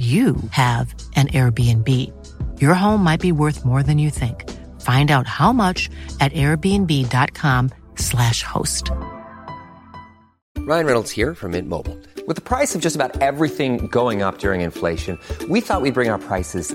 you have an Airbnb. Your home might be worth more than you think. Find out how much at airbnb.com/slash host. Ryan Reynolds here from Mint Mobile. With the price of just about everything going up during inflation, we thought we'd bring our prices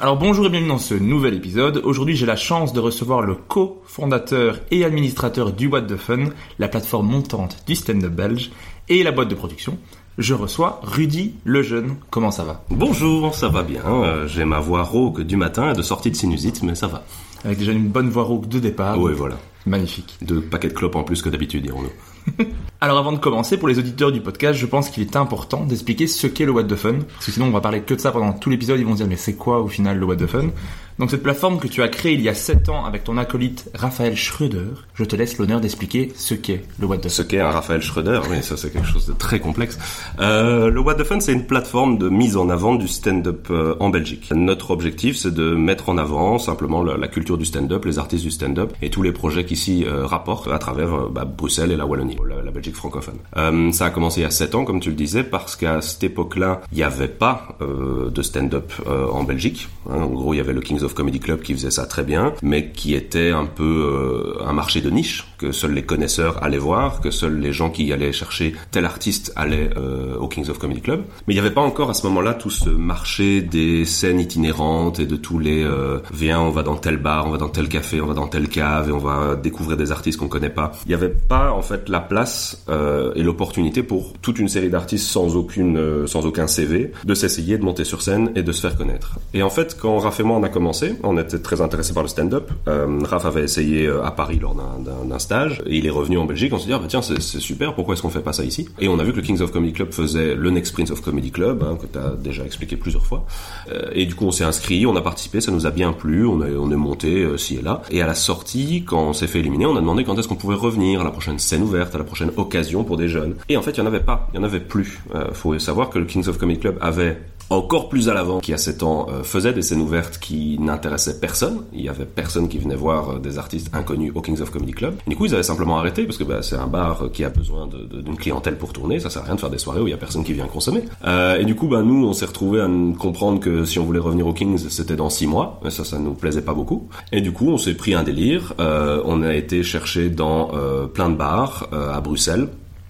Alors bonjour et bienvenue dans ce nouvel épisode. Aujourd'hui j'ai la chance de recevoir le co-fondateur et administrateur du What the Fun, la plateforme montante du stand-up belge et la boîte de production. Je reçois Rudy Lejeune. Comment ça va? Bonjour, ça va bien. Euh, J'ai ma voix rauque du matin et de sortie de sinusite, mais ça va. Avec déjà une bonne voix rauque de départ. oui, voilà. Magnifique. Deux paquets de clopes en plus que d'habitude, dirons-nous. Alors avant de commencer, pour les auditeurs du podcast, je pense qu'il est important d'expliquer ce qu'est le What the Fun. Parce que sinon on va parler que de ça pendant tout l'épisode, ils vont se dire mais c'est quoi au final le What the Fun? Donc cette plateforme que tu as créée il y a 7 ans avec ton acolyte Raphaël Schröder, je te laisse l'honneur d'expliquer ce qu'est le What the Fun. Ce qu'est un Raphaël Schröder, oui, ça c'est quelque chose de très complexe. Euh, le What the Fun, c'est une plateforme de mise en avant du stand-up euh, en Belgique. Notre objectif, c'est de mettre en avant simplement la, culture du stand-up, les artistes du stand-up et tous les projets qui s'y euh, rapportent à travers euh, bah, Bruxelles et la Wallonie, la, Belgique francophone. Euh, ça a commencé il y a 7 ans, comme tu le disais, parce qu'à cette époque-là, il n'y avait pas de stand-up en Belgique. Hein, en gros, il y avait le Kings of Comedy Club qui faisait ça très bien, mais qui était un peu euh, un marché de niche, que seuls les connaisseurs allaient voir, que seuls les gens qui allaient chercher tel artiste allaient euh, au Kings of Comedy Club. Mais il n'y avait pas encore à ce moment-là tout ce marché des scènes itinérantes et de tous les euh, viens, on va dans tel bar, on va dans tel café, on va dans telle cave et on va découvrir des artistes qu'on connaît pas. Il n'y avait pas en fait la place et l'opportunité pour toute une série d'artistes sans aucune sans aucun CV de s'essayer de monter sur scène et de se faire connaître. Et en fait, quand Raph et moi on a commencé, on était très intéressés par le stand-up. Euh, Raph avait essayé euh, à Paris lors d'un- stage et il est revenu en Belgique. On s'est dit ah, bah, tiens c'est super, pourquoi est-ce qu'on fait pas ça ici? Et on a vu que le Kings of Comedy Club faisait le Next Prince of Comedy Club hein, que tu as déjà expliqué plusieurs fois. Euh, et du coup on s'est inscrit, on a participé, ça nous a bien plu, on est on est monté euh, ci et là. Et à la sortie, quand on s'est fait éliminer, on a demandé quand est-ce qu'on pouvait revenir à la prochaine scène ouverte, à la prochaine occasion pour des jeunes. Et en fait, il y en avait pas, il y en avait plus. Euh, faut savoir que le Kings of Comedy Club avait encore plus à l'avant, qui à 7 ans euh, faisait des scènes ouvertes qui n'intéressaient personne. Il y avait personne qui venait voir euh, des artistes inconnus au Kings of Comedy Club. Et du coup, ils avaient simplement arrêté parce que bah, c'est un bar euh, qui a besoin d'une clientèle pour tourner. Ça sert à rien de faire des soirées où il y a personne qui vient consommer. Euh, et du coup, bah, nous, on s'est retrouvés à comprendre que si on voulait revenir au Kings, c'était dans 6 mois. Ça, ça nous plaisait pas beaucoup. Et du coup, on s'est pris un délire. Euh, on a été chercher dans plein de bars à Bruxelles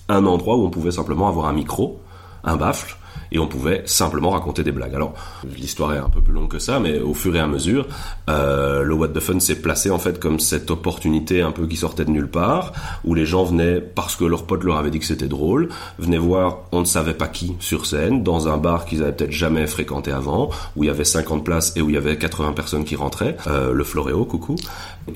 un endroit où on pouvait simplement avoir un micro, un baffle, et on pouvait simplement raconter des blagues. Alors, l'histoire est un peu plus longue que ça, mais au fur et à mesure, euh, le What the Fun s'est placé en fait comme cette opportunité un peu qui sortait de nulle part, où les gens venaient parce que leur pote leur avait dit que c'était drôle, venaient voir on ne savait pas qui sur scène, dans un bar qu'ils avaient peut-être jamais fréquenté avant, où il y avait 50 places et où il y avait 80 personnes qui rentraient, euh, le Floréo, coucou.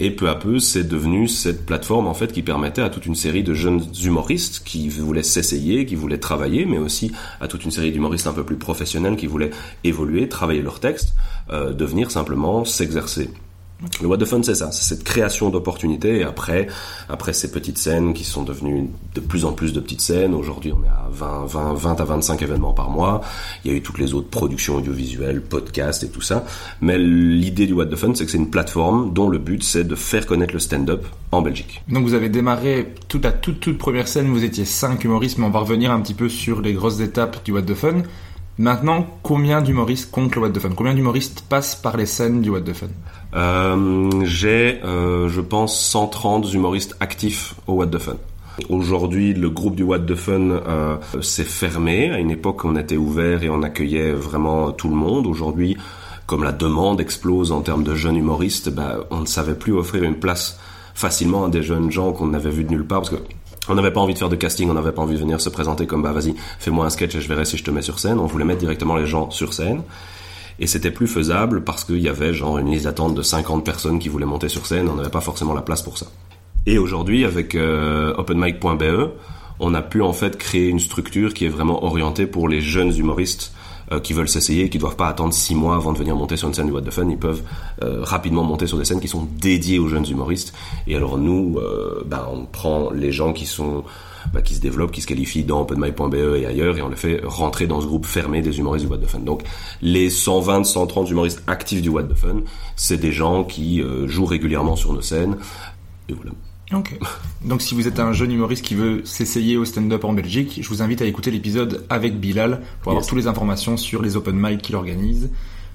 Et peu à peu, c'est devenu cette plateforme en fait qui permettait à toute une série de jeunes humoristes qui voulaient s'essayer, qui voulaient travailler, mais aussi à toute une série d'humoristes un peu plus professionnels qui voulaient évoluer, travailler leur texte, euh, de venir simplement s'exercer. Le What the Fun, c'est ça, c'est cette création d'opportunités. Et après, après ces petites scènes qui sont devenues de plus en plus de petites scènes. Aujourd'hui, on est à 20, 20, 20 à 25 événements par mois. Il y a eu toutes les autres productions audiovisuelles, podcasts et tout ça. Mais l'idée du What the Fun, c'est que c'est une plateforme dont le but, c'est de faire connaître le stand-up en Belgique. Donc vous avez démarré toute la toute toute première scène, vous étiez cinq humoristes, mais on va revenir un petit peu sur les grosses étapes du What the Fun. Maintenant, combien d'humoristes comptent le What the Fun? Combien d'humoristes passent par les scènes du What the Fun? Euh, j'ai, euh, je pense, 130 humoristes actifs au What the Fun. Aujourd'hui, le groupe du What the Fun euh, s'est fermé. À une époque, on était ouvert et on accueillait vraiment tout le monde. Aujourd'hui, comme la demande explose en termes de jeunes humoristes, bah, on ne savait plus offrir une place facilement à des jeunes gens qu'on avait vus de nulle part on n'avait pas envie de faire de casting, on n'avait pas envie de venir se présenter comme bah vas-y, fais-moi un sketch et je verrai si je te mets sur scène. On voulait mettre directement les gens sur scène. Et c'était plus faisable parce qu'il y avait genre une liste d'attente de 50 personnes qui voulaient monter sur scène, on n'avait pas forcément la place pour ça. Et aujourd'hui, avec euh, openmic.be, on a pu en fait créer une structure qui est vraiment orientée pour les jeunes humoristes euh, qui veulent s'essayer qui doivent pas attendre six mois avant de venir monter sur une scène du What the Fun. Ils peuvent euh, rapidement monter sur des scènes qui sont dédiées aux jeunes humoristes. Et alors nous, euh, bah, on prend les gens qui sont bah, qui se développent, qui se qualifient dans openmic.be et ailleurs, et on les fait rentrer dans ce groupe fermé des humoristes du What the Fun. Donc les 120, 130 humoristes actifs du What the Fun, c'est des gens qui euh, jouent régulièrement sur nos scènes. Et voilà. Ok. Donc si vous êtes un jeune humoriste qui veut s'essayer au stand-up en Belgique, je vous invite à écouter l'épisode avec Bilal pour avoir Yes. toutes les informations sur les open mic qu'il organise.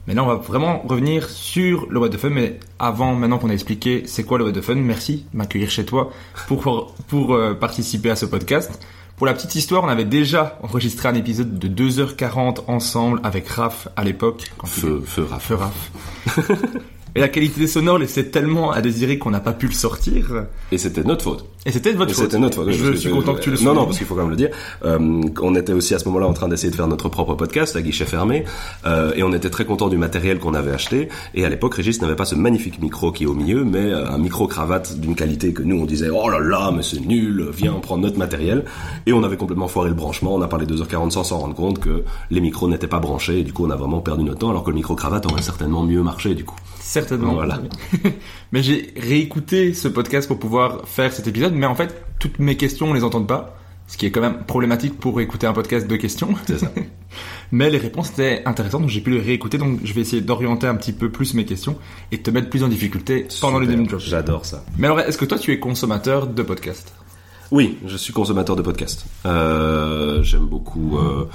Mais là, on va vraiment revenir sur le What the Fun. Mais avant, maintenant qu'on a expliqué c'est quoi le What the Fun, merci de m'accueillir chez toi pour, pour euh, participer à ce podcast. Pour la petite histoire, on avait déjà enregistré un épisode de 2h40 ensemble avec Raph à l'époque. il Feu, feu, Raph. Feu Raph. Et la qualité sonore laissait tellement à désirer qu'on n'a pas pu le sortir. Et c'était notre faute. Et c'était de votre Et faute. C'était notre faute. oui, Je suis content que tu le Non, soulignes. non, parce qu'il faut quand même le dire. Euh, on était aussi à ce moment-là en train d'essayer de faire notre propre podcast à guichet fermé, euh, et on était très content du matériel qu'on avait acheté. Et à l'époque, Régis n'avait pas ce magnifique micro qui est au milieu, mais euh, un micro cravate d'une qualité que nous on disait oh là là, mais c'est nul, viens prendre notre matériel. Et on avait complètement foiré le branchement. On a parlé 2h40 sans s'en rendre compte que les micros n'étaient pas branchés. Et du coup, on a vraiment perdu notre temps, alors que le micro cravate aurait certainement mieux marché du coup. Certainement. Voilà. mais j'ai réécouté ce podcast pour pouvoir faire cet épisode, mais en fait, toutes mes questions, on les entend pas. Ce qui est quand même problématique pour écouter un podcast de questions. C'est ça. mais les réponses étaient intéressantes, donc j'ai pu les réécouter, donc je vais essayer d'orienter un petit peu plus mes questions et te mettre plus en difficulté pendant les demi jobs. J'adore ça. Mais alors, est-ce que toi, tu es consommateur de podcasts? Oui, je suis consommateur de podcasts. Euh, J'aime beaucoup euh,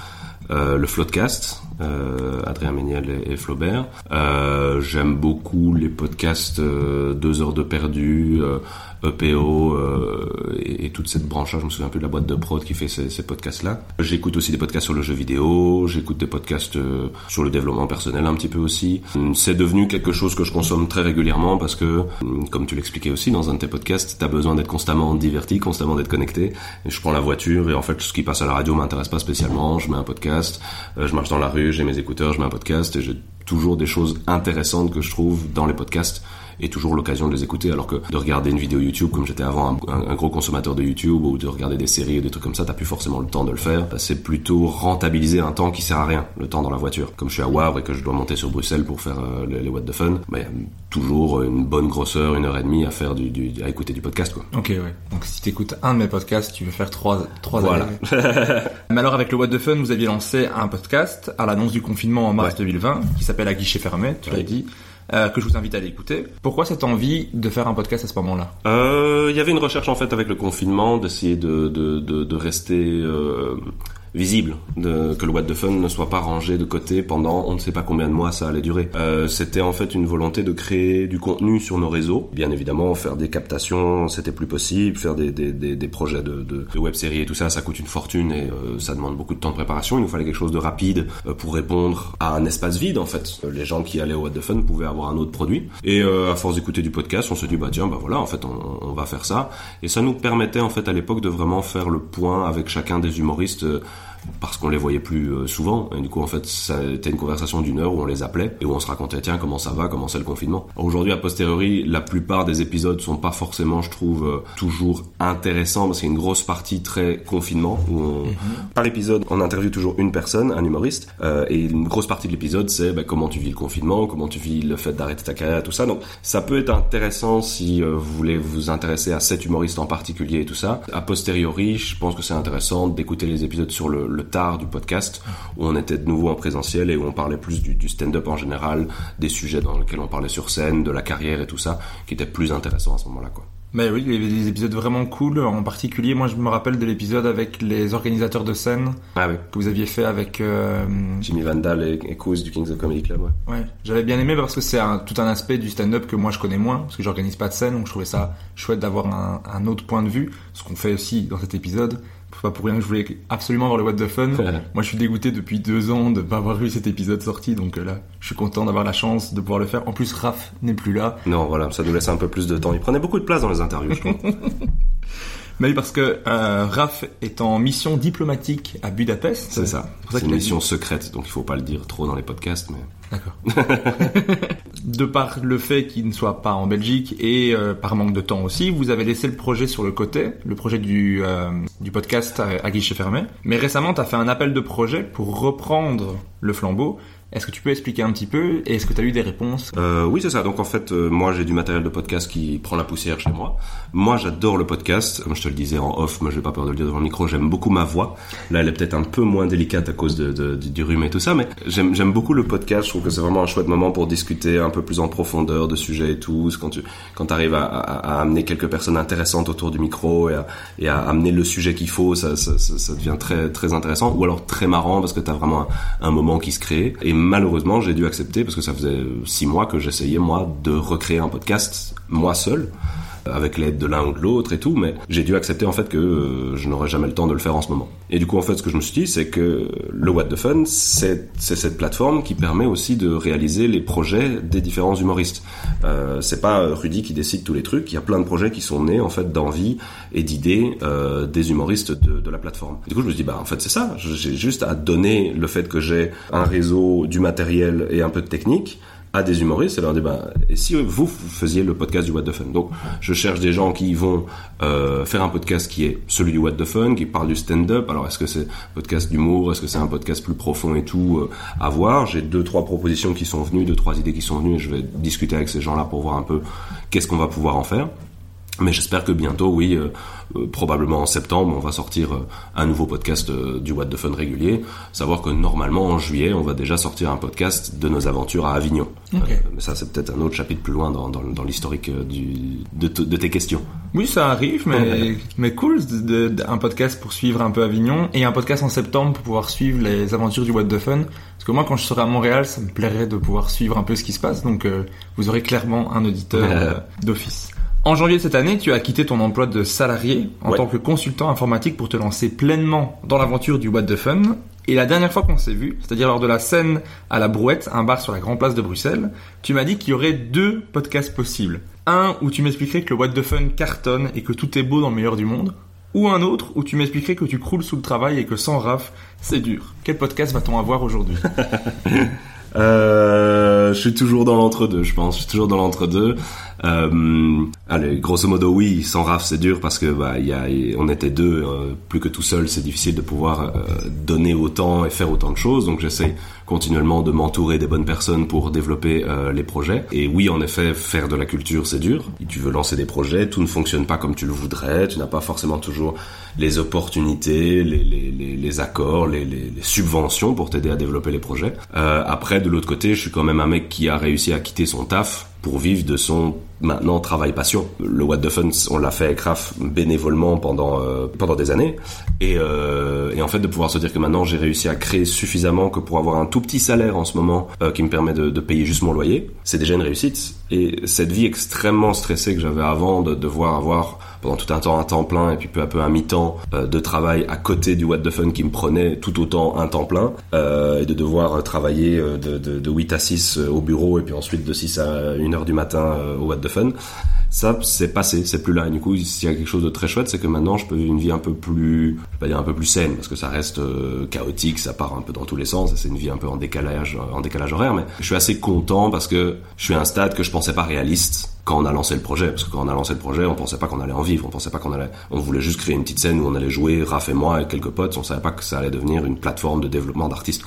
euh, le Floodcast, Adrien Méniel et, Flaubert. Euh, J'aime beaucoup les podcasts euh, Deux heures de perdu, euh, EPO euh, et, et toute cette branche-là. Je me souviens plus de la boîte de prod qui fait ces, podcasts-là. J'écoute aussi des podcasts sur le jeu vidéo. J'écoute des podcasts euh, sur le développement personnel un petit peu aussi. C'est devenu quelque chose que je consomme très régulièrement parce que, comme tu l'expliquais aussi dans un de tes podcasts, t'as besoin d'être constamment diverti, constamment d'être connecté. Et je prends la voiture et en fait, ce qui passe à la radio m'intéresse pas spécialement. Je mets un podcast, euh, je marche dans la rue, j'ai mes écouteurs, je mets un podcast et j'ai toujours des choses intéressantes que je trouve dans les podcasts et toujours l'occasion de les écouter alors que de regarder une vidéo YouTube comme j'étais avant un, un- un gros consommateur de YouTube ou de regarder des séries ou des trucs comme ça t'as plus forcément le temps de le faire c'est plutôt rentabiliser un temps qui sert à rien le temps dans la voiture comme je suis à Wavre et que je dois monter sur Bruxelles pour faire euh, les, les What the Fun bah, y a toujours une bonne grosseur une heure et demie à faire du, du- à écouter du podcast quoi Ok, ouais. Donc si tu écoutes un de mes podcasts, tu veux faire trois, trois Voilà. années. Mais alors avec le What the Fun, vous aviez lancé un podcast à l'annonce du confinement en mars Ouais. 2020 qui s'appelle À guichet fermé, tu l'as dit, euh, que je vous invite à aller écouter. Pourquoi cette envie de faire un podcast à ce moment-là Euh, Il y avait une recherche en fait avec le confinement d'essayer de, de, de, de rester euh, visible, de, que le What the Fun ne soit pas rangé de côté pendant on ne sait pas combien de mois ça allait durer. Euh, c'était en fait une volonté de créer du contenu sur nos réseaux. Bien évidemment, faire des captations, c'était plus possible. Faire des, des, des, des projets de, de, de web-séries et tout ça, ça coûte une fortune et euh, ça demande beaucoup de temps de préparation. Il nous fallait quelque chose de rapide euh, pour répondre à un espace vide en fait. Euh, Les gens qui allaient au What the Fun pouvaient avoir un autre produit. Et à force d'écouter du podcast, on se dit bah tiens bah voilà en fait on, on va faire ça. Et ça nous permettait en fait à l'époque de vraiment faire le point avec chacun des humoristes. Parce qu'on les voyait plus euh, souvent. Et du coup, en fait, c'était une conversation d'une heure où on les appelait et où on se racontait tiens comment ça va, comment c'est le confinement. Aujourd'hui, a posteriori, la plupart des épisodes sont pas forcément, je trouve, euh, toujours intéressants parce qu'il y a une grosse partie très confinement où on, mhm. par épisode, on interviewe toujours une personne, un humoriste, euh, et une grosse partie de l'épisode, c'est bah, comment tu vis le confinement, comment tu vis le fait d'arrêter ta carrière, tout ça. Donc, ça peut être intéressant si vous voulez vous intéresser à cet humoriste en particulier et tout ça. A posteriori, je pense que c'est intéressant d'écouter les épisodes sur le, le tard du podcast où on était de nouveau en présentiel et où on parlait plus du, du stand-up en général, des sujets dans lesquels on parlait sur scène, de la carrière et tout ça, qui était plus intéressant à ce moment-là, quoi. Mais oui, il y avait des épisodes vraiment cool. En particulier, moi, je me rappelle de l'épisode avec les organisateurs de scène ah, oui. que vous aviez fait avec euh... Jimmy Vandal et, et Kouz du Kings of Comedy Club. Ouais, ouais. j'avais bien aimé parce que c'est tout un aspect du stand-up que moi je connais moins parce que j'organise pas de scène, donc je trouvais ça chouette d'avoir un, un, autre point de vue, ce qu'on fait aussi dans cet épisode pas pour rien que je voulais absolument voir le What the Fun. Moi, je suis dégoûté depuis deux ans de pas avoir vu cet épisode sorti, donc euh, là, je suis content d'avoir la chance de pouvoir le faire. En plus, Raph n'est plus là. Non, voilà, ça nous laisse un peu plus de temps. Il prenait beaucoup de place dans les interviews, je trouve. Mais oui, parce que euh, Raph est en mission diplomatique à Budapest. C'est ça. C'est une mission secrète, donc il faut pas le dire trop dans les podcasts, mais. D'accord. de par le fait qu'il ne soit pas en Belgique et euh, par manque de temps aussi, vous avez laissé le projet sur le côté, le projet du, euh, du podcast à, à guichet fermé. Mais récemment, tu as fait un appel de projet pour reprendre le flambeau est-ce que tu peux expliquer un petit peu et est-ce que tu as eu des réponses euh, Oui, c'est ça. Donc en fait, euh, moi j'ai du matériel de podcast qui prend la poussière chez moi. Moi, j'adore le podcast. Comme je te le disais en off, moi j'ai pas peur de le dire devant le micro, j'aime beaucoup ma voix. Là, elle est peut-être un peu moins délicate à cause du rhume et tout ça, mais j'aime beaucoup le podcast. Je trouve que c'est vraiment un chouette moment pour discuter un peu plus en profondeur de sujets et tout. Quand tu quand arrives à, amener quelques personnes intéressantes autour du micro et à, amener le sujet qu'il faut, ça, devient très très intéressant. Ou alors très marrant parce que tu as vraiment un, moment qui se crée. Malheureusement, j'ai dû accepter parce que ça faisait six mois que j'essayais moi de recréer un podcast moi seul avec l'aide de l'un ou de l'autre et tout, mais j'ai dû accepter en fait que euh, je n'aurais jamais le temps de le faire en ce moment. Et du coup, en fait, ce que je me suis dit, c'est que le What the Fun, c'est cette plateforme qui permet aussi de réaliser les projets des différents humoristes. Euh, c'est pas Rudy qui décide tous les trucs, il y a plein de projets qui sont nés en fait d'envie et d'idées euh, des humoristes de, de, la plateforme. Du coup, je me suis dit, bah en fait, c'est ça, j'ai juste à donner le fait que j'ai un réseau, du matériel et un peu de technique à des humoristes et leur dire bah, si vous, faisiez le podcast du What the Fun donc je cherche des gens qui vont euh, faire un podcast qui est celui du What the Fun qui parle du stand-up. Alors est-ce que c'est un podcast d'humour? Est-ce que c'est un podcast plus profond et tout euh, à voir? J'ai deux trois propositions qui sont venues deux trois idées qui sont venues et je vais discuter avec ces gens là pour voir un peu qu'est-ce qu'on va pouvoir en faire mais j'espère que bientôt, oui, euh, euh, probablement en septembre, on va sortir euh, un nouveau podcast du What the Fun régulier. Savoir que normalement en juillet, on va déjà sortir un podcast de nos aventures à Avignon. mais ça, c'est peut-être un autre chapitre plus loin dans, dans, dans l'historique du, de, de, tes questions. Oui, ça arrive, mais, mais cool, de, de, un podcast pour suivre un peu Avignon et un podcast en septembre pour pouvoir suivre les aventures du What the Fun. Parce que moi, quand je serai à Montréal, ça me plairait de pouvoir suivre un peu ce qui se passe. Donc, vous aurez clairement un auditeur d'office. En janvier de cette année, tu as quitté ton emploi de salarié en tant que consultant informatique pour te lancer pleinement dans l'aventure du What the Fun. Et la dernière fois qu'on s'est vu, c'est-à-dire lors de la scène à la Brouette, un bar sur la Grande Place de Bruxelles, tu m'as dit qu'il y aurait deux podcasts possibles. Un où tu m'expliquerais que le What the Fun cartonne et que tout est beau dans le meilleur du monde. Ou un autre où tu m'expliquerais que tu croules sous le travail et que sans RAF, c'est dur. Quel podcast va-t-on avoir aujourd'hui? Euh, Je suis toujours dans l'entre-deux, je pense. Je suis toujours dans l'entre-deux. Euh, allez, grosso modo, oui, sans Raph, c'est dur parce que bah, y a, on était deux, euh, plus que tout seul, c'est difficile de pouvoir euh, donner autant et faire autant de choses. Donc j'essaie continuellement de m'entourer des bonnes personnes pour développer euh, les projets. Et oui, en effet, faire de la culture, c'est dur. Tu veux lancer des projets, tout ne fonctionne pas comme tu le voudrais, tu n'as pas forcément toujours les opportunités, les, les, les, les accords, les, les, subventions pour t'aider à développer les projets. Euh, après, de l'autre côté, je suis quand même un mec qui a réussi à quitter son taf pour vivre de son maintenant travail passion. Le What the Fun, on l'a fait avec Raph bénévolement pendant euh, pendant des années et, euh, et en fait de pouvoir se dire que maintenant j'ai réussi à créer suffisamment que pour avoir un tout petit salaire en ce moment euh, qui me permet de, payer juste mon loyer, c'est déjà une réussite. Et cette vie extrêmement stressée que j'avais avant de devoir avoir pendant tout un temps un temps plein et puis peu à peu un mi-temps de travail à côté du What the Fun qui me prenait tout autant un temps plein et de devoir travailler de, de, de, 8 à 6 au bureau et puis ensuite de 6 à 1 heure du matin au What the Ça, c'est passé, c'est plus là. Du coup, s'il y a quelque chose de très chouette, c'est que maintenant, je peux vivre une vie un peu plus, je vais pas dire un peu plus saine, parce que ça reste euh, chaotique, ça part un peu dans tous les sens, c'est une vie un peu en décalage, en décalage horaire. Mais je suis assez content parce que je suis à un stade que je pensais pas réaliste quand on a lancé le projet. Parce que quand on a lancé le projet, on pensait pas qu'on allait en vivre, on pensait pas qu'on allait, on voulait juste créer une petite scène où on allait jouer, Raph et moi et quelques potes. On savait pas que ça allait devenir une plateforme de développement d'artistes,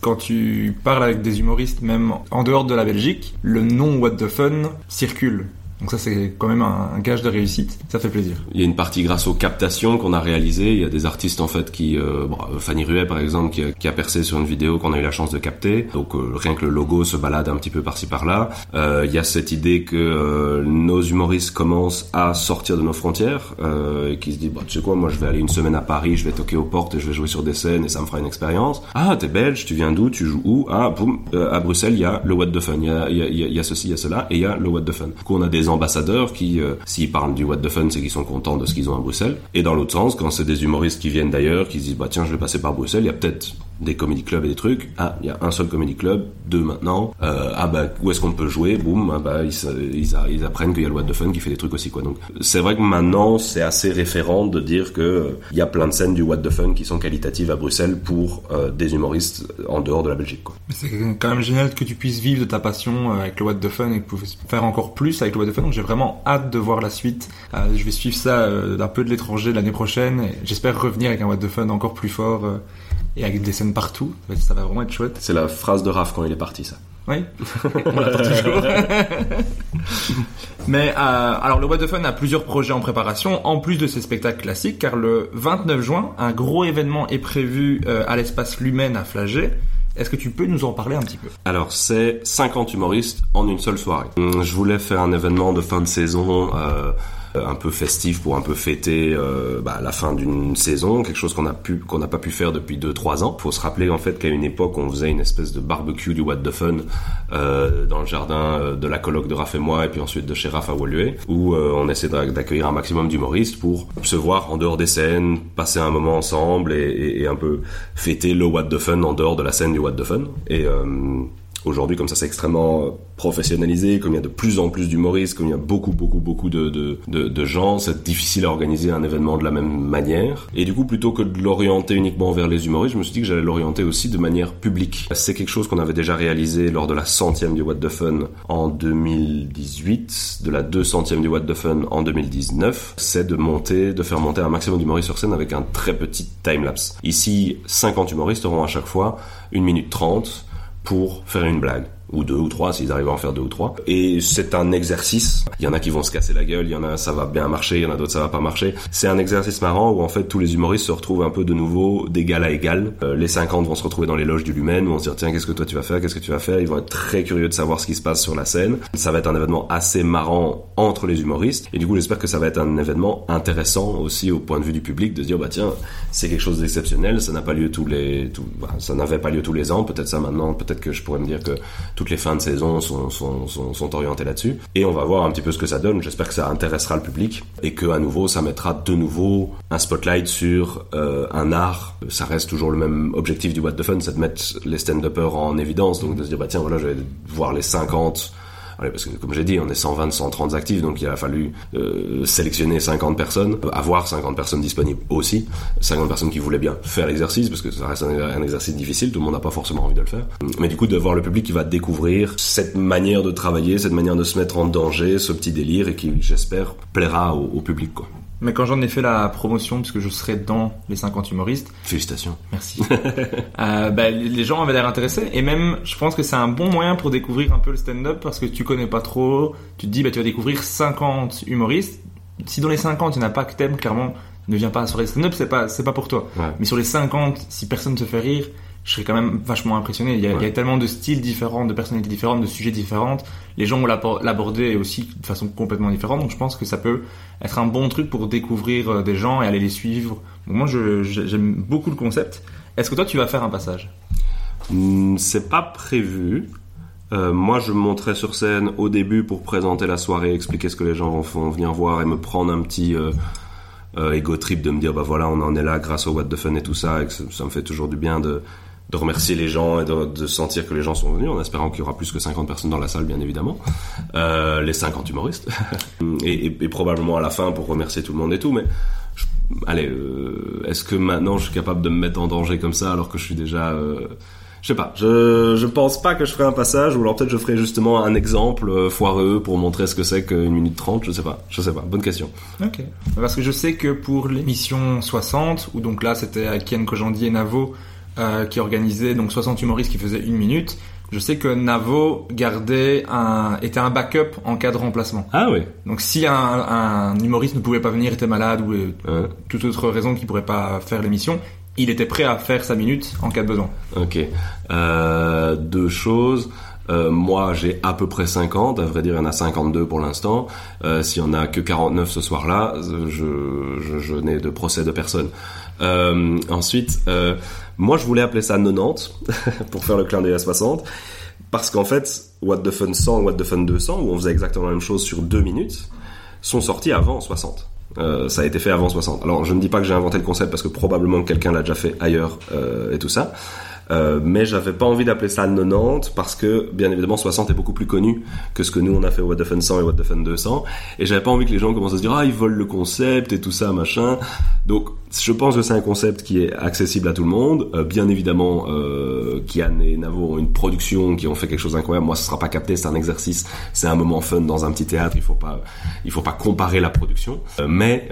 quand tu parles avec des humoristes, même en dehors de la Belgique, le nom What the Fun circule. Donc ça c'est quand même un, gage de réussite, ça fait plaisir. Il y a une partie grâce aux captations qu'on a réalisées, il y a des artistes en fait qui, euh, bon, Fanny Ruet par exemple qui a, percé sur une vidéo qu'on a eu la chance de capter, donc euh, rien que le logo se balade un petit peu par-ci par-là. Euh, il y a cette idée que euh, nos humoristes commencent à sortir de nos frontières, et qui se disent bah, tu sais quoi, moi je vais aller une semaine à Paris, je vais toquer aux portes et je vais jouer sur des scènes et ça me fera une expérience. Ah t'es belge, tu viens d'où, tu joues où? Ah boum, à Bruxelles il y a le What the Fun, il y a, ceci, il y a cela, et il y a le What the Fun. Du on a des ambassadeurs qui, euh, s'ils parlent du what the fun, c'est qu'ils sont contents de ce qu'ils ont à Bruxelles. Et dans l'autre sens, quand c'est des humoristes qui viennent d'ailleurs, qui se disent bah tiens je vais passer par Bruxelles, il y a peut-être des comedy clubs et des trucs. Ah, il y a un seul comedy club, deux maintenant. Euh, ah bah où est-ce qu'on peut jouer? Boum, ah bah ils, apprennent qu'il y a le What the Fun qui fait des trucs aussi quoi. Donc c'est vrai que maintenant c'est assez référent de dire que euh, il y a plein de scènes du What the Fun qui sont qualitatives à Bruxelles pour euh, des humoristes en dehors de la Belgique quoi. C'est quand même génial que tu puisses vivre de ta passion avec le What the Fun et que tu puisses faire encore plus avec le What the Fun. Donc j'ai vraiment hâte de voir la suite. je vais suivre ça d'un peu de l'étranger l'année prochaine. J'espère revenir avec un What the Fun encore plus fort et avec des scènes partout. Ça va vraiment être chouette. C'est la phrase de Raph quand il est parti, ça. Oui, on l'attend toujours. Mais euh, alors le What the Fun a plusieurs projets en préparation, en plus de ses spectacles classiques, car le 29 juin, un gros événement est prévu euh, à l'espace Lumen à Flagey. Est-ce que tu peux nous en parler un petit peu? Alors, c'est 50 humoristes en une seule soirée. Je voulais faire un événement de fin de saison euh, euh, un peu festif pour un peu fêter euh, bah, la fin d'une saison, quelque chose qu'on a pu qu'on n'a pas pu faire depuis 2-3 ans. Faut se rappeler en fait qu'à une époque on faisait une espèce de barbecue du What the Fun euh, dans le jardin euh, de la coloc de Raph et moi et puis ensuite de chez Raph à Woluwe où on essaie d'accueillir un maximum d'humoristes pour se voir en dehors des scènes, passer un moment ensemble et, et, et, un peu fêter le What the Fun en dehors de la scène du What the Fun. Et aujourd'hui comme ça c'est extrêmement professionnalisé, comme il y a de plus en plus d'humoristes, comme il y a beaucoup, beaucoup, beaucoup de, de, de, gens, c'est difficile à organiser un événement de la même manière. Et du coup, plutôt que de l'orienter uniquement vers les humoristes, je me suis dit que j'allais l'orienter aussi de manière publique. C'est quelque chose qu'on avait déjà réalisé lors de la centième du What the Fun en 2018, de la 200e du What the Fun en 2019. C'est de monter, de faire monter un maximum d'humoristes sur scène avec un très petit time-lapse. Ici, 50 humoristes auront à chaque fois une minute 30 pour faire une blague ou deux ou trois s'ils arrivent à en faire deux ou trois. Et c'est un exercice. Il y en a qui vont se casser la gueule, il y en a ça va bien marcher, il y en a d'autres ça va pas marcher. C'est un exercice marrant où en fait tous les humoristes se retrouvent un peu de nouveau d'égal à égal. Euh, les 50 vont se retrouver dans les loges du Lumen où on se dit tiens qu'est-ce que toi tu vas faire, qu'est-ce que tu vas faire? Ils vont être très curieux de savoir ce qui se passe sur la scène. Ça va être un événement assez marrant entre les humoristes et du coup j'espère que ça va être un événement intéressant aussi au point de vue du public de se dire bah tiens c'est quelque chose d'exceptionnel, ça n'a pas lieu tous les, tout, bah, ça n'avait pas lieu tous les ans. Peut-être ça maintenant, peut-être que je pourrais me dire que toutes les fins de saison sont, orientées là-dessus. Et on va voir un petit peu ce que ça donne. J'espère que ça intéressera le public et que à nouveau, ça mettra de nouveau un spotlight sur euh, un art. Ça reste toujours le même objectif du What the Fun, c'est de mettre les stand-uppers en évidence. Donc de se dire, bah tiens, voilà, je vais voir les 50 parce que comme j'ai dit, on est 120, 130 actifs, donc il a fallu euh, sélectionner 50 personnes, avoir 50 personnes disponibles aussi, 50 personnes qui voulaient bien faire l'exercice, parce que ça reste un, exercice difficile, tout le monde n'a pas forcément envie de le faire. Mais du coup, de voir le public qui va découvrir cette manière de travailler, cette manière de se mettre en danger, ce petit délire, et qui, j'espère, plaira au, public. Mais quand j'en ai fait la promotion, puisque je serai dans les 50 humoristes. Félicitations. Merci. euh, bah, les gens avaient l'air intéressés. Et même, je pense que c'est un bon moyen pour découvrir un peu le stand-up parce que tu connais pas trop. Tu te dis, bah, tu vas découvrir 50 humoristes. Si dans les 50, il n'y en a pas que t'aimes, clairement, ne viens pas sur les stand-up, c'est pas, c'est pas pour toi. Mais sur les 50, si personne te fait rire, je serais quand même vachement impressionné. Il y, a, tellement de styles différents, de personnalités différentes, de sujets différents. Les gens vont l'aborder aussi de façon complètement différente. Donc je pense que ça peut être un bon truc pour découvrir euh, des gens et aller les suivre. moi, j'aime beaucoup le concept. Est-ce que toi, tu vas faire un passage? Hmm, C'est pas prévu. Euh, moi, je me montrais sur scène au début pour présenter la soirée, expliquer ce que les gens vont, venir voir et me prendre un petit euh, ego trip de me dire bah voilà, on en est là grâce au What the Fun et tout ça. Et ça, ça me fait toujours du bien de de remercier les gens et de, de, sentir que les gens sont venus, en espérant qu'il y aura plus que 50 personnes dans la salle, bien évidemment. Euh, les 50 humoristes. et, et, et, probablement à la fin pour remercier tout le monde et tout, mais... Je, allez, euh, est-ce que maintenant je suis capable de me mettre en danger comme ça alors que je suis déjà... Euh, je sais pas, je, je pense pas que je ferai un passage, ou alors peut-être je ferai justement un exemple euh, foireux pour montrer ce que c'est qu'une minute trente, je sais pas, je sais pas, bonne question. Ok. Parce que je sais que pour l'émission 60, où donc là c'était à Ken Kojandi et Navo, euh, qui organisait donc 60 humoristes qui faisaient une minute, je sais que Navo gardait un, était un backup en cas de remplacement. Ah oui. Donc si un, un humoriste ne pouvait pas venir, était malade ou euh, toute autre raison qu'il pourrait pas faire l'émission, il était prêt à faire sa minute en cas de besoin. Ok. Euh, deux choses. Euh, moi, j'ai à peu près 50. À vrai dire, il y en a 52 pour l'instant. Euh, S'il y en a que 49 ce soir-là, je, n'ai de procès de personne. Euh, ensuite, euh, moi, je voulais appeler ça 90 pour faire le clin d'œil à 60. Parce qu'en fait, What the Fun 100 What the Fun 200, où on faisait exactement la même chose sur deux minutes, sont sortis avant 60. Euh, ça a été fait avant 60. Alors je ne dis pas que j'ai inventé le concept parce que probablement quelqu'un l'a déjà fait ailleurs et tout ça. Euh, mais j'avais pas envie d'appeler ça 90 parce que bien évidemment 60 est beaucoup plus connu que ce que nous on a fait What the Fun 100 et What the Fun 200 et j'avais pas envie que les gens commencent à se dire ah ils volent le concept et tout ça machin. Donc je pense que c'est un concept qui est accessible à tout le monde euh, bien évidemment euh, Kian et Navo ont une production qui ont fait quelque chose d'incroyable moi ce sera pas capté c'est un exercice c'est un moment fun dans un petit théâtre il faut pas il faut pas comparer la production euh, mais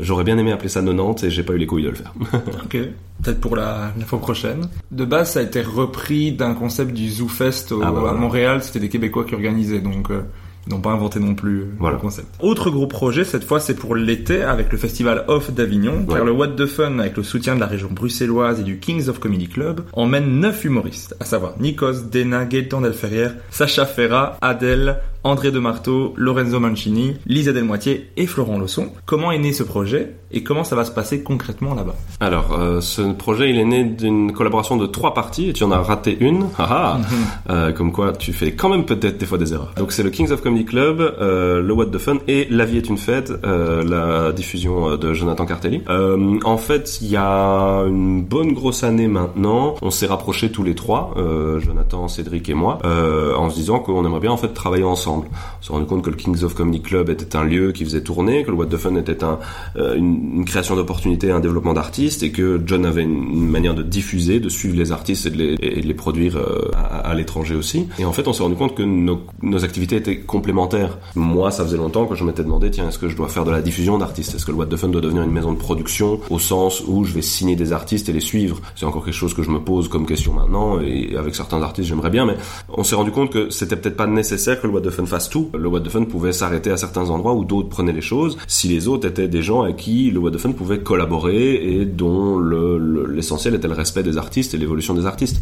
j'aurais bien aimé appeler ça 90 et j'ai pas eu les couilles de le faire ok peut-être pour la, la, fois prochaine. De base, ça a été repris d'un concept du ZooFest au, Ah bah voilà. à Montréal. C'était des Québécois qui organisaient, donc euh, n'ont pas inventé non plus euh, Voilà. le concept. Autre gros projet, cette fois, c'est pour l'été avec le festival Off d'Avignon, car le What the Fun, avec le soutien de la région bruxelloise et du Kings of Comedy Club, emmène neuf humoristes, à savoir Nikos, Dena, Gaëtan Delferrière, Sacha Ferra, Adèle, André de Marteau, Lorenzo Mancini, Lisa Delmoitier et Florent Losson. Comment est né ce projet et comment ça va se passer concrètement là-bas? Alors, euh, ce projet, il est né d'une collaboration de trois parties et tu en as raté une. Haha. Euh, comme quoi, tu fais quand même peut-être des fois des erreurs. Donc, c'est le Kings of Comedy Club, euh, le What the Fun et La vie est une fête, la diffusion de Jonathan Cartelli. En fait, il y a une bonne grosse année maintenant, on s'est rapprochés tous les trois, Jonathan, Cédric et moi, en se disant qu'on aimerait bien en fait travailler ensemble. On s'est rendu compte que le Kings of Comedy Club était un lieu qui faisait tourner, que le What the Fun était euh, une, création d'opportunités, un développement d'artistes, et que John avait une, manière de diffuser, de suivre les artistes et de les, produire euh, à, à l'étranger aussi. Et en fait, on s'est rendu compte que nos, nos activités étaient complémentaires. Moi, ça faisait longtemps que je m'étais demandé, tiens, est-ce que je dois faire de la diffusion d'artistes? Est-ce que le What the Fun doit devenir une maison de production au sens où je vais signer des artistes et les suivre? C'est encore quelque chose que je me pose comme question maintenant, et avec certains artistes, j'aimerais bien, mais on s'est rendu compte que c'était peut-être pas nécessaire que le What the Fun fasse tout. Le What the Fun pouvait s'arrêter à certains endroits où d'autres prenaient les choses, si les autres étaient des gens avec qui le What the Fun pouvait collaborer et dont le- le- l'essentiel était le respect des artistes et l'évolution des artistes.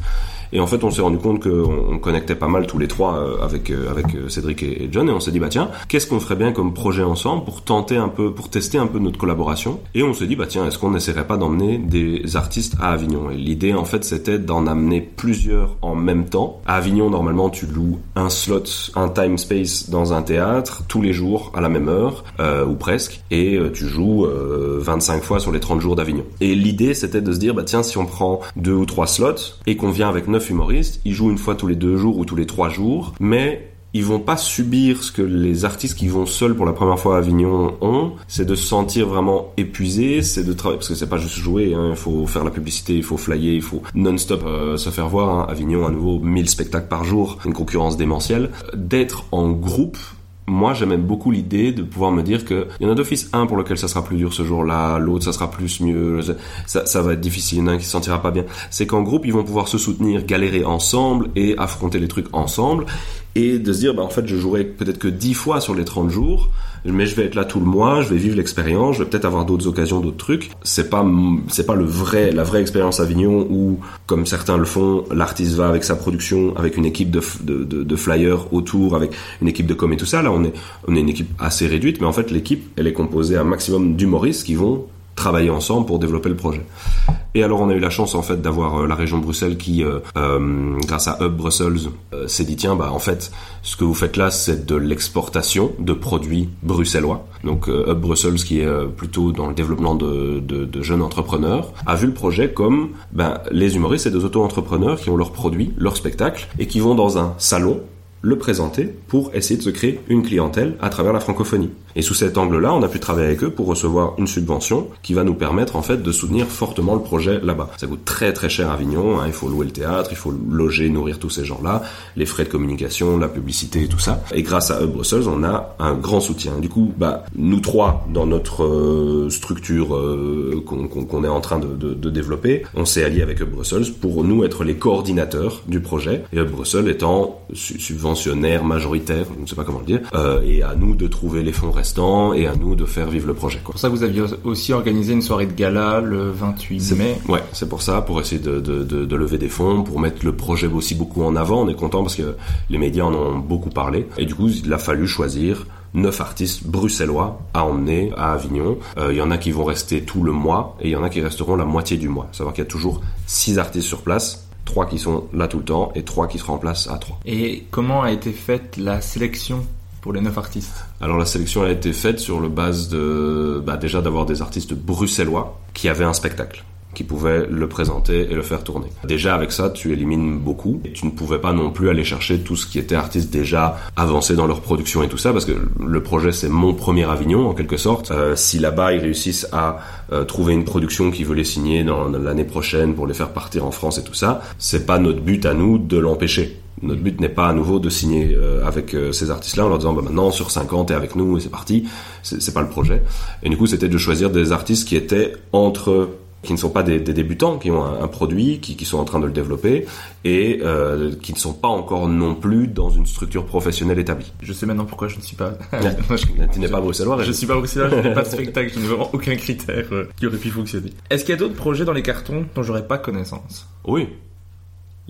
Et en fait, on s'est rendu compte qu'on on connectait pas mal tous les trois euh, avec euh, avec euh, Cédric et, John, et on s'est dit bah tiens, qu'est-ce qu'on ferait bien comme projet ensemble pour tenter un peu, pour tester un peu notre collaboration? Et on s'est dit bah tiens, est-ce qu'on n'essaierait pas d'emmener des artistes à Avignon? Et l'idée en fait, c'était d'en amener plusieurs en même temps. À Avignon, normalement, tu loues un slot, un time space dans un théâtre tous les jours à la même heure ou presque, et tu joues euh, 25 fois sur les 30 jours d'Avignon. Et l'idée, c'était de se dire bah tiens, si on prend deux ou trois slots et qu'on vient avec neuf humoristes, ils jouent une fois tous les deux jours ou tous les trois jours, mais ils vont pas subir ce que les artistes qui vont seuls pour la première fois à Avignon ont, c'est de se sentir vraiment épuisés, c'est de travailler, parce que c'est pas juste jouer, hein, il faut faire la publicité, il faut flyer, il faut non-stop euh, se faire voir, hein. Avignon à nouveau 1000 spectacles par jour, une concurrence démentielle, d'être en groupe, moi, j'aimais beaucoup l'idée de pouvoir me dire que il y en a d'office un pour lequel ça sera plus dur ce jour-là, l'autre ça sera plus mieux, ça, ça va être difficile, il y en a un qui se sentira pas bien. C'est qu'en groupe, ils vont pouvoir se soutenir, galérer ensemble et affronter les trucs ensemble et de se dire, bah, en fait, je jouerai peut-être que 10 fois sur les 30 jours, mais je vais être là tout le mois, je vais vivre l'expérience, je vais peut-être avoir d'autres occasions, d'autres trucs. C'est pas, c'est pas le vrai, la vraie expérience Avignon où, comme certains le font, l'artiste va avec sa production, avec une équipe de, de, de, flyers autour, avec une équipe de com et tout ça. Là, on est, on est une équipe assez réduite, mais en fait, l'équipe, elle est composée un maximum d'humoristes qui vont travailler ensemble pour développer le projet. Et alors on a eu la chance en fait d'avoir euh, la région de Bruxelles qui, euh, euh, grâce à Hub Brussels, s'est dit tiens bah en fait ce que vous faites là c'est de l'exportation de produits bruxellois. Donc Hub Brussels qui est plutôt dans le développement de, de, jeunes entrepreneurs a vu le projet comme ben, les humoristes et des auto-entrepreneurs qui ont leurs produits, leurs spectacles et qui vont dans un salon le présenter pour essayer de se créer une clientèle à travers la francophonie. Et sous cet angle-là, on a pu travailler avec eux pour recevoir une subvention qui va nous permettre en fait de soutenir fortement le projet là-bas. Ça coûte très très cher à Avignon, hein. il faut louer le théâtre, il faut loger, nourrir tous ces gens-là, les frais de communication, la publicité et tout ça. Et grâce à Hub Brussels, on a un grand soutien. Du coup, bah, nous trois, dans notre euh, structure euh, qu'on est en train de, développer, on s'est allié avec Hub Brussels pour nous être les coordinateurs du projet. Et Hub Brussels étant subventionnaire majoritaire, je ne sais pas comment le dire, euh, et à nous de trouver les fonds et à nous de faire vivre le projet. Pour ça, vous aviez aussi organisé une soirée de gala le 28 mai. Ouais, c'est pour ça, pour essayer de, de, de, de, lever des fonds, pour mettre le projet aussi beaucoup en avant. On est content parce que les médias en ont beaucoup parlé. Et du coup, il a fallu choisir neuf artistes bruxellois à emmener à Avignon. Euh, il y en a qui vont rester tout le mois et il y en a qui resteront la moitié du mois. Savoir qu'il y a toujours six artistes sur place trois qui sont là tout le temps et trois qui se remplacent à trois. Et comment a été faite la sélection pour les neuf artistes? Alors la sélection a été faite sur le base de bah, déjà d'avoir des artistes bruxellois qui avaient un spectacle qui pouvaient le présenter et le faire tourner. Déjà avec ça, tu élimines beaucoup et tu ne pouvais pas non plus aller chercher tout ce qui était artistes déjà avancés dans leur production et tout ça parce que le projet c'est mon premier Avignon en quelque sorte. Euh, si là-bas ils réussissent à euh, trouver une production qui veut les signer dans l'année prochaine pour les faire partir en France et tout ça, c'est pas notre but à nous de l'empêcher. Notre but n'est pas à nouveau de signer euh, avec ces artistes-là en leur disant bah, maintenant sur 50 t'es avec nous et c'est parti. C'est pas le projet. Et du coup c'était de choisir des artistes qui étaient entre qui ne sont pas des, des débutants, qui ont un, produit, qui, qui, sont en train de le développer et euh, qui ne sont pas encore non plus dans une structure professionnelle établie. Je sais maintenant pourquoi je ne suis pas. tu n'es pas bruxellois. Je suis pas bruxellois, je n'ai pas de spectacle, je n'ai vraiment aucun critère qui aurait pu fonctionner. Est-ce qu'il y a d'autres projets dans les cartons dont j'aurais pas connaissance? Oui,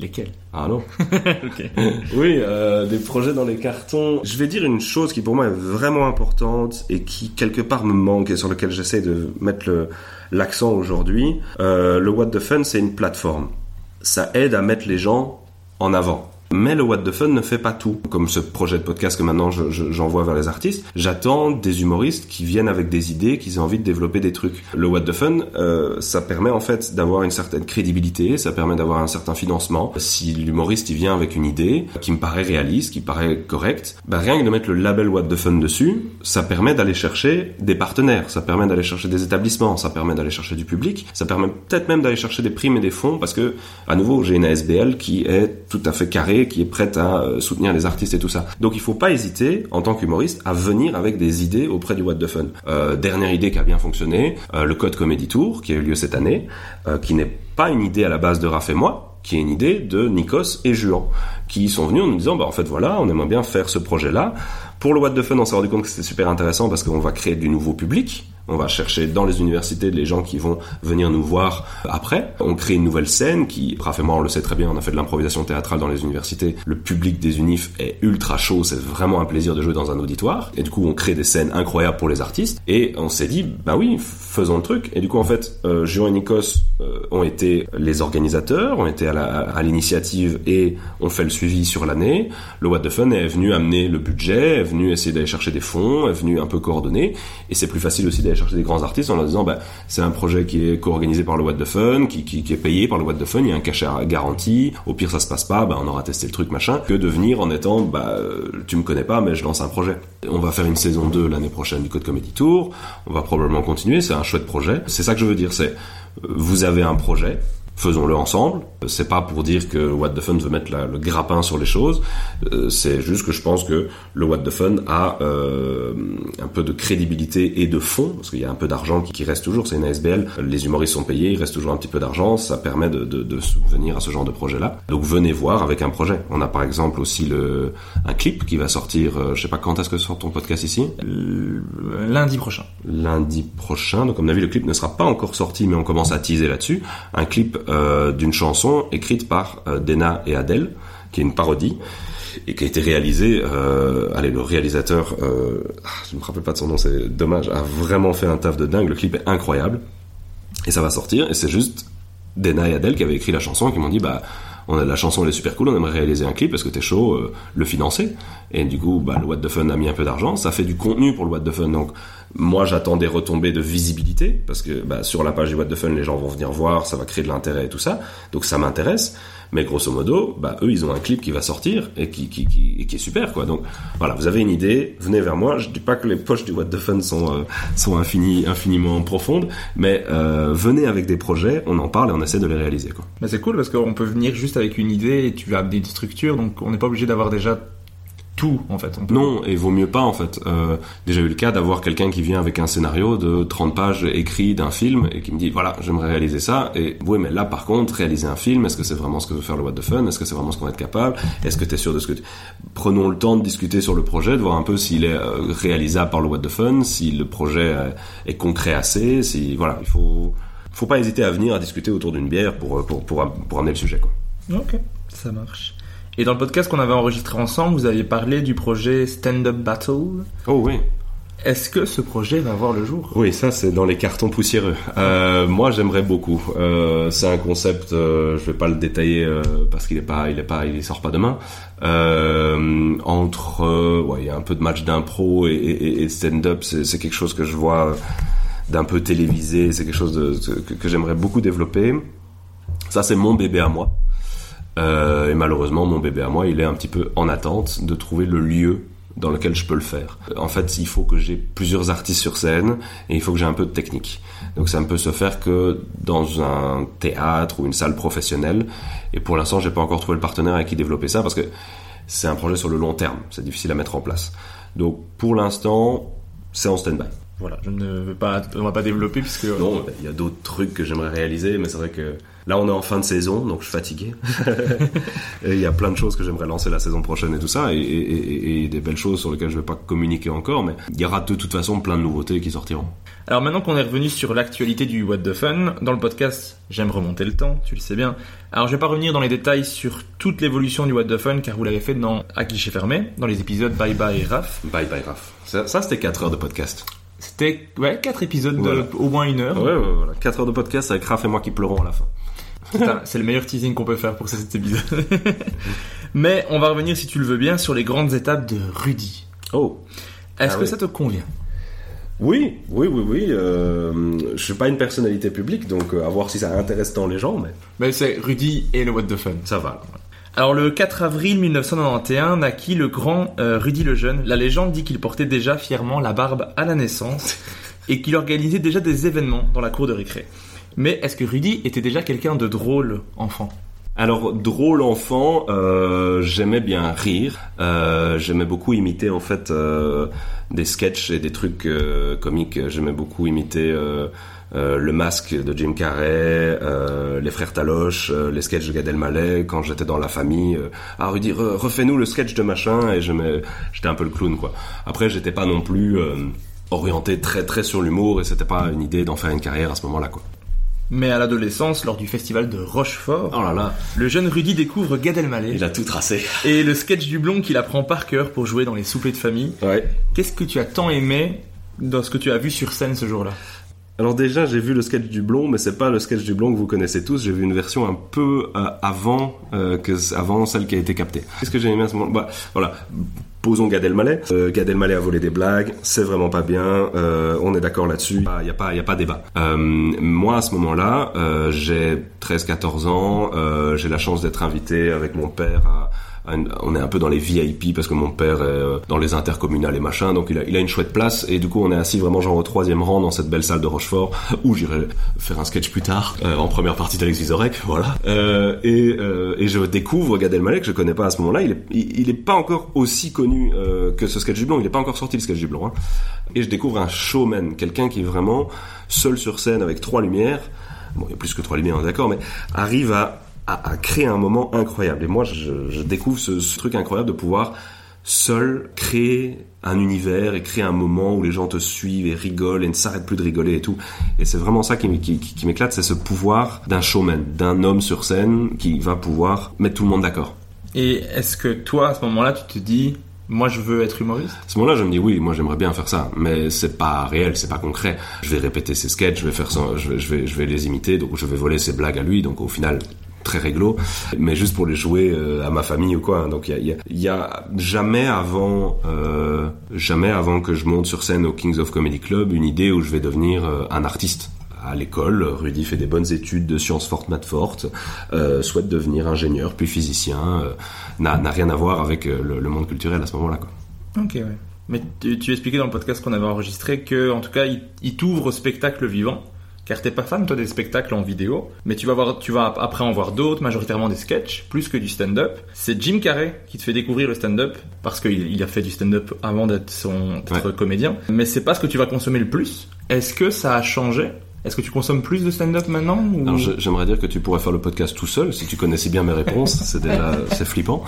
Lesquels? Ah non. Oui, euh, des projets dans les cartons. Je vais dire une chose qui pour moi est vraiment importante et qui quelque part me manque et sur lequel j'essaie de mettre l'accent aujourd'hui. Euh, le What the Fun, c'est une plateforme. Ça aide à mettre les gens en avant. Mais le What the Fun ne fait pas tout. Comme ce projet de podcast que maintenant j'envoie vers les artistes, j'attends des humoristes qui viennent avec des idées, qui ont envie de développer des trucs. Le What the Fun, euh, ça permet en fait d'avoir une certaine crédibilité, ça permet d'avoir un certain financement. Si l'humoriste il vient avec une idée qui me paraît réaliste, qui paraît correcte, bah rien que de mettre le label What the Fun dessus, ça permet d'aller chercher des partenaires, ça permet d'aller chercher des établissements, ça permet d'aller chercher du public, ça permet peut-être même d'aller chercher des primes et des fonds parce que à nouveau j'ai une ASBL qui est tout à fait carrée qui est prête à euh, soutenir les artistes et tout ça. Donc il faut pas hésiter, en tant qu'humoriste, à venir avec des idées auprès du What the Fun. Euh, dernière idée qui a bien fonctionné, euh, le Code Comedy Tour, qui a eu lieu cette année, qui n'est pas une idée à la base de Raph et moi, qui est une idée de Nikos et Juan, qui sont venus en nous disant, bah en fait voilà, on aimerait bien faire ce projet-là. Pour le What the Fun, on s'est rendu compte que c'était super intéressant parce qu'on va créer du nouveau public, on va chercher dans les universités les gens qui vont venir nous voir après. On crée une nouvelle scène qui, Raph et moi, on le sait très bien, on a fait de l'improvisation théâtrale dans les universités. Le public des unifs est ultra chaud, c'est vraiment un plaisir de jouer dans un auditoire. Et du coup, on crée des scènes incroyables pour les artistes. Et on s'est dit, bah oui, faisons le truc. Et du coup, en fait, euh, Jean et Nikos euh, ont été les organisateurs, ont été à l'initiative et ont fait le suivi sur l'année. Le What the Fun est venu amener le budget, est venu essayer d'aller chercher des fonds, est venu un peu coordonner. Et c'est plus facile aussi d'aller chercher des grands artistes en leur disant bah, c'est un projet qui est co-organisé par le What the Fun, qui, qui, est payé par le What the Fun, il y a un cachet garanti, au pire ça se passe pas, bah, on aura testé le truc machin, que de venir en étant bah, tu me connais pas mais je lance un projet. On va faire une saison 2 l'année prochaine du Code Comedy Tour, on va probablement continuer, c'est un chouette projet. C'est ça que je veux dire, c'est vous avez un projet, faisons-le ensemble. C'est pas pour dire que What the Fun veut mettre le grappin sur les choses. Euh, c'est juste que je pense que le What the Fun a euh, un peu de crédibilité et de fond, parce qu'il y a un peu d'argent qui, reste toujours. C'est une ASBL. Les humoristes sont payés, il reste toujours un petit peu d'argent. Ça permet de, de, de subvenir à ce genre de projet-là. Donc venez voir avec un projet. On a par exemple aussi le un clip qui va sortir. Euh, je sais pas quand est-ce que sort ton podcast ici. Lundi prochain. Lundi prochain. Donc comme mon avis le clip ne sera pas encore sorti, mais on commence à teaser là-dessus. Un clip d'une chanson écrite par euh, Dena et Adele, qui est une parodie et qui a été réalisée. Euh, allez, le réalisateur, euh, ah, je me rappelle pas de son nom, c'est dommage, a vraiment fait un taf de dingue. Le clip est incroyable. Et ça va sortir, et c'est juste Dena et Adèle qui avaient écrit la chanson, qui m'ont dit, bah, on a la chanson, elle est super cool, on aimerait réaliser un clip, parce que t'es chaud, euh, le financer. Et du coup, bah, le What the Fun a mis un peu d'argent, ça fait du contenu pour le What the Fun, donc moi j'attends des retombées de visibilité, parce que bah, sur la page du What the Fun, les gens vont venir voir, ça va créer de l'intérêt et tout ça, donc ça m'intéresse. Mais grosso modo, bah, eux, ils ont un clip qui va sortir et qui, est super, quoi. Donc, voilà, vous avez une idée, venez vers moi. Je dis pas que les poches du What the Fun sont, euh, sont infini, infiniment profondes, mais euh, venez avec des projets, on en parle et on essaie de les réaliser, quoi. C'est cool parce qu'on peut venir juste avec une idée et tu vas une structure, donc on n'est pas obligé d'avoir déjà tout en fait. On peut- Non, et vaut mieux pas en fait. Euh, déjà eu le cas d'avoir quelqu'un qui vient avec un scénario de 30 pages écrit d'un film et qui me dit voilà, j'aimerais réaliser ça. Et oui, mais là par contre, réaliser un film, est-ce que c'est vraiment ce que veut faire le What the Fun? Est-ce que c'est vraiment ce qu'on va être capable? Est-ce que tu es sûr de ce que tu... Prenons le temps de discuter sur le projet, de voir un peu s'il est euh, réalisable par le What the Fun, si le projet euh, est concret assez, si voilà, il faut faut pas hésiter à venir à discuter autour d'une bière pour pour pour, pour amener le sujet quoi. Ok, ça marche. Et dans le podcast qu'on avait enregistré ensemble, vous aviez parlé du projet Stand Up Battle. Oh oui. Est-ce que ce projet va voir le jour? Oui, ça c'est dans les cartons poussiéreux. Euh, moi, j'aimerais beaucoup. Euh, c'est un concept. euh, je vais pas le détailler euh, parce qu'il est pas, il est pas, il sort pas demain. Entre, ouais, il y a un peu de match d'impro et, et, et stand-up. C'est, quelque chose que je vois d'un peu télévisé. C'est quelque chose de, de- que, que j'aimerais beaucoup développer. Ça, c'est mon bébé à moi. Euh, et malheureusement, mon bébé à moi, il est un petit peu en attente de trouver le lieu dans lequel je peux le faire. En fait, il faut que j'ai plusieurs artistes sur scène et il faut que j'ai un peu de technique. Donc ça ne peut se faire que dans un théâtre ou une salle professionnelle. Et pour l'instant, j'ai pas encore trouvé le partenaire avec qui développer ça parce que c'est un projet sur le long terme. C'est difficile à mettre en place. Donc pour l'instant, c'est en stand-by. Voilà, je ne veux pas, on va pas développer puisque Non, il y a d'autres trucs que j'aimerais réaliser, mais c'est vrai que là on est en fin de saison, donc je suis fatigué. et il y a plein de choses que j'aimerais lancer la saison prochaine et tout ça, et, et- et- et des belles choses sur lesquelles je vais pas communiquer encore, mais il y aura de toute façon plein de nouveautés qui sortiront. Alors maintenant qu'on est revenu sur l'actualité du What the Fun, dans le podcast, j'aime remonter le temps, tu le sais bien. Alors je vais pas revenir dans les détails sur toute l'évolution du What the Fun, car vous l'avez fait dans À guichet fermé, dans les épisodes Bye Bye et Raph. Bye bye Raph. Ça, ça, c'était 4 heures de podcast. C'était ouais, quatre épisodes de au moins une heure. Ouais, ouais, voilà. 4 heures de podcast avec Raph et moi qui pleurons à la fin. C'est le meilleur teasing qu'on peut faire pour cet épisode. Mais on va revenir, si tu le veux bien, sur les grandes étapes de Rudy. Oh Est-ce Ah que oui. ça te convient? Oui, oui, oui, oui. Euh, je suis pas une personnalité publique, donc euh, à voir si ça intéresse tant les gens, mais Mais c'est Rudy et le What the Fun. ça va. Alors le 4 avril 1991 naquit le grand euh, Rudy le Jeune. La légende dit qu'il portait déjà fièrement la barbe à la naissance et qu'il organisait déjà des événements dans la cour de récré. Mais est-ce que Rudy était déjà quelqu'un de drôle enfant? Alors drôle enfant, euh, j'aimais bien rire. Euh, j'aimais beaucoup imiter en fait des sketchs et des trucs comiques. J'aimais beaucoup imiter euh, le masque de Jim Carrey, euh, les frères Taloche, euh, les sketchs de Gad Elmaleh quand j'étais dans la famille. ah Rudy, re- refais-nous le sketch de machin et j'étais un peu le clown quoi. Après j'étais pas non plus orienté très très sur l'humour et c'était pas une idée d'en faire une carrière à ce moment-là quoi. Mais à l'adolescence, lors du festival de Rochefort, Oh là là, le jeune Rudy découvre Gad Elmaleh il a tout tracé. et le sketch du blond qu'il apprend par cœur pour jouer dans les soupers de famille. Ouais. Qu'est-ce que tu as tant aimé dans ce que tu as vu sur scène ce jour-là? Alors déjà, j'ai vu le sketch du blond, mais c'est pas le sketch du blond que vous connaissez tous. J'ai vu une version un peu euh, avant euh, que avant celle qui a été captée. Qu'est-ce que j'ai aimé à ce moment Bah voilà. Posons Gad Elmaleh. Euh, Gad Elmaleh a volé des blagues, c'est vraiment pas bien. euh, on est d'accord là-dessus. Il y a pas, il y a pas débat. Moi à ce moment-là, j'ai 13-14 ans. j'ai la chance d'être invité avec mon père à on est un peu dans les VIP parce que mon père est euh, dans les intercommunales et machin, donc il a, une chouette place et du coup on est assis vraiment genre au troisième rang dans cette belle salle de Rochefort où j'irai faire un sketch plus tard euh, en première partie d'Alex Vizorek, voilà. Euh, et, je découvre Gad Elmaleh que je connais pas à ce moment-là. Il est, pas encore aussi connu que ce sketch du blanc. Il est pas encore sorti le sketch du blanc. hein. Et je découvre un showman, quelqu'un qui est vraiment seul sur scène avec trois lumières. Bon, il y a plus que trois lumières, d'accord, mais arrive à à, à créer un moment incroyable. Et moi, je, je découvre ce, ce truc incroyable de pouvoir seul créer un univers et créer un moment où les gens te suivent et rigolent et ne s'arrêtent plus de rigoler et tout. Et c'est vraiment ça qui m'éclate, c'est ce pouvoir d'un showman, d'un homme sur scène qui va pouvoir mettre tout le monde d'accord. Et est-ce que toi, à ce moment-là, tu te dis, moi je veux être humoriste? À ce moment-là, je me dis oui, moi j'aimerais bien faire ça, mais c'est pas réel, c'est pas concret. Je vais répéter ses sketchs, je vais faire ça, je vais, je vais, je vais les imiter, donc je vais voler ses blagues à lui, donc au final très réglo, mais juste pour les jouer euh, à ma famille ou quoi. Donc il y a, jamais avant, euh, jamais avant que je monte sur scène au Kings of Comedy Club une idée où je vais devenir euh, un artiste à l'école, Rudy fait des bonnes études de sciences fortes, maths fortes, souhaite devenir ingénieur, puis physicien, n'a rien à voir avec le, monde culturel à ce moment-là. Ok, ouais. Mais tu, tu, expliquais dans le podcast qu'on avait enregistré que, en tout cas, il, il t'ouvre au spectacle vivant. Car t'es pas fan toi des spectacles en vidéo, mais tu vas voir, tu vas après en voir d'autres, majoritairement des sketchs, plus que du stand-up. C'est Jim Carrey qui te fait découvrir le stand-up parce qu'il il a fait du stand-up avant d'être son ouais. comédien. Mais c'est pas ce que tu vas consommer le plus. Est-ce que ça a changé? Est-ce que tu consommes plus de stand-up maintenant ou... Alors j'aimerais dire que tu pourrais faire le podcast tout seul si tu connaissais bien mes réponses. c'est déjà c'est flippant.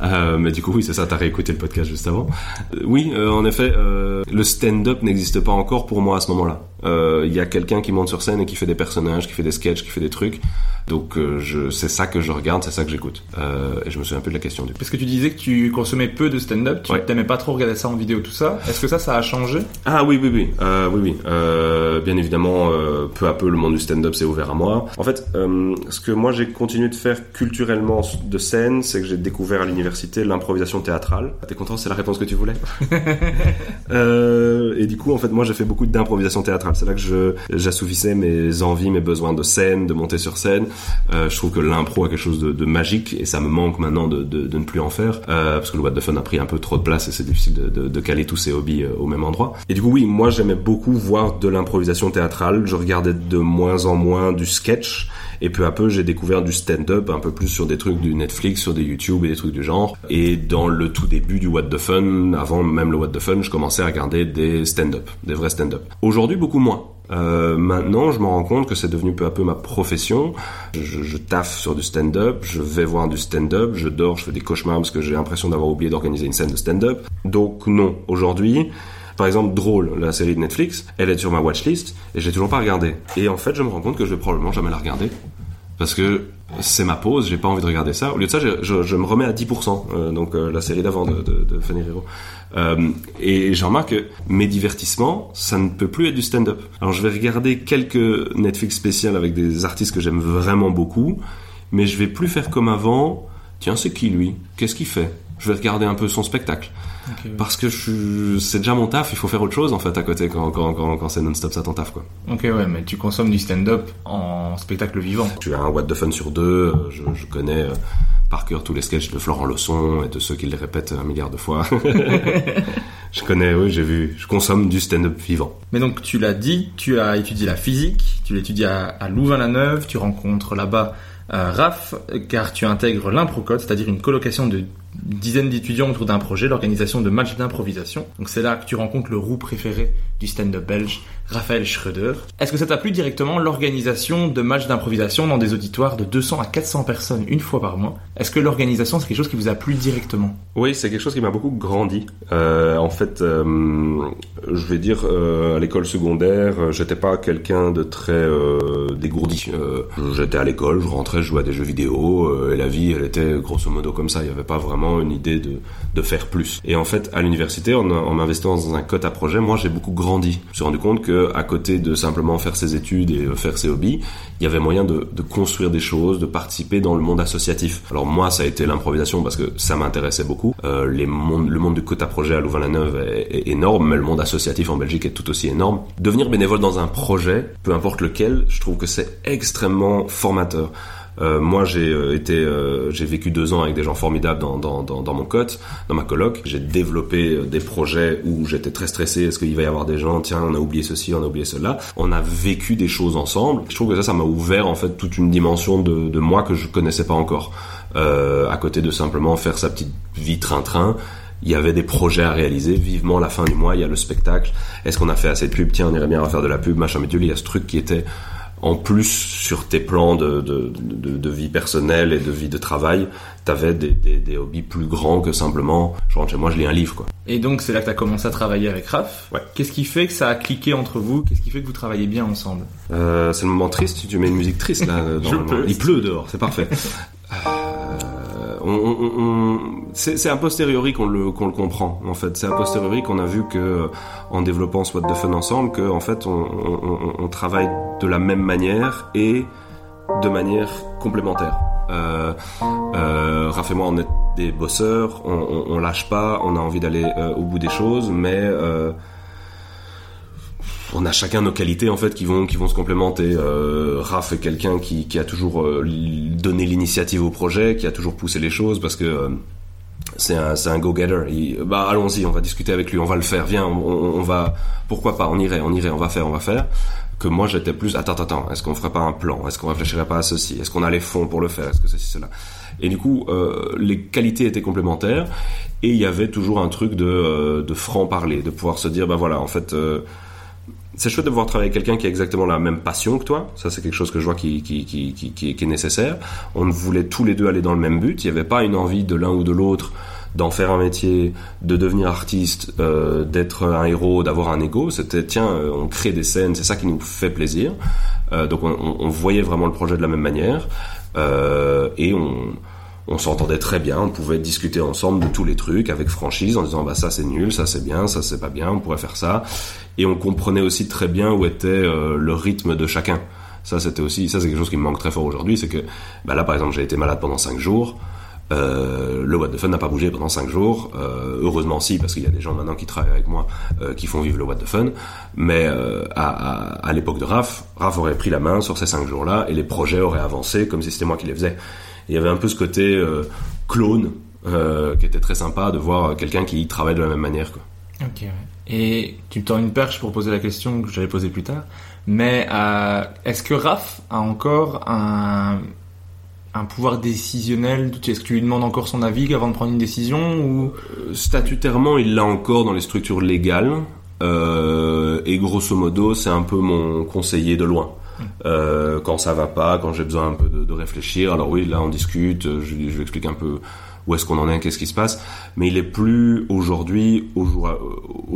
Euh, mais du coup oui c'est ça. T'as réécouté le podcast juste avant. Euh, oui euh, en effet le stand-up n'existe pas encore pour moi à ce moment-là. Il euh, y a quelqu'un qui monte sur scène et qui fait des personnages, qui fait des sketchs, qui fait des trucs. Donc euh, je, c'est ça que je regarde, c'est ça que j'écoute. Euh, et je me souviens un peu de la question du coup. Parce que tu disais que tu consommais peu de stand-up, tu ouais. t'aimais pas trop regarder ça en vidéo, tout ça. Est-ce que ça, ça a changé? Ah oui, oui, oui, oui, oui. Bien évidemment, peu à peu, le monde du stand-up s'est ouvert à moi. En fait, ce que moi j'ai continué de faire culturellement de scène, c'est que j'ai découvert à l'université l'improvisation théâtrale. T'es content? C'est la réponse que tu voulais? Et du coup, en fait, moi j'ai fait beaucoup d'improvisation théâtrale. C'est là que j'assouvissais mes envies, mes besoins de scène, de monter sur scène. Euh, je trouve que l'impro a quelque chose de, magique et ça me manque maintenant de, de, de ne plus en faire euh, parce que le What the Fun a pris un peu trop de place et c'est difficile de, caler tous ces hobbies euh, au même endroit. Et du coup, oui, moi j'aimais beaucoup voir de l'improvisation théâtrale. Je regardais de moins en moins du sketch. Et peu à peu, j'ai découvert du stand-up, un peu plus sur des trucs du Netflix, sur des YouTube et des trucs du genre. Et dans le tout début du What the Fun, avant même le What the Fun, je commençais à regarder des stand-up, des vrais stand-up. Aujourd'hui, beaucoup moins. Euh, maintenant, je me rends compte que c'est devenu peu à peu ma profession. Je, je taffe sur du stand-up, je vais voir du stand-up, je dors, je fais des cauchemars parce que j'ai l'impression d'avoir oublié d'organiser une scène de stand-up. Donc non, aujourd'hui, par exemple, Drôle, la série de Netflix, elle est sur ma watchlist et j'ai toujours pas regardé. Et en fait, je me rends compte que je vais probablement jamais la regarder parce que c'est ma pause, j'ai pas envie de regarder ça. Au lieu de ça, je, je, je me remets à 10%, euh, donc euh, la série d'avant de, de. Euh, et j'en remarque que mes divertissements, ça ne peut plus être du stand-up. Alors je vais regarder quelques Netflix spéciales avec des artistes que j'aime vraiment beaucoup, mais je vais plus faire comme avant. Tiens, c'est qui lui? Qu'est-ce qu'il fait? Je vais regarder un peu son spectacle. Okay, ouais. Parce que je, c'est déjà mon taf, il faut faire autre chose en fait à côté quand, quand, quand, quand c'est non-stop ça ton taf quoi. Ok ouais, mais tu consommes du stand-up en spectacle vivant. Tu as un What the Fun sur deux, je, je connais euh, par cœur tous les sketchs de Florent Leçon et de ceux qui les répètent un milliard de fois. je connais, oui, j'ai vu, je consomme du stand-up vivant. Mais donc tu l'as dit, tu as étudié la physique, tu l'étudies à, à Louvain-la-Neuve, tu rencontres là-bas euh, RAF, car tu intègres l'improcode, c'est-à-dire une colocation de dizaines d'étudiants autour d'un projet, l'organisation de matchs d'improvisation. Donc c'est là que tu rencontres le roux préféré du stand-up belge, Raphaël Schröder. Est-ce que ça t'a plu directement l'organisation de matchs d'improvisation dans des auditoires de 200 à 400 personnes une fois par mois? Est-ce que l'organisation c'est quelque chose qui vous a plu directement? Oui, c'est quelque chose qui m'a beaucoup grandi. Euh, en fait, euh, je vais dire euh, à l'école secondaire, j'étais pas quelqu'un de très dégourdi. J'étais à l'école, je rentrais, je jouais à des jeux vidéo et la vie, elle était grosso modo comme ça. Il y avait pas vraiment une idée de, de faire plus. Et en fait, à l'université, en, en m'investissant dans un code à projet, moi j'ai beaucoup grandi. Je me suis rendu compte que à côté de simplement faire ses études et faire ses hobbies, il y avait moyen de, de construire des choses, de participer dans le monde associatif. Alors moi, ça a été l'improvisation parce que ça m'intéressait beaucoup. Euh, les mondes, le monde du à projet à Louvain-la-Neuve est, énorme, mais le monde associatif en Belgique est tout aussi énorme. Devenir bénévole dans un projet, peu importe lequel, je trouve que c'est extrêmement formateur. Euh, moi, j'ai euh, été, euh, j'ai vécu deux ans avec des gens formidables dans, dans, dans, dans mon cote, dans ma coloc. J'ai développé euh, des projets où j'étais très stressé. Est-ce qu'il va y avoir des gens? Tiens, on a oublié ceci, on a oublié cela. On a vécu des choses ensemble. Je trouve que ça, ça m'a ouvert en fait toute une dimension de, de moi que je connaissais pas encore. à côté de simplement faire sa petite vie train-train il y avait des projets à réaliser. Vivement la fin du mois, il y a le spectacle. Est-ce qu'on a fait assez de pub Tiens, on irait bien refaire de la pub, machin. Mais il y a ce truc qui était en plus sur tes plans de, de, de, de, vie personnelle et de vie de travail, t'avais des, des, des hobbies plus grands que simplement je rentre chez moi, je lis un livre quoi. Et donc c'est là que t'as commencé à travailler avec Raph. Ouais. Qu'est-ce qui fait que ça a cliqué entre vous? Qu'est-ce qui fait que vous travaillez bien ensemble? Euh, C'est le moment triste. Tu mets une musique triste là. Je peux. Il pleut dehors, c'est parfait. Euh, C'est a posteriori qu'on le, comprend, en fait. C'est a posteriori qu'on a vu que, euh, en développant What the Fun ensemble, que, en fait, on, travaille de la même manière et de manière complémentaire. Euh, euh, Raph et moi, on est des bosseurs, on, lâche pas, on a envie d'aller euh, au bout des choses, mais on a chacun nos qualités en fait qui vont qui vont se complémenter. Euh, Raph est quelqu'un qui, qui a toujours euh, donné l'initiative au projet, qui a toujours poussé les choses parce que euh, c'est un un go-getter. Bah allons-y, on va discuter avec lui, on va le faire. Viens, on, on- va pourquoi pas, on irait, on irait, on va faire, on va faire. Que moi j'étais plus attends attends attends, est-ce qu'on ferait pas un plan, est-ce qu'on réfléchirait pas à ceci, est-ce qu'on a les fonds pour le faire, est-ce que ceci cela? Et du coup euh, les qualités étaient complémentaires et il y avait toujours un truc de euh, de franc parler, de pouvoir se dire bah voilà en fait. euh, c'est chouette de pouvoir travailler quelqu'un qui a exactement la même passion que toi. Ça, c'est quelque chose que je vois qui, qui, qui, qui, qui- est nécessaire. On voulait tous les deux aller dans le même but. Il n'y avait pas une envie de l'un ou de l'autre d'en faire un métier, de devenir artiste, euh, d'être un héros, d'avoir un ego. C'était, tiens, euh, on crée des scènes, c'est ça qui nous fait plaisir. Euh, donc, on, on- on voyait vraiment le projet de la même manière. Euh, et on, on s'entendait très bien, on pouvait discuter ensemble de tous les trucs avec franchise en disant bah ça c'est nul, ça c'est bien, ça c'est pas bien, on pourrait faire ça. Et on comprenait aussi très bien où était euh, le rythme de chacun. Ça c'était aussi, ça c'est quelque chose qui me manque très fort aujourd'hui, c'est que bah là par exemple j'ai été malade pendant cinq jours. Euh, le What the Fun n'a pas bougé pendant 5 jours. Euh, heureusement si, parce qu'il y a des gens maintenant qui travaillent avec moi qui font vivre le What the Fun. Mais à, à, à l'époque de Raph, Raph aurait pris la main sur ces 5 jours-là et les projets auraient avancé comme si c'était moi qui les faisais. Il y avait un peu ce côté euh, clone euh, qui était très sympa de voir quelqu'un qui travaille de la même manière. Quoi. Ok, ouais. Et tu me tends une perche pour poser la question que j'allais poser plus tard. Mais euh, est-ce que Raph a encore un, un pouvoir décisionnel? Est-ce que tu lui demandes encore son avis avant de prendre une décision ou? Statutairement, il l'a encore dans les structures légales. Euh, et grosso modo, c'est un peu mon conseiller de loin. Euh, quand ça va pas, quand j'ai besoin un peu de, réfléchir, alors oui, là on discute, euh, je, je lui explique un peu où est-ce qu'on en est, qu'est-ce qui se passe, mais il est plus aujourd'hui au jour,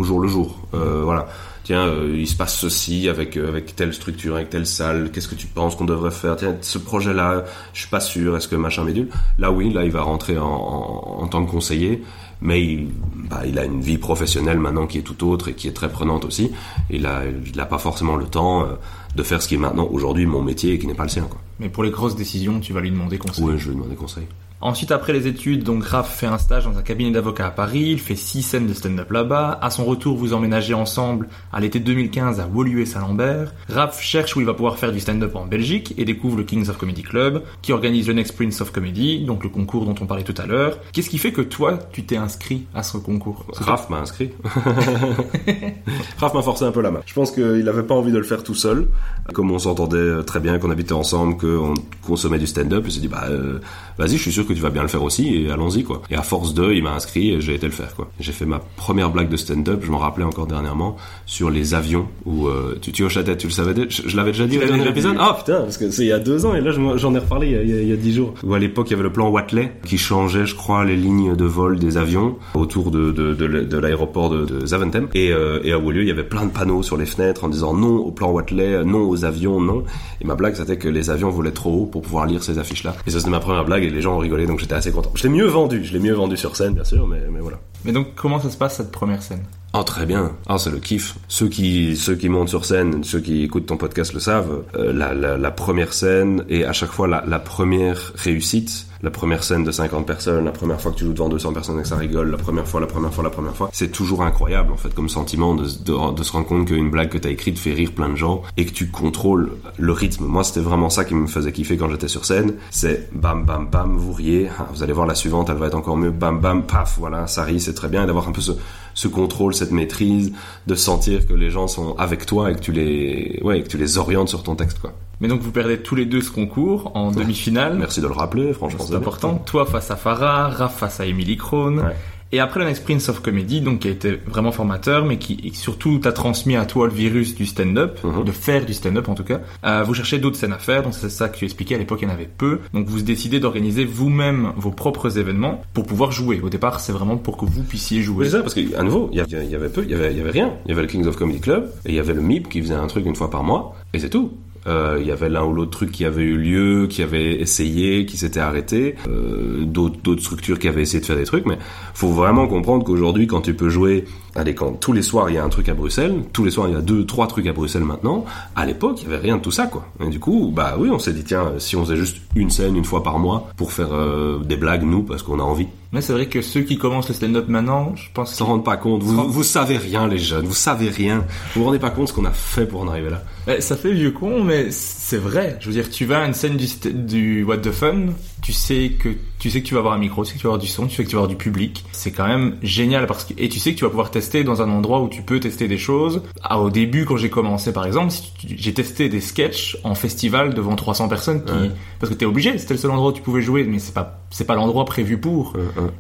jour le jour. Euh, voilà. Tiens, euh, il se passe ceci avec euh, telle structure, avec telle salle. Qu'est-ce que tu penses qu'on devrait faire? Tiens, ce projet-là, je suis pas sûr. Est-ce que machin médule Là, oui, là, il va rentrer en, tant que conseiller, mais il, bah, il a une vie professionnelle maintenant qui est tout autre et qui est très prenante aussi. Il a, pas forcément le temps euh, de faire ce qui est maintenant aujourd'hui mon métier et qui n'est pas le sien. Quoi. Mais pour les grosses décisions, tu vas lui demander conseil. Oui, je lui demande des conseils. Ensuite, après les études, donc Raph fait un stage dans un cabinet d'avocat à Paris, il fait six scènes de stand-up là-bas. À son retour, vous emménagez ensemble à l'été 2015 à Woluwe-Saint-Lambert. Raph cherche où il va pouvoir faire du stand-up en Belgique et découvre le Kings of Comedy Club, qui organise le Next Prince of Comedy, donc le concours dont on parlait tout à l'heure. Qu'est-ce qui fait que toi, tu t'es inscrit à ce concours? Raph m'a inscrit. Raph m'a forcé un peu la main. Je pense qu'il avait pas envie de le faire tout seul. Comme on s'entendait très bien, qu'on habitait ensemble, qu'on consommait du stand-up, il s'est dit bah euh, vas-y, je suis sûr que tu vas bien le faire aussi et allons-y quoi. Et à force de, il m'a inscrit et j'ai été le faire quoi. J'ai fait ma première blague de stand-up, je m'en rappelais encore dernièrement sur les avions où euh, tu tu hoches la tête, tu le savais déjà je, je l'avais déjà dit au dernier épisode? Ah putain, parce que c'est il y a deux ans et là j'en ai reparlé il y a- il y a- il y a dix jours. Où à l'époque il y avait le plan Watley qui changeait, je crois, les lignes de vol des avions autour de de, de, de l'aéroport de, de Zaventem et, euh, et à Woluwe il y avait plein de panneaux sur les fenêtres en disant non au plan Watley, non aux avions, non. Et ma blague c'était que les avions volaient trop haut pour pouvoir lire ces affiches là. Et ça c'était ma première blague et les gens ont donc j'étais assez content. Je l'ai mieux vendu, je l'ai mieux vendu sur scène bien sûr, mais mais voilà. Mais donc, comment ça se passe cette première scène? Oh très bien. Ah c'est le kiff. Ceux qui ceux qui montent sur scène, ceux qui écoutent ton podcast le savent. Euh, la, la, la première scène et à chaque fois la, la première réussite, la première scène de 50 personnes, la première fois que tu joues devant 200 personnes et que ça rigole, la première fois, la première fois, la première fois, c'est toujours incroyable en fait comme sentiment de, de, de se rendre compte qu'une blague que t'as écrite fait rire plein de gens et que tu contrôles le rythme. Moi c'était vraiment ça qui me faisait kiffer quand j'étais sur scène. C'est bam bam bam, vous riez. Ah, vous allez voir la suivante, elle va être encore mieux. Bam bam paf, voilà, ça rit, c'est très bien et d'avoir un peu ce ce contrôle, cette maîtrise, de sentir que les gens sont avec toi et que tu les, ouais, et que tu les orientes sur ton texte, quoi. Mais donc, vous perdez tous les deux ce concours en demi-finale. Merci de le rappeler, franchement. C'est important. Toi face à Farah, Raph face à Emily Krohn. Ouais. Et après le Next Prince of Comedy, donc qui a été vraiment formateur, mais qui surtout t'a transmis à toi le virus du stand-up, Mhm. de faire du stand-up en tout cas. Euh, vous cherchez d'autres scènes à faire, donc c'est ça que tu expliquais à l'époque, il y en avait peu. Donc vous décidez d'organiser vous-même vos propres événements pour pouvoir jouer. Au départ, c'est vraiment pour que vous puissiez jouer. c'est ça, parce qu'à nouveau, il y avait, il y avait peu, il y avait, y avait rien. Il y avait le Kings of Comedy Club, et il y avait le MIP qui faisait un truc une fois par mois, et c'est tout. Euh, Il y avait l'un ou l'autre truc qui avait eu lieu, qui avait essayé, qui s'était arrêté. Euh, D'autres structures qui avaient essayé de faire des trucs. Mais faut vraiment comprendre qu'aujourd'hui, quand tu peux jouer, allez, quand tous les soirs il y a un truc à Bruxelles, tous les soirs il y a deux, trois trucs à Bruxelles maintenant. À l'époque, il y avait rien de tout ça, quoi. Et du coup, bah oui, on s'est dit tiens, si on faisait juste une scène une fois par mois pour faire euh, des blagues nous parce qu'on a envie. Mais c'est vrai que ceux qui commencent le stand-up maintenant, je pense s'en rendent pas compte. Vous, vous savez rien, les jeunes. Vous savez rien. Vous vous rendez pas compte ce qu'on a fait pour en arriver là. Eh, ça fait vieux con, mais c'est vrai. Je veux dire, tu vas à une scène du, du What the Fun, tu sais que tu sais que tu vas avoir un micro, tu sais que tu vas avoir du son, tu sais que tu vas avoir du public. C'est quand même génial parce que et tu sais que tu vas pouvoir tester dans un endroit où tu peux tester des choses. Ah, au début, quand j'ai commencé, par exemple, j'ai testé des sketchs en festival devant 300 personnes, qui, Ouais. parce que t'es obligé. C'était le seul endroit où tu pouvais jouer, mais c'est pas c'est pas l'endroit prévu pour.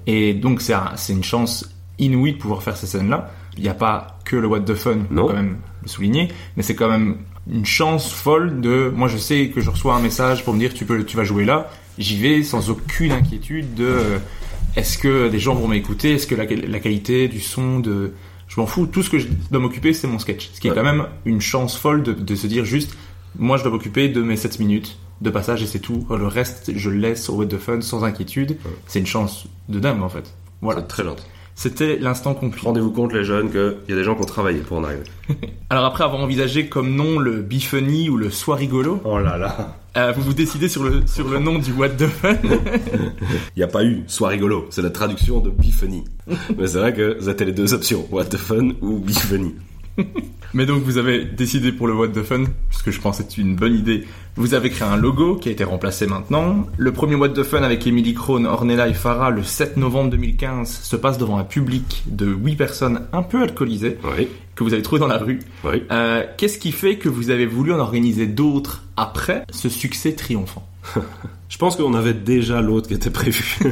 Et donc c'est un- c'est une chance inouïe de pouvoir faire ces scènes-là. Il n'y a pas que le What the Fun, Non. quand même le souligner, mais c'est quand même une chance folle de. Moi, je sais que je reçois un message pour me dire tu peux, tu vas jouer là. J'y vais sans aucune inquiétude de euh, est-ce que des gens vont m'écouter, est-ce que la, la qualité du son de je m'en fous. Tout ce que je dois m'occuper, c'est mon sketch. Ce qui est quand même une chance folle de, de se dire juste moi, je dois m'occuper de mes 7 minutes de passage et c'est tout. Le reste, je le laisse au What the Fun sans inquiétude. C'est une chance de dingue en fait. Voilà. Très gentil. C'était l'instant compliqué. Rendez-vous compte, les jeunes, qu'il y a des gens qui ont travaillé pour en arriver. Alors après avoir envisagé comme nom le Bifunny ou le Soir rigolo, Oh là là. Euh, vous vous décidez sur le, sur le nom du What the Fun. Il n'y a pas eu Sois rigolo. C'est la traduction de Bifunny. Mais c'est vrai que c'était les deux options. What the fun ou Bifunny. Mais donc vous avez décidé pour le What the Fun, puisque je pense que c'est une bonne idée. Vous avez créé un logo qui a été remplacé maintenant. Le premier What the Fun avec Emily Krohn, Ornella et Farah le 7 novembre 2015 se passe devant un public de 8 personnes un peu alcoolisées Oui, que vous avez trouvé dans la rue. oui. Euh, Qu'est-ce qui fait que vous avez voulu en organiser d'autres après ce succès triomphant? Je pense qu'on avait déjà l'autre qui était prévu.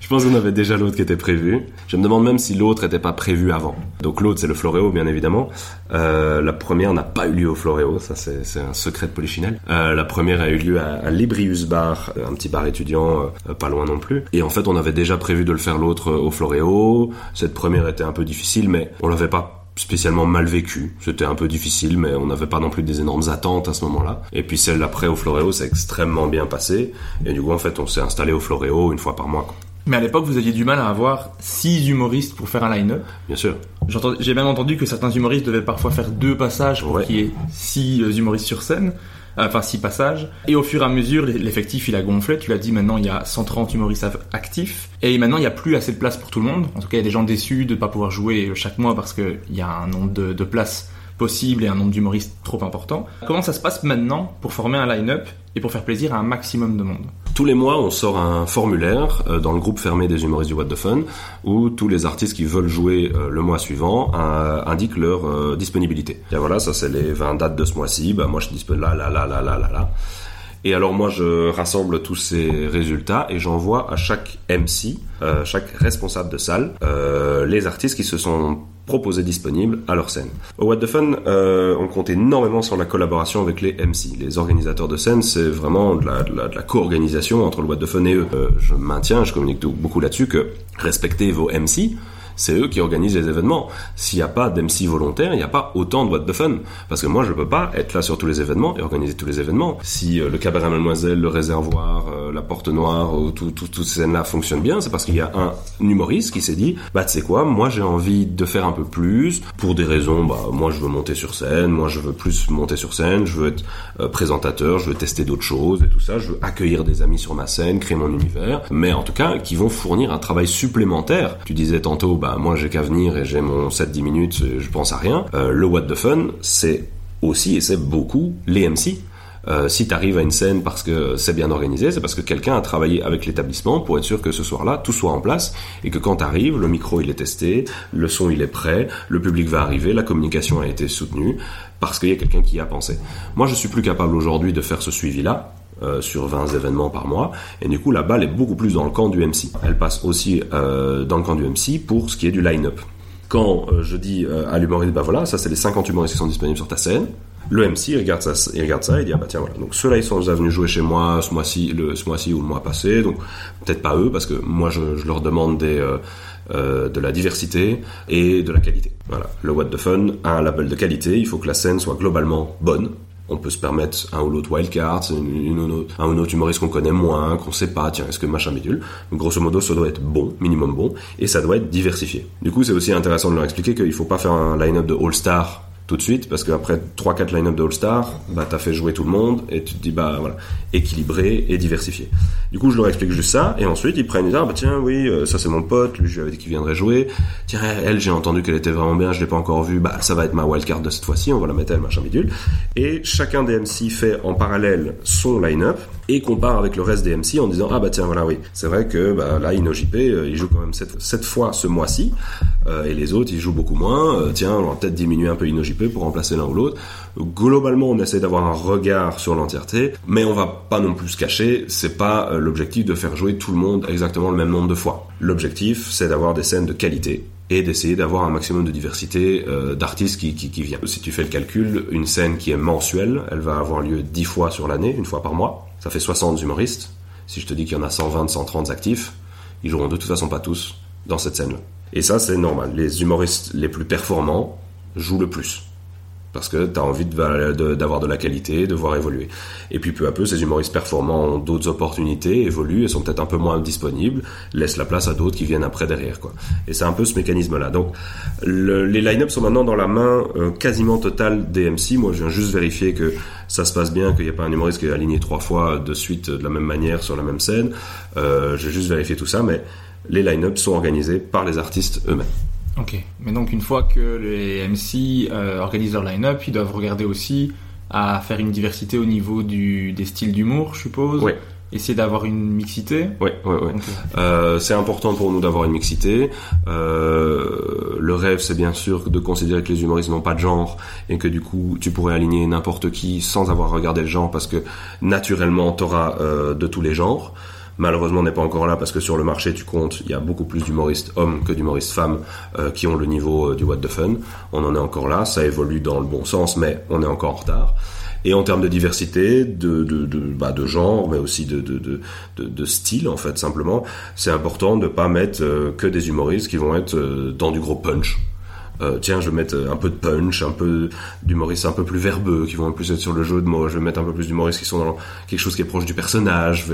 je pense qu'on avait déjà l'autre qui était prévu. Je me demande même si l'autre n'était pas prévu avant. Donc l'autre, c'est le Floréo, bien évidemment. Euh, la première n'a pas eu lieu au Floréo, ça c'est c'est un secret de Polichinelle. Euh, la première a eu lieu à, Librius Bar, un petit bar étudiant, euh, pas loin non plus. Et en fait, on avait déjà prévu de le faire l'autre euh, au Floréo. Cette première était un peu difficile, mais on l'avait pas spécialement mal vécu. C'était un peu difficile, mais on n'avait pas non plus des énormes attentes à ce moment-là. Et puis celle d'après au Floréo, c'est extrêmement bien passé. Et du coup, en fait, on s'est installé au Floréo une fois par mois. Mais à l'époque, vous aviez du mal à avoir 6 humoristes pour faire un line-up. Bien sûr. J'ai bien entendu que certains humoristes devaient parfois faire deux passages pour Ouais. qu'il y ait six euh, humoristes sur scène. Euh, Enfin, six passages. Et au fur et à mesure, l'effectif, il a gonflé. Tu l'as dit, maintenant, il y a 130 humoristes actifs. Et maintenant, il n'y a plus assez de place pour tout le monde. En tout cas, il y a des gens déçus de ne pas pouvoir jouer chaque mois parce qu'il y a un nombre de, de places possibles et un nombre d'humoristes trop important. Comment ça se passe maintenant pour former un line-up et pour faire plaisir à un maximum de monde? Tous les mois, on sort un formulaire euh, dans le groupe fermé des humoristes du What the Fun où tous les artistes qui veulent jouer euh, le mois suivant euh, indiquent leur euh, disponibilité. Et voilà, ça c'est les 20 dates de ce mois-ci. Bah, moi, je suis disponible là, là, là, là, là, là, là. Et alors moi, je rassemble tous ces résultats et j'envoie à chaque MC, euh, chaque responsable de salle, euh, les artistes qui se sont proposés disponibles à leur scène. Au What the Fun, euh, on compte énormément sur la collaboration avec les MC. Les organisateurs de scène, c'est vraiment de la, de la, de la co-organisation entre le What the Fun et eux. Euh, je maintiens, je communique beaucoup là-dessus, que respectez vos MC, c'est eux qui organisent les événements. S'il n'y a pas d'MC volontaire, il n'y a pas autant de What the Fun. Parce que moi, je peux pas être là sur tous les événements et organiser tous les événements. Si euh, le cabaret Mademoiselle, le réservoir, euh, la porte noire, euh, tout, tout- toutes ces scènes-là fonctionnent bien, c'est parce qu'il y a un humoriste qui s'est dit, bah tu sais quoi, moi j'ai envie de faire un peu plus pour des raisons, bah moi je veux monter sur scène, moi je veux plus monter sur scène, je veux être présentateur, je veux tester d'autres choses et tout ça, je veux accueillir des amis sur ma scène, créer mon univers, mais en tout cas qui vont fournir un travail supplémentaire. Tu disais tantôt, bah moi j'ai qu'à venir et j'ai mon 7-10 minutes, je pense à rien. Euh, le What the Fun, c'est aussi et c'est beaucoup les MC. Euh, si tu arrives à une scène parce que c'est bien organisé, c'est parce que quelqu'un a travaillé avec l'établissement pour être sûr que ce soir-là, tout soit en place et que quand tu arrives, le micro il est testé, le son il est prêt, le public va arriver, la communication a été soutenue parce qu'il y a quelqu'un qui y a pensé. Moi, je suis plus capable aujourd'hui de faire ce suivi-là. Euh, sur 20 événements par mois. Et du coup la balle est beaucoup plus dans le camp du MC. Elle passe aussi euh, dans le camp du MC pour ce qui est du line-up. Quand euh, je dis à l'humoriste, bah voilà, ça c'est les 50 humoristes qui sont disponibles sur ta scène, le MC il regarde ça, il regarde ça il dit ah bah tiens voilà. Donc ceux-là ils sont déjà venus jouer chez moi ce mois-ci le ce mois-ci ou le mois passé. Donc peut-être pas eux parce que moi je, leur demande des de la diversité et de la qualité. Voilà, le What the Fun a un label de qualité, il faut que la scène soit globalement bonne, on peut se permettre un ou l'autre wildcard, un ou l'autre humoriste qu'on connaît moins, qu'on sait pas, tiens, est-ce que machin bidule. Grosso modo, ça doit être bon, minimum bon, et ça doit être diversifié. Du coup, c'est aussi intéressant de leur expliquer qu'il faut pas faire un line-up de all-star tout de suite parce qu'après 3-4 line-up de All-Star, bah t'as fait jouer tout le monde et tu te dis bah voilà équilibré et diversifié. Du coup je leur explique juste ça et ensuite ils prennent ils disent ah bah tiens oui euh, ça c'est mon pote lui je lui avais dit qu'il viendrait jouer. Tiens elle j'ai entendu qu'elle était vraiment bien je l'ai pas encore vue bah ça va être ma wildcard de cette fois-ci on va la mettre elle machin bidule. Et chacun des MC fait en parallèle son line-up et compare avec le reste des MC en disant ah bah tiens voilà oui c'est vrai que bah là InnoJP euh, il joue quand même 7, fois ce mois-ci euh, et les autres ils jouent beaucoup moins euh, tiens on va peut-être diminuer un peu InnoJP pour remplacer l'un ou l'autre. Globalement, on essaie d'avoir un regard sur l'entièreté, mais on va pas non plus se cacher, c'est pas euh, l'objectif de faire jouer tout le monde exactement le même nombre de fois. L'objectif, c'est d'avoir des scènes de qualité et d'essayer d'avoir un maximum de diversité euh, d'artistes qui, qui, qui viennent. Si tu fais le calcul, une scène qui est mensuelle, elle va avoir lieu 10 fois sur l'année, une fois par mois. Ça fait 60 humoristes. Si je te dis qu'il y en a 120, 130 actifs, ils joueront de toute façon pas tous dans cette scène-là. Et ça, c'est normal. Les humoristes les plus performants jouent le plus parce que tu as envie d'avoir de, la qualité, de voir évoluer. Et puis peu à peu, ces humoristes performants ont d'autres opportunités, évoluent et sont peut-être un peu moins disponibles, laissent la place à d'autres qui viennent après derrière. Et c'est un peu ce mécanisme-là. Donc les line-up sont maintenant dans la main euh, quasiment totale des MC. Moi, je viens juste vérifier que ça se passe bien, qu'il n'y a pas un humoriste qui est aligné trois fois de suite de la même manière sur la même scène. Euh, je vais juste vérifier tout ça, mais les line-up sont organisés par les artistes eux-mêmes. Ok, mais donc une fois que les MC euh, organisent leur line-up, ils doivent regarder aussi à faire une diversité au niveau du, des styles d'humour, je suppose. Oui. Essayer d'avoir une mixité. Oui, oui, oui. Euh, c'est important pour nous d'avoir une mixité. Euh, le rêve, c'est bien sûr de considérer que les humoristes n'ont pas de genre et que du coup, tu pourrais aligner n'importe qui sans avoir regardé le genre parce que naturellement, tu auras euh, de tous les genres. Malheureusement, on n'est pas encore là parce que sur le marché, tu comptes, il y a beaucoup plus d'humoristes hommes que d'humoristes femmes euh, qui ont le niveau euh, du What the Fun. On en est encore là, ça évolue dans le bon sens, mais on est encore en retard. Et en termes de diversité, de, de, de, bah, de genre, mais aussi de, de, de, style, en fait, simplement, c'est important de pas mettre euh, que des humoristes qui vont être dans du gros punch euh, tiens, je vais mettre un peu de punch, un peu d'humoristes un peu plus verbeux, qui vont plus être sur le jeu de mots. Je vais mettre un peu plus d'humoristes qui sont dans quelque chose qui est proche du personnage.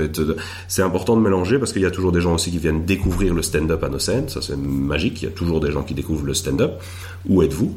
C'est important de mélanger parce qu'il y a toujours des gens aussi qui viennent découvrir le stand-up à nos scènes. Ça, c'est magique. Il y a toujours des gens qui découvrent le stand-up. Où êtes-vous?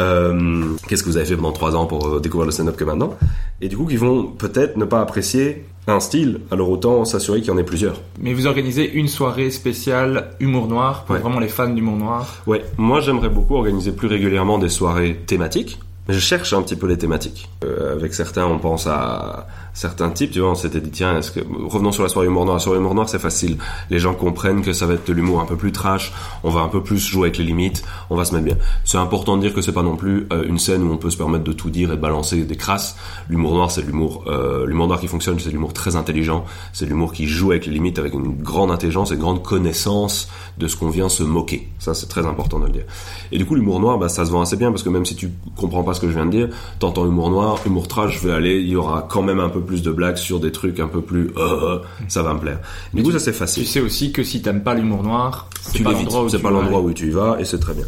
Euh, Qu'est-ce que vous avez fait pendant trois ans pour euh, découvrir le stand-up que maintenant? Et du coup, qui vont peut-être ne pas apprécier un style, alors autant s'assurer qu'il y en ait plusieurs. Mais vous organisez une soirée spéciale humour noir pour vraiment les fans d'humour noir Ouais, moi j'aimerais beaucoup organiser plus régulièrement des soirées thématiques. Mais je cherche un petit peu les thématiques. Euh, avec certains, on pense à certains types, tu vois, on s'était dit, tiens, que, revenons sur la soirée humour noir. La soirée humour noir, c'est facile. Les gens comprennent que ça va être de l'humour un peu plus trash, on va un peu plus jouer avec les limites, on va se mettre bien. C'est important de dire que c'est pas non plus euh, une scène où on peut se permettre de tout dire et de balancer des crasses. L'humour noir, c'est l'humour, euh, l'humour noir qui fonctionne, c'est l'humour très intelligent, c'est l'humour qui joue avec les limites avec une grande intelligence et une grande connaissance de ce qu'on vient se moquer. Ça, c'est très important de le dire. Et du coup, l'humour noir, bah, ça se vend assez bien parce que même si tu comprends pas ce que je viens de dire, t'entends humour noir, humour trash, je vais aller, il y aura quand même un peu plus de blagues sur des trucs un peu plus, euh, ça va me plaire. Du coup, ça c'est facile. Tu sais aussi que si t'aimes pas l'humour noir, c'est pas l'endroit où, c'est pas l'endroit où tu y vas et c'est très bien.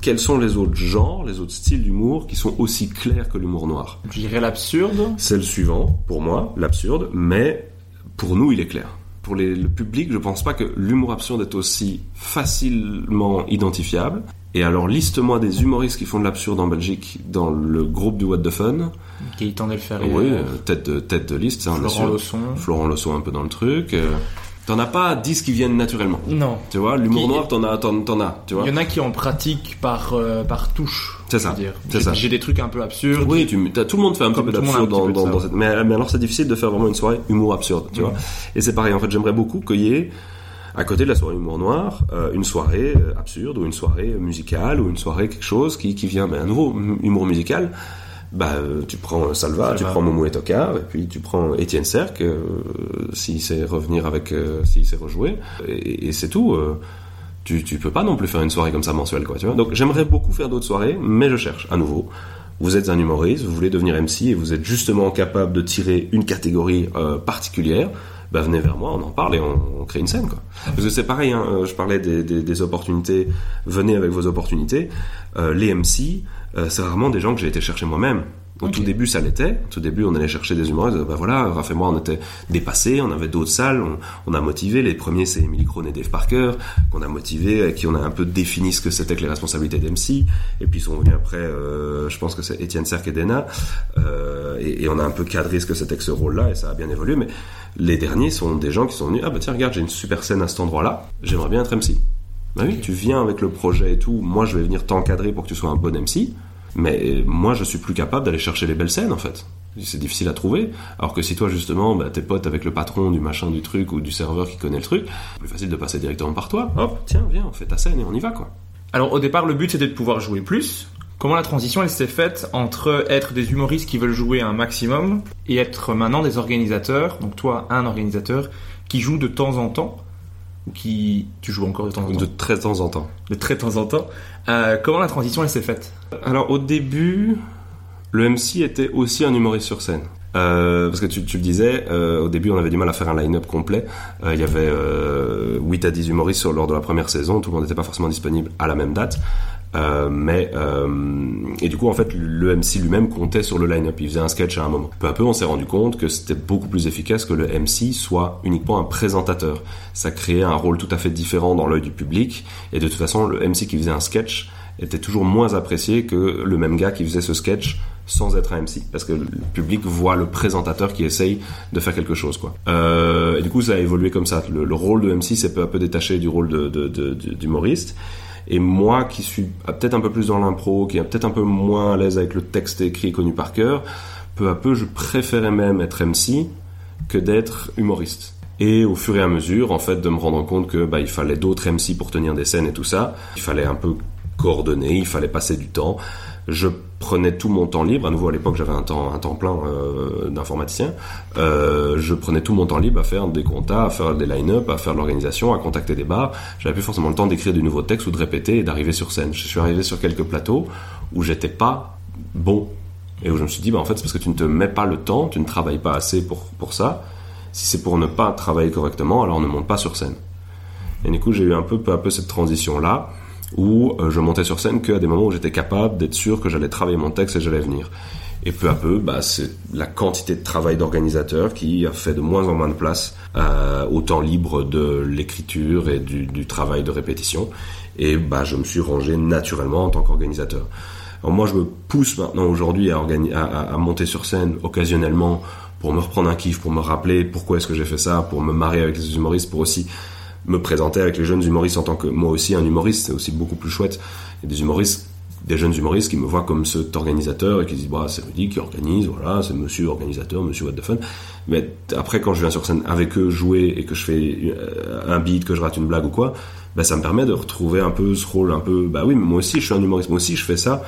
Quels sont les autres genres, les autres styles d'humour qui sont aussi clairs que l'humour noir? Je dirais l'absurde. C'est le suivant, pour moi, l'absurde, mais pour nous, il est clair pour le public, je pense pas que l'humour absurde est aussi facilement identifiable. Et alors, liste-moi des humoristes qui font de l'absurde en Belgique dans le groupe du What the Fun. Gaëtan Delferrier. Oui, euh, tête, de, tête de liste, ça, Florent Losson. Florent Losson un peu dans le truc. Euh, t'en as pas 10 qui viennent naturellement. Non. Tu vois, l'humour noir, t'en as, t'en, as, tu vois. Il y en a qui en pratiquent par, euh, par touche. C'est ça. C'est ça. J'ai des trucs un peu absurdes. Oui, tu, tout le monde fait un petit peu d'absurde dans, dans, dans cette, mais, mais alors c'est difficile de faire vraiment une soirée humour absurde, tu vois. Et c'est pareil, en fait, j'aimerais beaucoup qu'il y ait à côté de la soirée humour noir, euh, une soirée euh, absurde ou une soirée musicale ou une soirée quelque chose qui, qui vient, mais un nouveau humour musical. Bah, euh, tu prends Salva, tu prends Momo et Toka, et puis tu prends Étienne Serc, s'il sait revenir avec, s'il sait rejouer, et, et c'est tout. tu, tu peux pas non plus faire une soirée comme ça mensuelle, quoi, tu vois. Donc j'aimerais beaucoup faire d'autres soirées, mais je cherche à nouveau. Vous êtes un humoriste, vous voulez devenir MC et vous êtes justement capable de tirer une catégorie particulière bah venez vers moi, on en parle et on, crée une scène quoi. Parce que c'est pareil, hein, je parlais des, des, opportunités, venez avec vos opportunités. Euh, les MC, euh, c'est rarement des gens que j'ai été chercher moi-même. Au tout début, ça l'était. Au tout début, on allait chercher des humoristes. Ben voilà, Raph et moi, on était dépassés. On avait d'autres salles. On, a motivé. Les premiers, c'est Emily Crone et Dave Parker, qu'on a motivé, qui on a un peu défini ce que c'était que les responsabilités d'MC. Et puis, ils sont venus après, euh, je pense que c'est Étienne Serk et Dena. Euh, et, et, on a un peu cadré ce que c'était que ce rôle-là. Et ça a bien évolué. Mais les derniers sont des gens qui sont venus. Ah bah tiens, regarde, j'ai une super scène à cet endroit-là. J'aimerais bien être MC. Bah oui, tu viens avec le projet et tout. Moi, je vais venir t'encadrer pour que tu sois un bon MC. Mais moi, je suis plus capable d'aller chercher les belles scènes, en fait. C'est difficile à trouver. Alors que si toi, justement, bah, t'es pote avec le patron du machin du truc ou du serveur qui connaît le truc, plus facile de passer directement par toi. Hop, tiens, viens, on fait ta scène et on y va, quoi. Alors, au départ, le but, c'était de pouvoir jouer plus. Comment la transition, elle s'est faite entre être des humoristes qui veulent jouer un maximum et être maintenant des organisateurs, donc toi, un organisateur, qui joue de temps en temps qui tu joues encore de temps en temps De très temps en temps. De très temps en temps. Euh, comment la transition elle s'est faite Alors au début, le MC était aussi un humoriste sur scène. Euh, parce que tu, tu le disais, euh, au début on avait du mal à faire un line-up complet. Il y avait 8 à 10 humoristes sur, lors de la première saison, tout le monde n'était pas forcément disponible à la même date. Euh, mais euh, et du coup en fait le MC lui-même comptait sur le line-up, il faisait un sketch à un moment. Peu à peu on s'est rendu compte que c'était beaucoup plus efficace que le MC soit uniquement un présentateur. Ça créait un rôle tout à fait différent dans l'œil du public. Et de toute façon le MC qui faisait un sketch était toujours moins apprécié que le même gars qui faisait ce sketch sans être un MC parce que le public voit le présentateur qui essaye de faire quelque chose quoi. Euh, et du coup ça a évolué comme ça. Le, rôle de MC s'est peu à peu détaché du rôle de, d'humoriste et moi, qui suis peut-être un peu plus dans l'impro, qui est peut-être un peu moins à l'aise avec le texte écrit et connu par cœur, peu à peu, je préférais même être MC que d'être humoriste. Et au fur et à mesure, en fait, de me rendre compte que bah, il fallait d'autres MC pour tenir des scènes et tout ça, il fallait un peu coordonner, il fallait passer du temps je prenais tout mon temps libre. À nouveau, à l'époque, j'avais un temps, un temps plein euh, d'informaticien. Euh, je prenais tout mon temps libre à faire des comptas, à faire des line-up, à faire l'organisation, à contacter des bars. J'avais plus forcément le temps d'écrire du nouveau texte ou de répéter et d'arriver sur scène. Je suis arrivé sur quelques plateaux où j'étais pas bon et où je me suis dit, bah en fait, c'est parce que tu ne te mets pas le temps, tu ne travailles pas assez pour pour ça. Si c'est pour ne pas travailler correctement, alors on ne monte pas sur scène. Et du coup, j'ai eu un peu peu à peu cette transition là où euh, je montais sur scène qu'à des moments où j'étais capable d'être sûr que j'allais travailler mon texte et j'allais venir. Et peu à peu, bah, c'est la quantité de travail d'organisateur qui a fait de moins en moins de place euh, au temps libre de l'écriture et du, du, travail de répétition. Et bah, je me suis rangé naturellement en tant qu'organisateur. Alors moi, je me pousse maintenant aujourd'hui à, à, à, monter sur scène occasionnellement pour me reprendre un kiff, pour me rappeler pourquoi est-ce que j'ai fait ça, pour me marier avec les humoristes, pour aussi me présenter avec les jeunes humoristes en tant que moi aussi un humoriste, c'est aussi beaucoup plus chouette. Il y a des humoristes, des jeunes humoristes qui me voient comme cet organisateur et qui disent bah c'est Rudy qui organise, voilà, c'est monsieur organisateur, monsieur what the fun. Mais après quand je viens sur scène avec eux jouer et que je fais euh, un beat, que je rate une blague ou quoi, bah ça me permet de retrouver un peu ce rôle un peu bah oui, mais moi aussi je suis un humoriste, moi aussi je fais ça.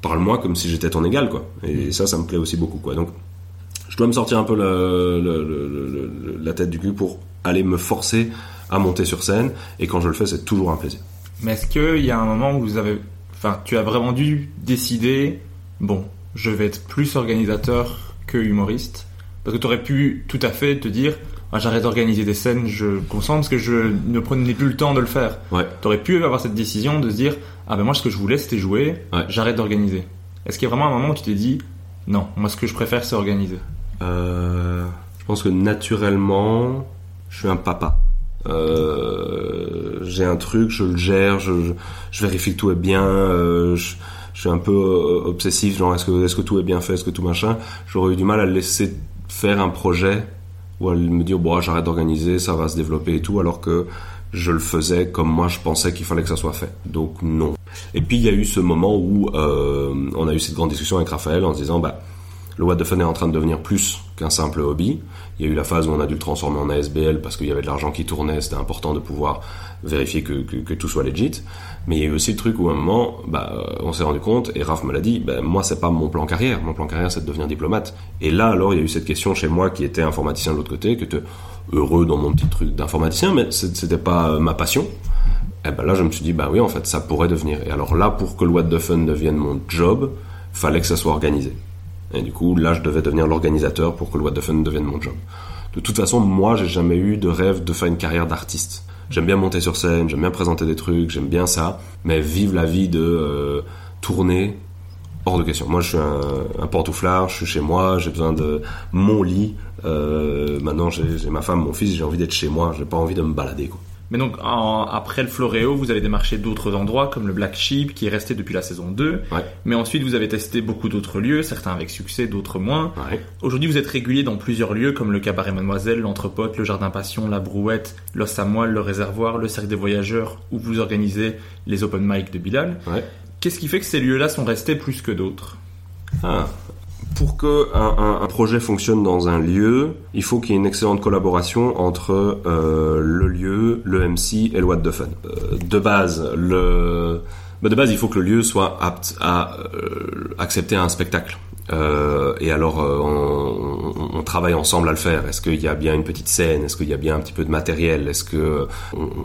Parle-moi comme si j'étais ton égal quoi. Et ça ça me plaît aussi beaucoup quoi. Donc je dois me sortir un peu la tête du cul pour aller me forcer à monter sur scène. Et quand je le fais, c'est toujours un plaisir. Mais est-ce qu'il y a un moment où vous avez, enfin, tu as vraiment dû décider, bon, je vais être plus organisateur que humoriste Parce que tu aurais pu tout à fait te dire, ah, j'arrête d'organiser des scènes, je concentre parce que je ne prenais plus le temps de le faire. Ouais. Tu aurais pu avoir cette décision de se dire, ah ben moi ce que je voulais c'était jouer, j'arrête d'organiser. Est-ce qu'il y a vraiment un moment où tu t'es dit, non, moi ce que je préfère c'est organiser? Euh, Je pense que naturellement, je suis un papa. Euh, j'ai un truc, je le gère, je, je, vérifie que tout est bien. Euh, je, je, suis un peu euh, obsessif, genre est-ce que, est-ce que tout est bien fait, est-ce que tout machin. J'aurais eu du mal à le laisser faire un projet ou à me dire bon j'arrête d'organiser, ça va se développer et tout, alors que je le faisais comme moi je pensais qu'il fallait que ça soit fait. Donc non. Et puis il y a eu ce moment où euh, on a eu cette grande discussion avec Raphaël en se disant bah le What the Fun est en train de devenir plus qu'un simple hobby. Il y a eu la phase où on a dû le transformer en ASBL parce qu'il y avait de l'argent qui tournait, c'était important de pouvoir vérifier que, que, tout soit legit. Mais il y a eu aussi le truc où à un moment, bah, on s'est rendu compte, et Raph me l'a dit, bah, moi c'est pas mon plan carrière, mon plan carrière c'est de devenir diplomate. Et là alors il y a eu cette question chez moi qui était informaticien de l'autre côté, était heureux dans mon petit truc d'informaticien, mais c'était pas ma passion. Et ben là je me suis dit, bah oui en fait ça pourrait devenir. Et alors là pour que le What the Fun devienne mon job, fallait que ça soit organisé. Et du coup, là, je devais devenir l'organisateur pour que le What the Fun devienne mon job. De toute façon, moi, j'ai jamais eu de rêve de faire une carrière d'artiste. J'aime bien monter sur scène, j'aime bien présenter des trucs, j'aime bien ça, mais vivre la vie de euh, tourner, hors de question. Moi, je suis un, un pantouflard, je suis chez moi, j'ai besoin de mon lit. Euh, maintenant, j'ai ma femme, mon fils, j'ai envie d'être chez moi, j'ai pas envie de me balader. Quoi. Mais donc, en- après le Floréo, vous avez démarché d'autres endroits, comme le Black Sheep, qui est resté depuis la saison 2. Ouais. Mais ensuite, vous avez testé beaucoup d'autres lieux, certains avec succès, d'autres moins. Ouais. Aujourd'hui, vous êtes régulier dans plusieurs lieux, comme le Cabaret Mademoiselle, l'Entrepote, le Jardin Passion, la Brouette, l'Os à Moelle, le Réservoir, le Cercle des Voyageurs, où vous organisez les open mic de Bilal. Ouais. Qu'est-ce qui fait que ces lieux-là sont restés plus que d'autres? Ah. Pour que un, un- un projet fonctionne dans un lieu, il faut qu'il y ait une excellente collaboration entre euh, le lieu, le MC et le What the Fun. Euh, de base, le bah, de base, il faut que le lieu soit apte à euh, accepter un spectacle. Euh, et alors, euh, on, on- on travaille ensemble à le faire. Est-ce qu'il y a bien une petite scène? Est-ce qu'il y a bien un petit peu de matériel? Est-ce que euh,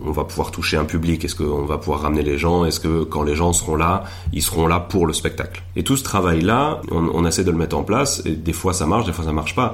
on, va pouvoir toucher un public? Est-ce qu'on va pouvoir ramener les gens? Est-ce que quand les gens seront là, ils seront là pour le spectacle? Et tout ce travail-là, on, on essaie de le mettre en place. Et des fois, ça marche, des fois, ça marche pas.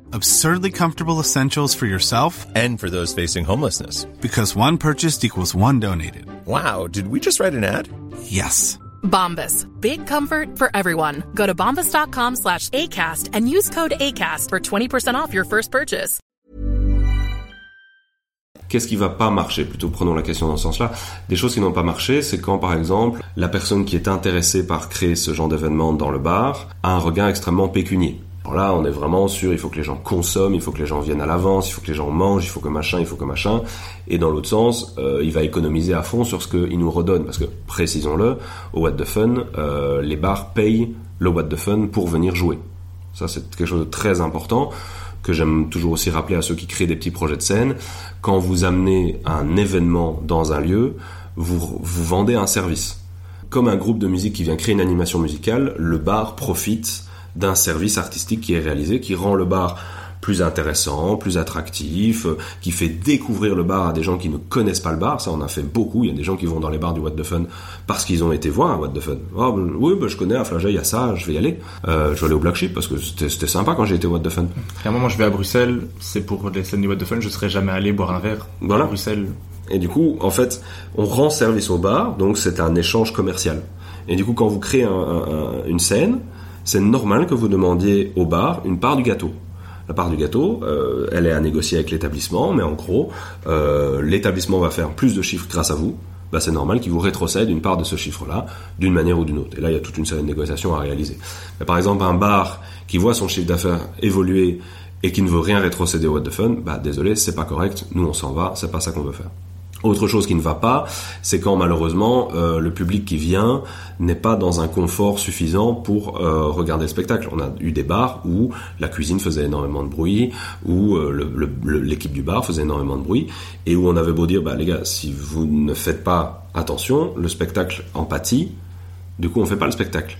Absurdly comfortable essentials for yourself And for those facing homelessness. because one purchased equals one donated. Wow, did we just write an ad? Yes. Bombas. Big comfort for everyone. Go to bombas.com slash ACAST and use code ACAST for 20% off your first purchase. Qu'est-ce qui va pas marcher? Plutôt prenons la question dans ce sens-là. Des choses qui n'ont pas marché, c'est quand par exemple la personne qui est intéressée par créer ce genre d'événement dans le bar a un regard extrêmement pécunier. Alors là, on est vraiment sur il faut que les gens consomment, il faut que les gens viennent à l'avance, il faut que les gens mangent, il faut que machin, il faut que machin. Et dans l'autre sens, euh, il va économiser à fond sur ce qu'il nous redonne. Parce que, précisons-le, au What the Fun, euh, les bars payent le What the Fun pour venir jouer. Ça, c'est quelque chose de très important que j'aime toujours aussi rappeler à ceux qui créent des petits projets de scène. Quand vous amenez un événement dans un lieu, vous, vous vendez un service. Comme un groupe de musique qui vient créer une animation musicale, le bar profite d'un service artistique qui est réalisé, qui rend le bar plus intéressant, plus attractif, euh, qui fait découvrir le bar à des gens qui ne connaissent pas le bar. Ça, on a fait beaucoup. Il y a des gens qui vont dans les bars du What the Fun parce qu'ils ont été voir un What the Fun. Ben, oui, ben, je connais à Flagey, il y a ça, je vais y aller. Euh, je vais aller au Black Sheep parce que c'était c'était sympa quand j'ai été au What the Fun. Clairement, moi je vais à Bruxelles, c'est pour les scènes du What the Fun, je serais jamais allé boire un verre Voilà. à Bruxelles. Et du coup, en fait, on rend service au bar, donc c'est un échange commercial. Et du coup, quand vous créez un- un- un- une scène, c'est normal que vous demandiez au bar une part du gâteau. La part du gâteau, euh, elle est à négocier avec l'établissement, mais en gros, euh, l'établissement va faire plus de chiffres grâce à vous. Bah, c'est normal qu'il vous rétrocède une part de ce chiffre-là, d'une manière ou d'une autre. Et là, il y a toute une série de négociations à réaliser. Mais par exemple, un bar qui voit son chiffre d'affaires évoluer et qui ne veut rien rétrocéder au What the Fun, bah désolé, c'est pas correct. Nous, on s'en va. C'est pas ça qu'on veut faire. Autre chose qui ne va pas, c'est quand malheureusement euh, le public qui vient n'est pas dans un confort suffisant pour euh, regarder le spectacle. On a eu des bars où la cuisine faisait énormément de bruit, où euh, l'équipe du bar faisait énormément de bruit, et où on avait beau dire, bah les gars, si vous ne faites pas attention, le spectacle en pâtit, du coup on fait pas le spectacle.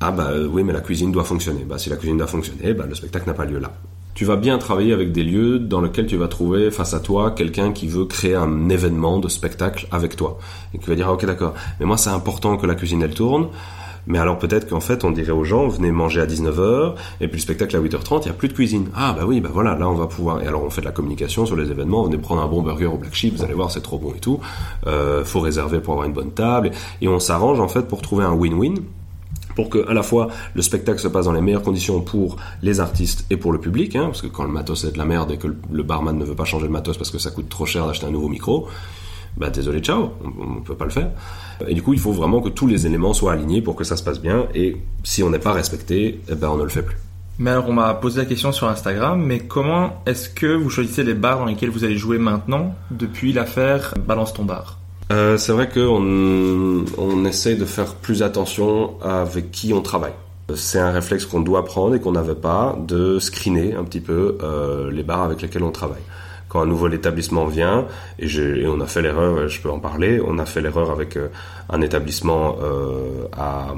Ah bah oui, mais la cuisine doit fonctionner. Bah si la cuisine doit fonctionner, bah le spectacle n'a pas lieu là. Tu vas bien travailler avec des lieux dans lesquels tu vas trouver face à toi quelqu'un qui veut créer un événement de spectacle avec toi et qui va dire ah, ok d'accord. Mais moi c'est important que la cuisine elle tourne. Mais alors peut-être qu'en fait on dirait aux gens venez manger à 19h et puis le spectacle à 8h30 il y a plus de cuisine. Ah bah oui bah voilà là on va pouvoir et alors on fait de la communication sur les événements venez prendre un bon burger au Black Sheep vous allez voir c'est trop bon et tout. Euh, faut réserver pour avoir une bonne table et on s'arrange en fait pour trouver un win-win pour que à la fois le spectacle se passe dans les meilleures conditions pour les artistes et pour le public, hein, parce que quand le matos est de la merde et que le- barman ne veut pas changer le matos parce que ça coûte trop cher d'acheter un nouveau micro, bah désolé, ciao, on, on peut pas le faire. Et du coup, il faut vraiment que tous les éléments soient alignés pour que ça se passe bien. Et si on n'est pas respecté, eh ben on ne le fait plus. Mais alors, on m'a posé la question sur Instagram, mais comment est-ce que vous choisissez les bars dans lesquels vous allez jouer maintenant, depuis l'affaire Balance ton bar? Euh, c'est vrai qu'on on essaye de faire plus attention avec qui on travaille. C'est un réflexe qu'on doit prendre et qu'on n'avait pas, de screener un petit peu euh, les bars avec lesquels on travaille. Quand un nouvel établissement vient, et, on a fait l'erreur, je peux en parler, on a fait l'erreur avec euh, un établissement euh, à,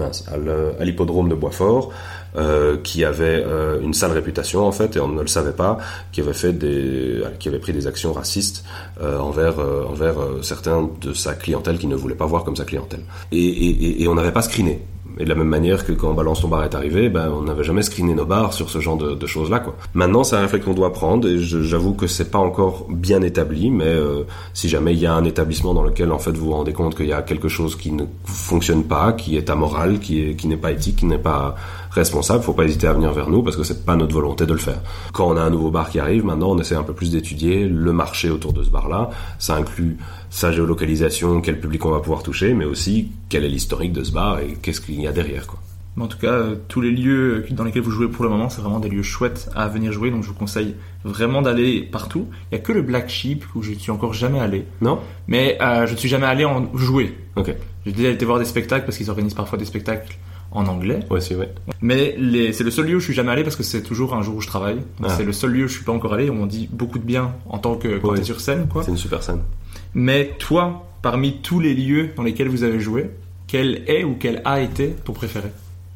à l'hippodrome de Boisfort, euh, qui avait euh, une sale réputation en fait, et on ne le savait pas, qui avait fait des, qui avait pris des actions racistes euh, envers euh, envers euh, certains de sa clientèle qui ne voulait pas voir comme sa clientèle. Et, et, et- on n'avait pas screené. Et de la même manière que quand Balance ton bar est arrivé, ben, on n'avait jamais screené nos bars sur ce genre de, de choses-là, quoi. Maintenant, c'est un réflexe qu'on doit prendre, et j'avoue que c'est pas encore bien établi, mais euh, si jamais il y a un établissement dans lequel, en fait, vous vous rendez compte qu'il y a quelque chose qui ne fonctionne pas, qui est amoral, qui est, qui n'est pas éthique, qui n'est pas responsable, faut pas hésiter à venir vers nous parce que c'est pas notre volonté de le faire. Quand on a un nouveau bar qui arrive, maintenant on essaie un peu plus d'étudier le marché autour de ce bar-là. Ça inclut sa géolocalisation, quel public on va pouvoir toucher, mais aussi quel est l'historique de ce bar et qu'est-ce qu'il y a derrière, quoi. Mais en tout cas, euh, tous les lieux dans lesquels vous jouez pour le moment, c'est vraiment des lieux chouettes à venir jouer, donc je vous conseille vraiment d'aller partout. Il y a que le Black Sheep où je ne suis encore jamais allé, Non? Mais euh, je ne suis jamais allé en jouer. Ok. J'ai déjà été voir des spectacles parce qu'ils organisent parfois des spectacles en anglais. Ouais, si, ouais. Mais c'est le seul lieu où je suis jamais allé parce que c'est toujours un jour où je travaille. Ah. C'est le seul lieu où je suis pas encore allé. où On dit beaucoup de bien en tant que quand Ouais. t'es sur scène, quoi. C'est une super scène. Mais toi, parmi tous les lieux dans lesquels vous avez joué, quel est ou quel a été ton préféré?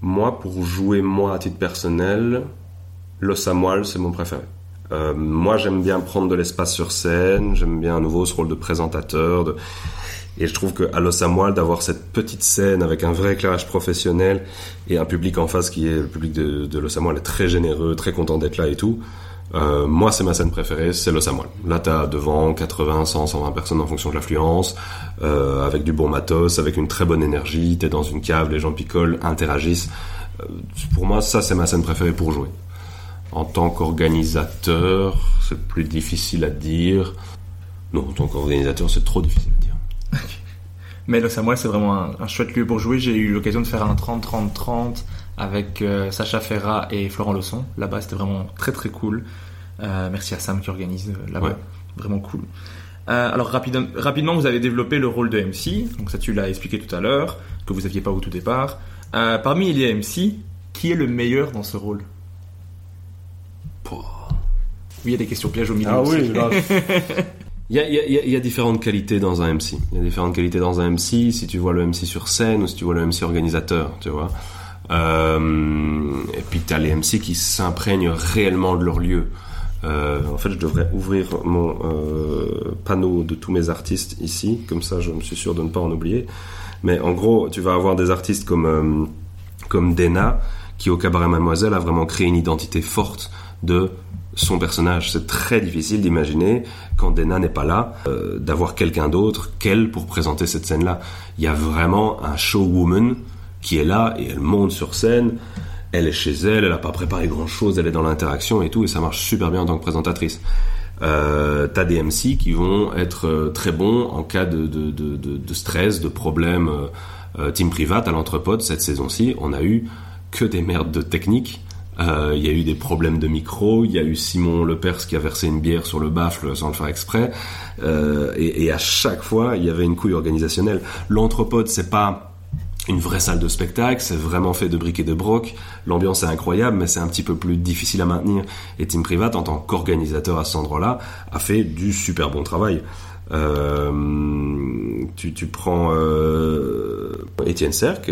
Moi, pour jouer moi à titre personnel, Los Amoal, c'est mon préféré. Euh, moi, j'aime bien prendre de l'espace sur scène, j'aime bien à nouveau ce rôle de présentateur. De... Et je trouve qu'à Los Amoal, d'avoir cette petite scène avec un vrai éclairage professionnel et un public en face qui est le public de, de Los est très généreux, très content d'être là et tout. Euh, moi, c'est ma scène préférée, c'est Los Amoal. Là, t'as devant 80, 100, 120 personnes en fonction de l'affluence, euh, avec du bon matos, avec une très bonne énergie. T'es dans une cave, les gens picolent, interagissent. Euh, pour moi, ça, c'est ma scène préférée pour jouer. En tant qu'organisateur, c'est plus difficile à dire. Non, en tant qu'organisateur, c'est trop difficile. Mais le Samuel, c'est vraiment un, un chouette lieu pour jouer. J'ai eu l'occasion de faire un 30-30-30 avec euh, Sacha Ferra et Florent Losson. Là-bas, c'était vraiment très très cool. Euh, merci à Sam qui organise euh, là-bas. Ouais. Vraiment cool. Euh, alors rapide- rapidement, vous avez développé le rôle de MC. Donc ça, tu l'as expliqué tout à l'heure, que vous aviez pas au tout départ. Euh, parmi les MC, qui est le meilleur dans ce rôle? Oui, il y a des questions pièges au milieu. Ah aussi. oui, là. Il y a, différentes qualités dans un MC. Il y a différentes qualités dans un MC. Si tu vois le MC sur scène ou si tu vois le MC organisateur, tu vois. Euh, et puis tu as les MC qui s'imprègnent réellement de leur lieu. Euh, en fait, je devrais ouvrir mon euh, panneau de tous mes artistes ici, comme ça, je me suis sûr de ne pas en oublier. Mais en gros, tu vas avoir des artistes comme comme Dena, qui au cabaret Mademoiselle a vraiment créé une identité forte de son personnage. C'est très difficile d'imaginer, quand Dena n'est pas là, euh, d'avoir quelqu'un d'autre qu'elle pour présenter cette scène-là. Il y a vraiment un showwoman qui est là et elle monte sur scène. Elle est chez elle, elle n'a pas préparé grand-chose, elle est dans l'interaction et tout, et ça marche super bien en tant que présentatrice. Euh, T'as des MC qui vont être euh, très bons en cas de, stress, de problèmes. Euh, team private à l'entrepôt cette saison-ci, on a eu que des merdes de technique. Euh, Il y a eu des problèmes de micro, il y a eu Simon Lepers qui a versé une bière sur le baffle sans le faire exprès, Euh, et, et à chaque fois il y avait une couille organisationnelle. L'entrepôt c'est pas une vraie salle de spectacle, c'est vraiment fait de briques et de broc. L'ambiance est incroyable, mais c'est un petit peu plus difficile à maintenir. Et Team Private, en tant qu'organisateur à cet endroit-là, a fait du super bon travail. Euh, tu, tu prends euh, Étienne Serc,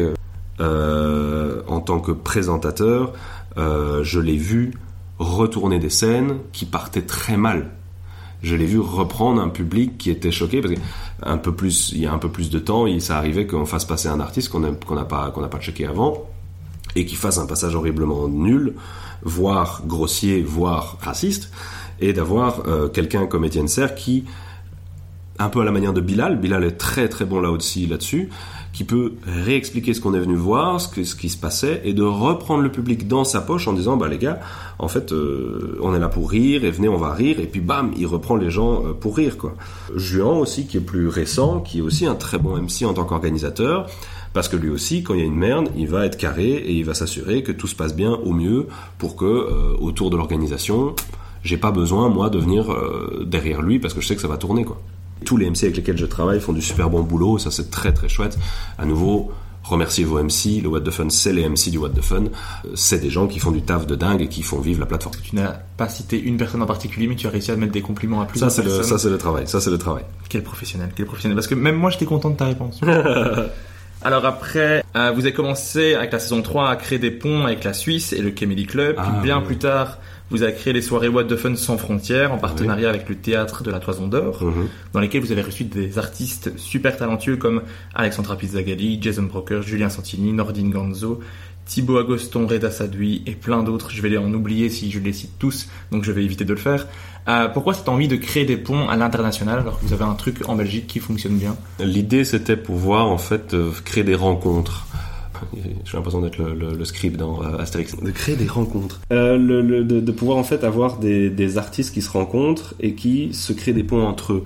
euh, en tant que présentateur, euh, je l'ai vu retourner des scènes qui partaient très mal. Je l'ai vu reprendre un public qui était choqué parce que un peu plus, il y a un peu plus de temps, il, ça arrivait qu'on fasse passer un artiste qu'on n'a qu'on n'a pas qu'on n'a pas checké avant et qui fasse un passage horriblement nul, voire grossier, voire raciste, et d'avoir euh, quelqu'un comme Étienne Serre qui un peu à la manière de Bilal, Bilal est très très bon là aussi là-dessus, qui peut réexpliquer ce qu'on est venu voir, ce, qui se passait, et de reprendre le public dans sa poche en disant, bah les gars, en fait, euh, on est là pour rire, et venez, on va rire, et puis bam, il reprend les gens euh, pour rire, quoi. Juan aussi, qui est plus récent, qui est aussi un très bon MC en tant qu'organisateur, parce que lui aussi, quand il y a une merde, il va être carré et il va s'assurer que tout se passe bien au mieux pour que euh, autour de l'organisation, j'ai pas besoin moi de venir derrière lui parce que je sais que ça va tourner quoi. Tous les MC avec lesquels je travaille font du super bon boulot, ça c'est très très chouette. À nouveau, remerciez vos MC, le What the Fun c'est les MC du What the Fun, Euh, c'est des gens qui font du taf de dingue et qui font vivre la plateforme. Tu n'as pas cité une personne en particulier, mais tu as réussi à mettre des compliments à Ça plusieurs le, personnes. ça c'est le travail, ça c'est le travail. Quel professionnel, quel professionnel. Parce que même moi, j'étais content de ta réponse. Alors après, euh, vous avez commencé avec la saison 3 à créer des ponts avec la Suisse et le Comedy Club. Puis Ah, bien oui. plus tard, vous avez créé les soirées What the Fun sans frontières en partenariat avec le théâtre de la Toison d'Or, Mhm. dans lesquelles vous avez reçu des artistes super talentueux comme Alexandra Pizzagalli, Jason Broker, Julien Santini, Nordine Ganzo, Thibaut Agoston, Reda Sadoui et plein d'autres. Je vais les en oublier si je les cite tous, donc je vais éviter de le faire. Euh, pourquoi cette envie de créer des ponts à l'international alors que vous avez un truc en Belgique qui fonctionne bien? L'idée, c'était pouvoir en fait euh, créer des rencontres. J'ai l'impression d'être le, le- le script dans euh, Astérix. De créer des rencontres. Euh, le- le- de, de pouvoir en fait avoir des, des artistes qui se rencontrent et qui se créent des ponts entre eux.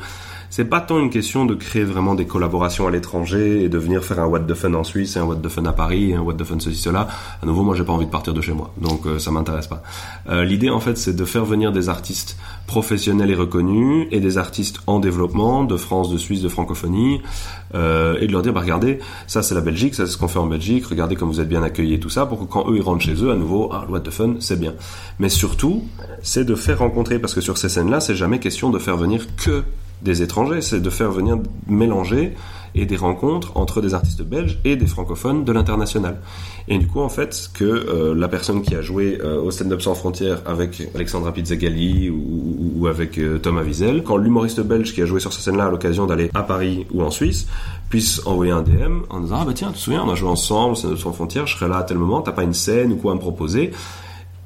C'est pas tant une question de créer vraiment des collaborations à l'étranger et de venir faire un What the Fun en Suisse et un What the Fun à Paris et un What the Fun ceci cela. À nouveau, moi j'ai pas envie de partir de chez moi, donc euh, ça m'intéresse pas. Euh, L'idée en fait, c'est de faire venir des artistes professionnels et reconnus et des artistes en développement de France, de Suisse, de francophonie euh, et de leur dire bah regardez, ça c'est la Belgique, ça c'est ce qu'on fait en Belgique. Regardez comme vous êtes bien accueillis et tout ça pour que quand eux ils rentrent chez eux à nouveau, ah What the Fun c'est bien. Mais surtout, c'est de faire rencontrer parce que sur ces scènes-là, c'est jamais question de faire venir que des étrangers, c'est de faire venir mélanger et des rencontres entre des artistes belges et des francophones de l'international. Et du coup, en fait, que euh, la personne qui a joué euh, au Stand Up Sans Frontières avec Alexandra Pizzagalli ou, ou- avec euh, Thomas Wiesel, quand l'humoriste belge qui a joué sur cette scène-là a l'occasion d'aller à Paris ou en Suisse, puisse envoyer un DM en disant ah bah tiens, tu te souviens, on a joué ensemble, au Stand Up Sans Frontières, je serai là à tel moment, t'as pas une scène ou quoi à me proposer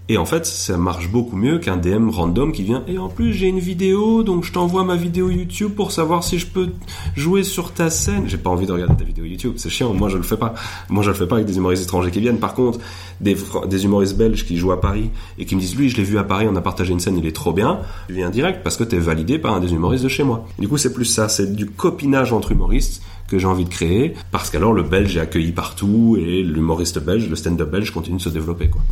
et en fait, ça marche beaucoup mieux qu'un DM random qui vient. Et en plus, j'ai une vidéo, donc je t'envoie ma vidéo YouTube pour savoir si je peux jouer sur ta scène. J'ai pas envie de regarder ta vidéo YouTube, c'est chiant. Moi, je le fais pas. Moi, je le fais pas avec des humoristes étrangers qui viennent. Par contre, des, humoristes belges qui jouent à Paris et qui me disent, lui, je l'ai vu à Paris, on a partagé une scène, il est trop bien. Tu viens direct parce que t'es validé par un des humoristes de chez moi. Du coup, c'est plus ça. C'est du copinage entre humoristes que j'ai envie de créer parce qu'alors le belge est accueilli partout et l'humoriste belge, le stand-up belge continue de se développer, quoi.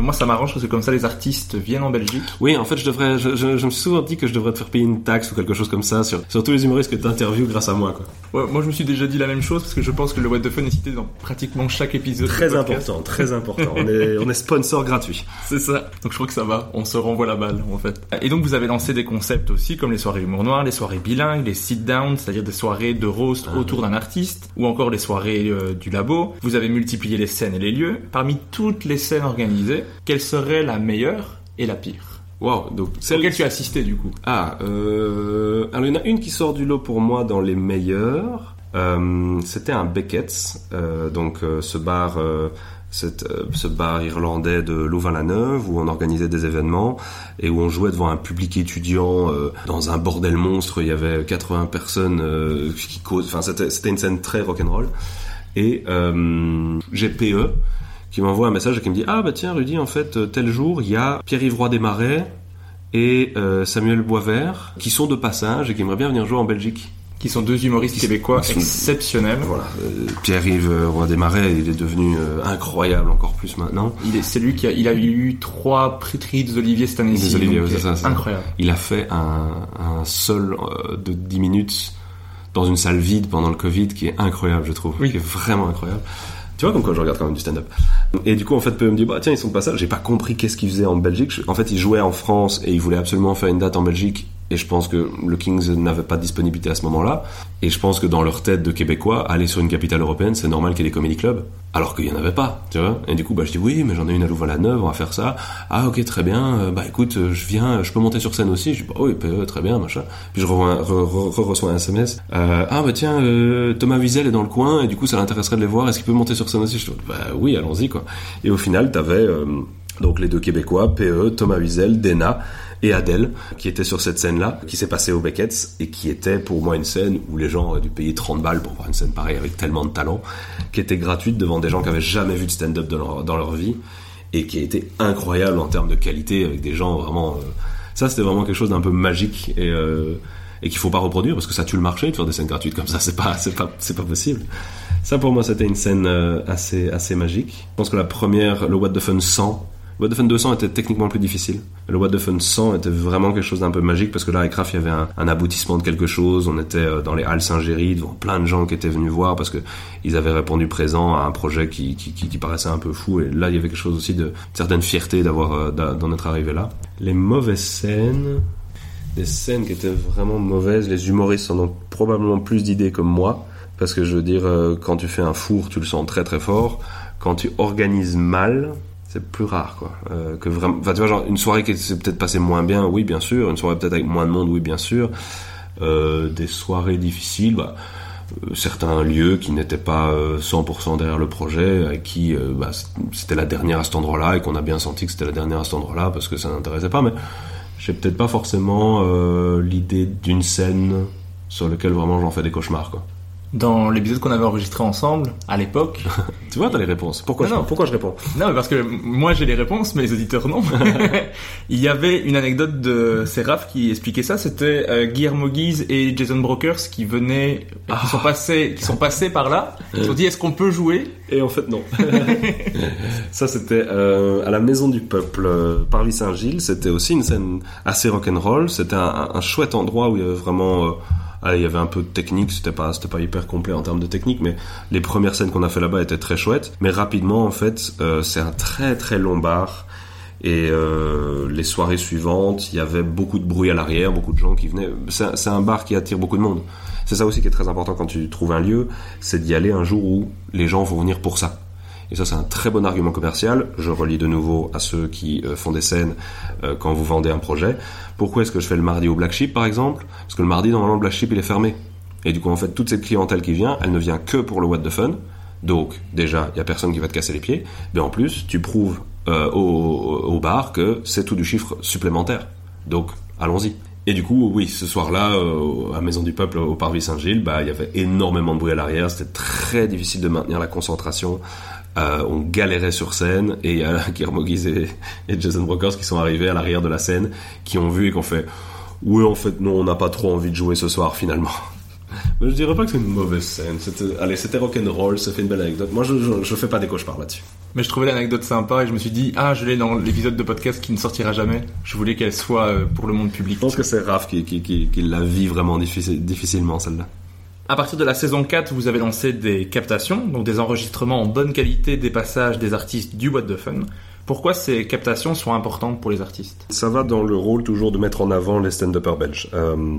Moi, ça m'arrange parce que comme ça, les artistes viennent en Belgique. Oui, en fait, je devrais, je, je- je me suis souvent dit que je devrais te faire payer une taxe ou quelque chose comme ça sur, sur tous les humoristes que tu interviews grâce à moi, quoi. Ouais, moi, je me suis déjà dit la même chose parce que je pense que le What the Fun est cité dans pratiquement chaque épisode. Très important, très important. On est, on est sponsor gratuit. C'est ça. Donc je crois que ça va. On se renvoie la balle, en fait. Et donc vous avez lancé des concepts aussi, comme les soirées humour noir, les soirées bilingues, les sit-down, c'est-à-dire des soirées de roast autour d'un artiste, ou encore les soirées euh, du labo. Vous avez multiplié les scènes et les lieux. Parmi toutes les scènes organisées, quelle serait la meilleure et la pire Wow, donc Celle auquel tu as assisté, du coup. Ah, euh... alors il y en a une qui sort du lot pour moi dans les meilleurs. Euh, C'était un Beckett's, euh, donc ce bar, cette, ce bar irlandais de Louvain-la-Neuve où on organisait des événements et où on jouait devant un public étudiant euh, dans un bordel monstre. Il y avait 80 personnes euh, qui causent. Enfin, c'était c'était une scène très rock'n'roll. Et euh, j'ai PE qui m'envoie un message et qui me dit ah bah tiens Rudy en fait euh, tel jour il y a Pierre-Yves Roy Desmarais et euh, Samuel Boisvert qui sont de passage et qui aimeraient bien venir jouer en Belgique. Qui sont deux humoristes québécois sont- exceptionnels. Voilà, euh, Pierre-Yves Roy Desmarais, il est devenu euh, incroyable encore plus maintenant. C'est lui qui a, il a eu trois prix des Olivier cette année-ci. Des Olivier, c'est ça, c'est ça. Incroyable. Il a fait un, un seul de 10 minutes dans une salle vide pendant le Covid qui est incroyable, je trouve. Oui. Qui est vraiment incroyable. Tu vois, comme quand je regarde quand même du stand-up. Et du coup, en fait, peut me dire, bah tiens, ils sont pas ça. J'ai pas compris qu'est-ce qu'ils faisaient en Belgique. En fait, ils jouaient en France et ils voulaient absolument faire une date en Belgique. Et je pense que le Kings n'avait pas de disponibilité à ce moment-là. Et je pense que dans leur tête de Québécois, aller sur une capitale européenne, c'est normal qu'il y ait des comédie clubs. Alors qu'il y en avait pas, tu vois. Et du coup, bah, je dis oui, mais j'en ai une à Louvain-la-Neuve, on va faire ça. Ah, ok, très bien. Euh, Bah, écoute, euh, je viens, je peux monter sur scène aussi. Je dis, bah oui, PE, très bien, machin. Puis je reçois un SMS. Euh, ah, bah tiens, Thomas Wiesel est dans le coin et du coup, ça l'intéresserait de les voir. Est-ce qu'il peut monter sur scène aussi? Je dis, bah oui, allons-y, quoi. Et au final, t'avais, euh, donc les deux Québécois, PE, Thomas Wiesel, Dena, et Adèle, qui était sur cette scène-là, qui s'est passée au Beckett's, et qui était pour moi une scène où les gens auraient dû payer 30 balles pour voir une scène pareille avec tellement de talent, qui était gratuite devant des gens qui avaient jamais vu de stand-up dans leur, vie, et qui a été incroyable en termes de qualité, avec des gens vraiment... euh, ça, c'était vraiment quelque chose d'un peu magique, et... Euh, et qu'il faut pas reproduire parce que ça tue le marché de faire des scènes gratuites comme ça. C'est pas c'est pas c'est pas possible. Ça pour moi c'était une scène euh, assez assez magique. Je pense que la première le What the Fun 100 le What the Fun 200 était techniquement plus difficile le What the Fun 100 était vraiment quelque chose d'un peu magique parce que là avec Raph il y avait un, aboutissement de quelque chose on était euh, dans les halles Saint-Géry devant plein de gens qui étaient venus voir parce que ils avaient répondu présent à un projet qui, qui, paraissait un peu fou et là il y avait quelque chose aussi de certaine fierté d'avoir euh, d'en être arrivé là les mauvaises scènes des scènes qui étaient vraiment mauvaises. Les humoristes en ont probablement plus d'idées que moi. Parce que je veux dire, euh, quand tu fais un four, tu le sens très très fort. Quand tu organises mal, c'est plus rare, quoi. Euh, que vraiment, enfin, tu vois, genre, une soirée qui s'est peut-être passée moins bien, oui, bien sûr. Une soirée peut-être avec moins de monde, oui, bien sûr. Euh, des soirées difficiles, bah, euh, certains lieux qui n'étaient pas euh, 100% derrière le projet, avec qui bah, c'était la dernière à cet endroit-là et qu'on a bien senti que c'était la dernière à cet endroit-là parce que ça n'intéressait pas. Mais j'ai peut-être pas forcément l'idée d'une scène sur laquelle vraiment j'en fais des cauchemars, quoi. Dans l'épisode qu'on avait enregistré ensemble, à l'époque. tu vois, t'as les réponses. Pourquoi, Non, je, non. pourquoi je réponds Non, mais parce que moi j'ai les réponses, mais les auditeurs non. Il y avait une anecdote de c'est Raph qui expliquait ça. C'était euh, Guillermo Guise et Jason Brokers qui venaient, et qui sont passés, qui sont passés par là. Ils ont dit est-ce qu'on peut jouer? Et en fait, non. ça, c'était euh, à la Maison du Peuple, euh, Parvis Saint-Gilles. C'était aussi une scène assez rock'n'roll. C'était un, un- un chouette endroit où il y avait vraiment... euh, il y avait un peu de technique, c'était pas, c'était pas hyper complet en termes de technique, mais les premières scènes qu'on a fait là-bas étaient très chouettes. Mais rapidement, en fait, euh, c'est un très très long bar. Et euh, les soirées suivantes, il y avait beaucoup de bruit à l'arrière, beaucoup de gens qui venaient. C'est un bar qui attire beaucoup de monde. C'est ça aussi qui est très important quand tu trouves un lieu, c'est d'y aller un jour où les gens vont venir pour ça. Et ça, c'est un très bon argument commercial. Je relis de nouveau à ceux qui euh, font des scènes euh, quand vous vendez un projet. Pourquoi est-ce que je fais le mardi au Black Sheep, par exemple? Parce que le mardi, normalement, le Black Sheep, il est fermé. Et du coup, en fait, toute cette clientèle qui vient, elle ne vient que pour le What the Fun. Donc, déjà, il y a personne qui va te casser les pieds. Mais en plus, tu prouves euh, au, bar que c'est tout du chiffre supplémentaire. Donc, allons-y. Et du coup, oui, ce soir-là, à Maison du Peuple, au Parvis Saint-Gilles, bah, il y avait énormément de bruit à l'arrière. C'était très difficile de maintenir la concentration. Euh, on galérait sur scène et il y a et, et Jason Brokers qui sont arrivés à l'arrière de la scène, qui ont vu et qui ont fait Oui, en fait, non, on n'a pas trop envie de jouer ce soir finalement. Mais je dirais pas que c'est une mauvaise scène. C'était, allez, c'était rock'n'roll, ça fait une belle anecdote. Moi, je, je, je fais pas des cauchemars là-dessus. Mais je trouvais l'anecdote sympa et je me suis dit ah je l'ai dans l'épisode de podcast qui ne sortira jamais. Je voulais qu'elle soit euh, pour le monde public. Je pense que c'est Raph qui, qui, qui, qui la vit vraiment difficile- difficilement, celle-là. À partir de la saison 4, vous avez lancé des captations, donc des enregistrements en bonne qualité des passages des artistes du What the Fun. Pourquoi ces captations sont importantes pour les artistes? Ça va dans le rôle toujours de mettre en avant les stand-uppers belges. Euh,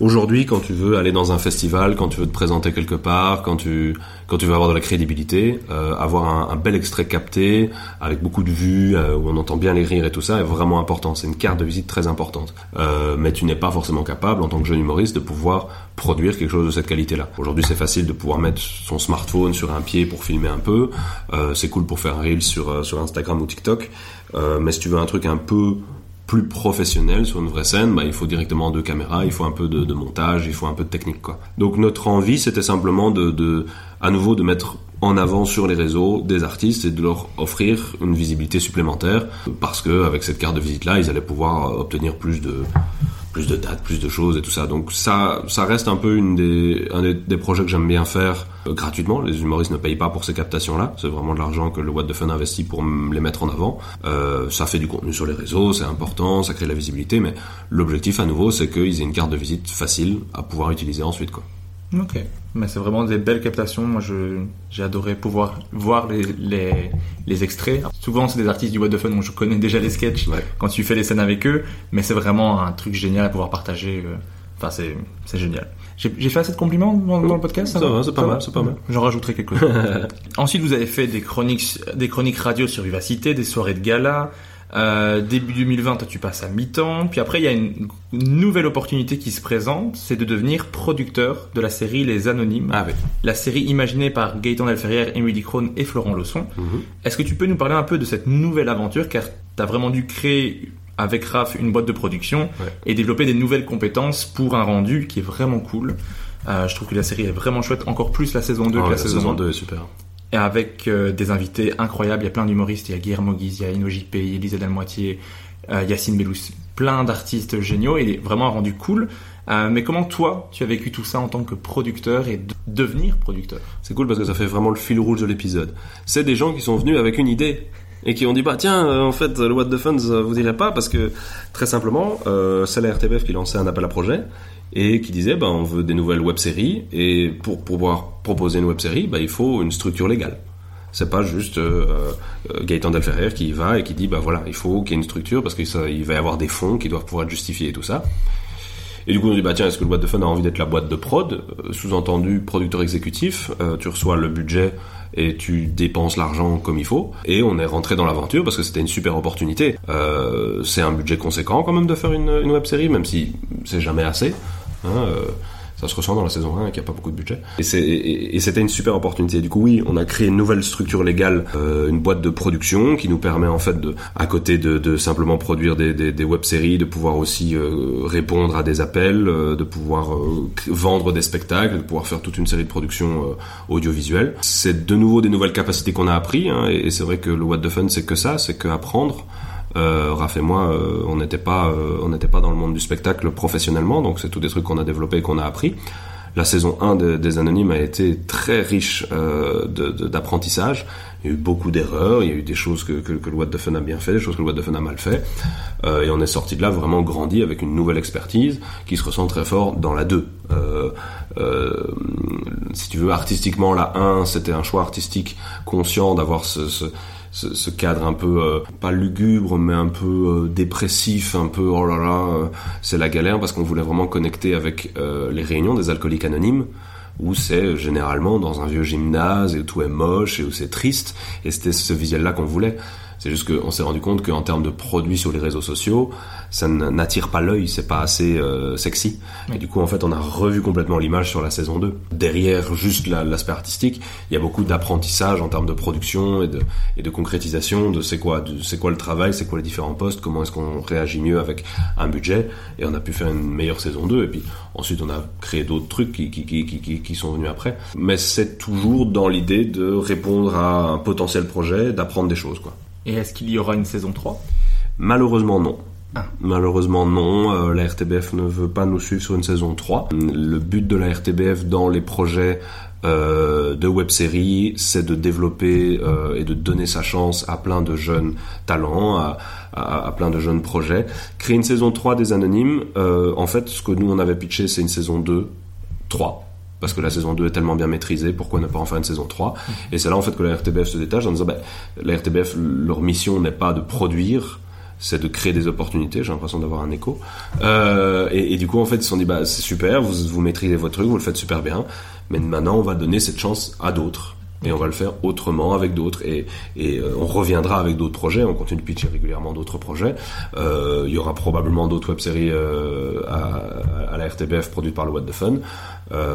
Aujourd'hui, quand tu veux aller dans un festival, quand tu veux te présenter quelque part, quand tu quand tu veux avoir de la crédibilité, euh, avoir un, un bel extrait capté avec beaucoup de vues euh, où on entend bien les rires et tout ça est vraiment important. C'est une carte de visite très importante. Euh, mais tu n'es pas forcément capable en tant que jeune humoriste de pouvoir produire quelque chose de cette qualité-là. Aujourd'hui, c'est facile de pouvoir mettre son smartphone sur un pied pour filmer un peu. Euh, c'est cool pour faire un reel sur euh, sur Instagram ou TikTok. Mais si tu veux un truc un peu plus professionnel sur une vraie scène, bah, il faut directement deux caméras, il faut un peu de, montage, il faut un peu de technique, quoi. Donc notre envie, c'était simplement de, de, à nouveau, de mettre en avant sur les réseaux des artistes et de leur offrir une visibilité supplémentaire, parce que avec cette carte de visite là, ils allaient pouvoir obtenir plus de plus de dates, plus de choses et tout ça. Donc ça, ça reste un peu une des, un des, projets que j'aime bien faire euh, gratuitement. Les humoristes ne payent pas pour ces captations-là. C'est vraiment de l'argent que le What the Fun investit pour les mettre en avant. Euh, ça fait du contenu sur les réseaux, c'est important, ça crée de la visibilité, mais l'objectif à nouveau, c'est qu'ils aient une carte de visite facile à pouvoir utiliser ensuite, quoi. Ok, mais c'est vraiment des belles captations. Moi, je j'ai adoré pouvoir voir les, les, les extraits. Souvent, c'est des artistes du What the Fun dont je connais déjà les sketchs Ouais. quand tu fais les scènes avec eux, mais c'est vraiment un truc génial à pouvoir partager. euh. Enfin, c'est c'est génial. J'ai fait assez de compliments dans, dans le podcast. Ça va, c'est pas mal, c'est pas mal. J'en rajouterai quelques chose Ensuite, vous avez fait des chroniques, des chroniques radio sur Vivacité, des soirées de gala. Euh, début 2020, toi, tu passes à mi-temps. Puis après, il y a une nouvelle opportunité qui se présente, c'est de devenir producteur de la série Les Anonymes. Ah oui. La série imaginée par Gaëtan Delferrière, Émilie Krohn et Florent Leçon. Est-ce que tu peux nous parler un peu de cette nouvelle aventure? Car tu as vraiment dû créer avec Raph une boîte de production et développer des nouvelles compétences pour un rendu qui est vraiment cool. Euh, je trouve que la série est vraiment chouette, encore plus la saison 2 Ouais, que la, la saison, saison 1. 2 est super. Et avec euh, des invités incroyables, il y a plein d'humoristes, il y a Guillermo Guise, il y a Ino JP, il y a Lisa Delmoitier, euh, Yacine Bellous, plein d'artistes géniaux et vraiment rendu cool. Euh, mais comment toi, tu as vécu tout ça en tant que producteur et de devenir producteur? C'est cool parce que ça fait vraiment le fil rouge de l'épisode. C'est des gens qui sont venus avec une idée et qui ont dit bah tiens euh, en fait le What the Funds euh, vous irez pas parce que très simplement euh, c'est la RTBF qui lançait un appel à projet et qui disait bah on veut des nouvelles web-séries et pour pouvoir proposer une web-série bah il faut une structure légale. C'est pas juste euh, euh, Gaëtan Delferrer qui y va et qui dit bah voilà il faut qu'il y ait une structure parce qu'il va y avoir des fonds qui doivent pouvoir être justifiés et tout ça. Et du coup, on dit, bah tiens, est-ce que le What the Fun a envie d'être la boîte de prod? Euh, Sous-entendu, producteur exécutif, tu reçois le budget et tu dépenses l'argent comme il faut. Et on est rentré dans l'aventure parce que c'était une super opportunité. C'est un budget conséquent quand même de faire une, une web série, même si c'est jamais assez. Hein, euh, ça se ressent dans la saison 1 qu'il n'y a pas beaucoup de budget. Et, c'était une super opportunité. Du coup, oui, on a créé une nouvelle structure légale, euh, une boîte de production qui nous permet en fait, de, à côté de, de simplement produire des, des, des web-séries, de pouvoir aussi euh, répondre à des appels, euh, de pouvoir euh, vendre des spectacles, de pouvoir faire toute une série de productions euh, audiovisuelles. C'est de nouveau des nouvelles capacités qu'on a appris. Hein, et, et c'est vrai que le What the Fun, c'est que ça, c'est qu'apprendre. Euh, Raph et moi, euh, on n'était pas, euh, on n'était pas dans le monde du spectacle professionnellement, donc c'est tous des trucs qu'on a développés qu'on a appris. La saison 1 de- des Anonymes a été très riche euh, d'apprentissage. Il y a eu beaucoup d'erreurs, il y a eu des choses que, que, que le What the Fun a bien fait, des choses que le What the Fun a mal fait. Euh, et on est sorti de là vraiment grandi avec une nouvelle expertise qui se ressent très fort dans la 2. Euh, euh, si tu veux, artistiquement, la 1, c'était un choix artistique conscient d'avoir ce, ce, ce, ce cadre un peu, euh, pas lugubre, mais un peu euh, dépressif, un peu, oh là là, euh, c'est la galère, parce qu'on voulait vraiment connecter avec euh, les réunions des alcooliques anonymes, où c'est généralement dans un vieux gymnase, et où tout est moche, et où c'est triste, et c'était ce visuel-là qu'on voulait. C'est juste qu'on s'est rendu compte qu'en termes de produits sur les réseaux sociaux, ça n'attire pas l'œil, c'est pas assez euh, sexy. Et du coup, en fait, on a revu complètement l'image sur la saison 2. Derrière juste la- l'aspect artistique, il y a beaucoup d'apprentissage en termes de production et de, et de concrétisation de c'est quoi, de- c'est quoi le travail, c'est quoi les différents postes, comment est-ce qu'on réagit mieux avec un budget. Et on a pu faire une meilleure saison 2. Et puis ensuite, on a créé d'autres trucs qui, qui, qui, qui, qui- qui sont venus après. Mais c'est toujours dans l'idée de répondre à un potentiel projet, d'apprendre des choses, quoi. Et est-ce qu'il y aura une saison 3 Malheureusement non. Ah. Malheureusement non, Euh, la RTBF ne veut pas nous suivre sur une saison 3. Le but de la RTBF dans les projets euh, de web-série, c'est de développer euh, et de donner sa chance à plein de jeunes talents, à, plein de jeunes projets. Créer une saison 3 des Anonymes, en fait ce que nous on avait pitché c'est une saison 2, 3. Parce que la saison 2 est tellement bien maîtrisée, pourquoi ne pas en faire une saison 3 Et c'est là en fait que la RTBF se détache en disant, bah, la RTBF, leur mission n'est pas de produire, c'est de créer des opportunités. J'ai l'impression d'avoir un écho. Euh, et, du coup, en fait, ils se sont dit, bah, c'est super, vous, vous maîtrisez votre truc, vous le faites super bien, mais maintenant, on va donner cette chance à d'autres. Et on va le faire autrement avec d'autres. Et, euh, on reviendra avec d'autres projets. On continue de pitcher régulièrement d'autres projets. Euh, il y aura probablement d'autres web-séries à, à la RTBF produites par le What the Fun.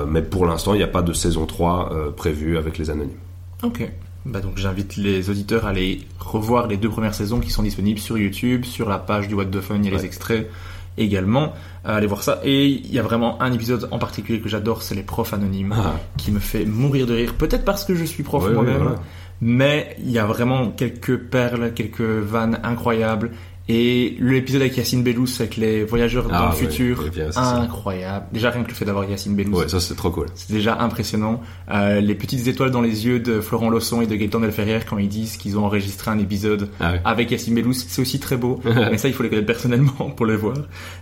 Mais pour l'instant, il n'y a pas de saison 3 euh, prévue avec les Anonymes. Ok. Bah donc j'invite les auditeurs à aller revoir les deux premières saisons qui sont disponibles sur YouTube, sur la page du What the Fun, il y a les extraits également. Euh, allez voir ça. Et il y a vraiment un épisode en particulier que j'adore, c'est les profs anonymes, Ah. qui me fait mourir de rire. Peut-être parce que je suis prof Ouais, ouais, moi-même, voilà. mais il y a vraiment quelques perles, quelques vannes incroyables. Et l'épisode avec Yacine Bellous, avec les voyageurs Ah, dans le ouais, futur, bien, c'est ça. incroyable. Déjà rien que le fait d'avoir Yacine Bellous, Ouais, ça c'est trop cool. c'est déjà impressionnant. Euh, les petites étoiles dans les yeux de Florent Lawson et de Gaëtan Delferrière quand ils disent qu'ils ont enregistré un épisode Ah ouais. avec Yacine Bellous, c'est aussi très beau. mais ça, il faut les connaître personnellement pour le voir.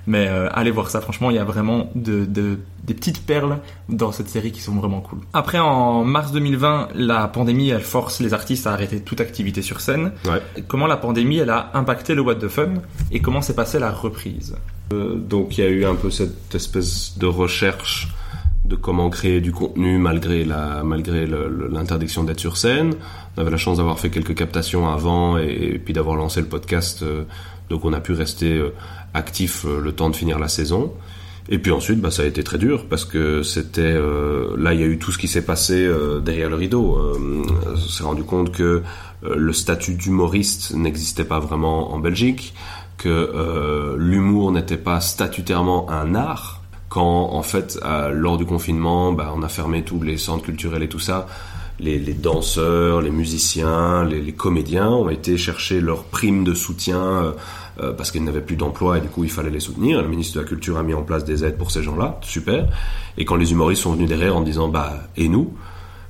Mais euh, allez voir ça. Franchement, il y a vraiment de, de- des petites perles dans cette série qui sont vraiment cool. Après, en mars 2020, la pandémie, elle force les artistes à arrêter toute activité sur scène. Ouais. Comment la pandémie, elle a impacté le What the Fun et comment s'est passée la reprise? Euh, donc il y a eu un peu cette espèce de recherche de comment créer du contenu malgré la malgré l'interdiction d'être sur scène. On avait la chance d'avoir fait quelques captations avant et, et puis d'avoir lancé le podcast, euh, donc on a pu rester euh, actif euh, le temps de finir la saison. Et puis ensuite, bah, ça a été très dur parce que c'était euh, là, il y a eu tout ce qui s'est passé euh, derrière le rideau. Euh, on s'est rendu compte que euh, le statut d'humoriste n'existait pas vraiment en Belgique, que euh, l'humour n'était pas statutairement un art, quand en fait, lors du confinement, bah, on a fermé tous les centres culturels et tout ça, les, danseurs, les musiciens, les, comédiens ont été chercher leur prime de soutien euh, euh, parce qu'ils n'avaient plus d'emploi et du coup il fallait les soutenir. Le ministre de la Culture a mis en place des aides pour ces gens-là, super. Et quand les humoristes sont venus derrière en disant bah et nous,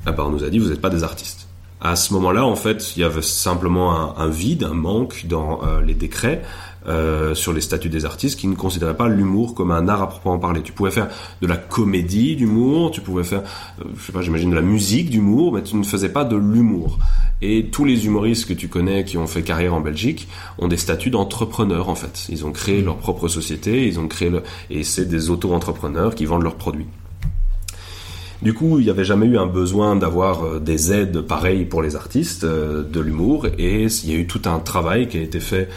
ah bah, on nous a dit vous n'êtes pas des artistes. À ce moment-là, en fait, il y avait simplement un, vide, un manque dans euh, les décrets. Euh, sur les statuts des artistes qui ne considéraient pas l'humour comme un art à proprement parler. Tu pouvais faire de la comédie d'humour, tu pouvais faire, euh, je sais pas, j'imagine de la musique d'humour, mais tu ne faisais pas de l'humour. Et tous les humoristes que tu connais qui ont fait carrière en Belgique ont des statuts d'entrepreneurs en fait. Ils ont créé leur propre société, ils ont créé le... et c'est des auto-entrepreneurs qui vendent leurs produits. Du coup, il n'y avait jamais eu un besoin d'avoir euh, des aides pareilles pour les artistes de l'humour et il y a eu tout un travail qui a été fait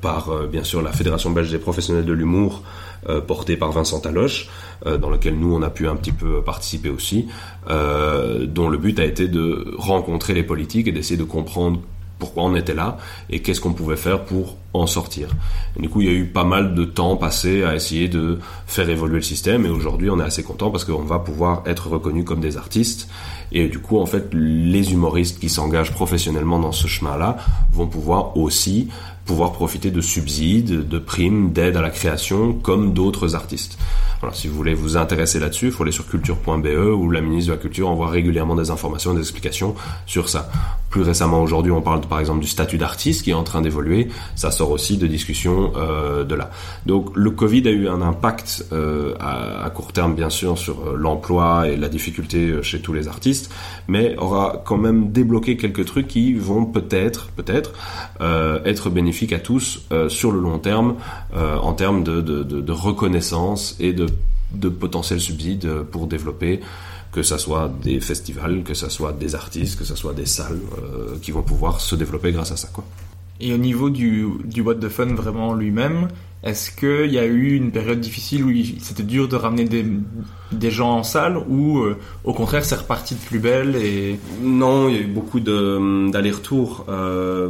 par euh, bien sûr la Fédération belge des professionnels de l'humour euh, portée par Vincent Taloche, dans lequel nous on a pu un petit peu participer aussi, dont le but a été de rencontrer les politiques et d'essayer de comprendre pourquoi on était là et qu'est-ce qu'on pouvait faire pour en sortir. du coup, il y a eu pas mal de temps passé à essayer de faire évoluer le système et aujourd'hui, on est assez content parce qu'on va pouvoir être reconnu comme des artistes et du coup, en fait, les humoristes qui s'engagent professionnellement dans ce chemin-là vont pouvoir aussi pouvoir profiter de subsides, de primes, d'aides à la création comme d'autres artistes. Si vous voulez vous intéresser là-dessus, il faut aller sur culture.be où la ministre de la Culture envoie régulièrement des informations, des explications sur ça. Plus récemment, aujourd'hui, on parle par exemple du statut d'artiste qui est en train d'évoluer. Ça sort aussi de discussions euh, de là. Donc le Covid a eu un impact euh, à, court terme, bien sûr, sur euh, l'emploi et la difficulté chez tous les artistes, mais aura quand même débloqué quelques trucs qui vont peut-être, peut-être, être bénéfiques à tous sur le long terme, en termes de, reconnaissance et de de potentiels subsides pour développer que ce soit des festivals, que ce soit des artistes, que ce soit des salles euh, qui vont pouvoir se développer grâce à ça. Quoi. Et au niveau du, du What the Fun vraiment lui-même, est-ce qu'il y a eu une période difficile où c'était dur de ramener des, des gens en salle ou euh, au contraire c'est reparti de plus belle et Non, il y a eu beaucoup d'allers-retours. Euh,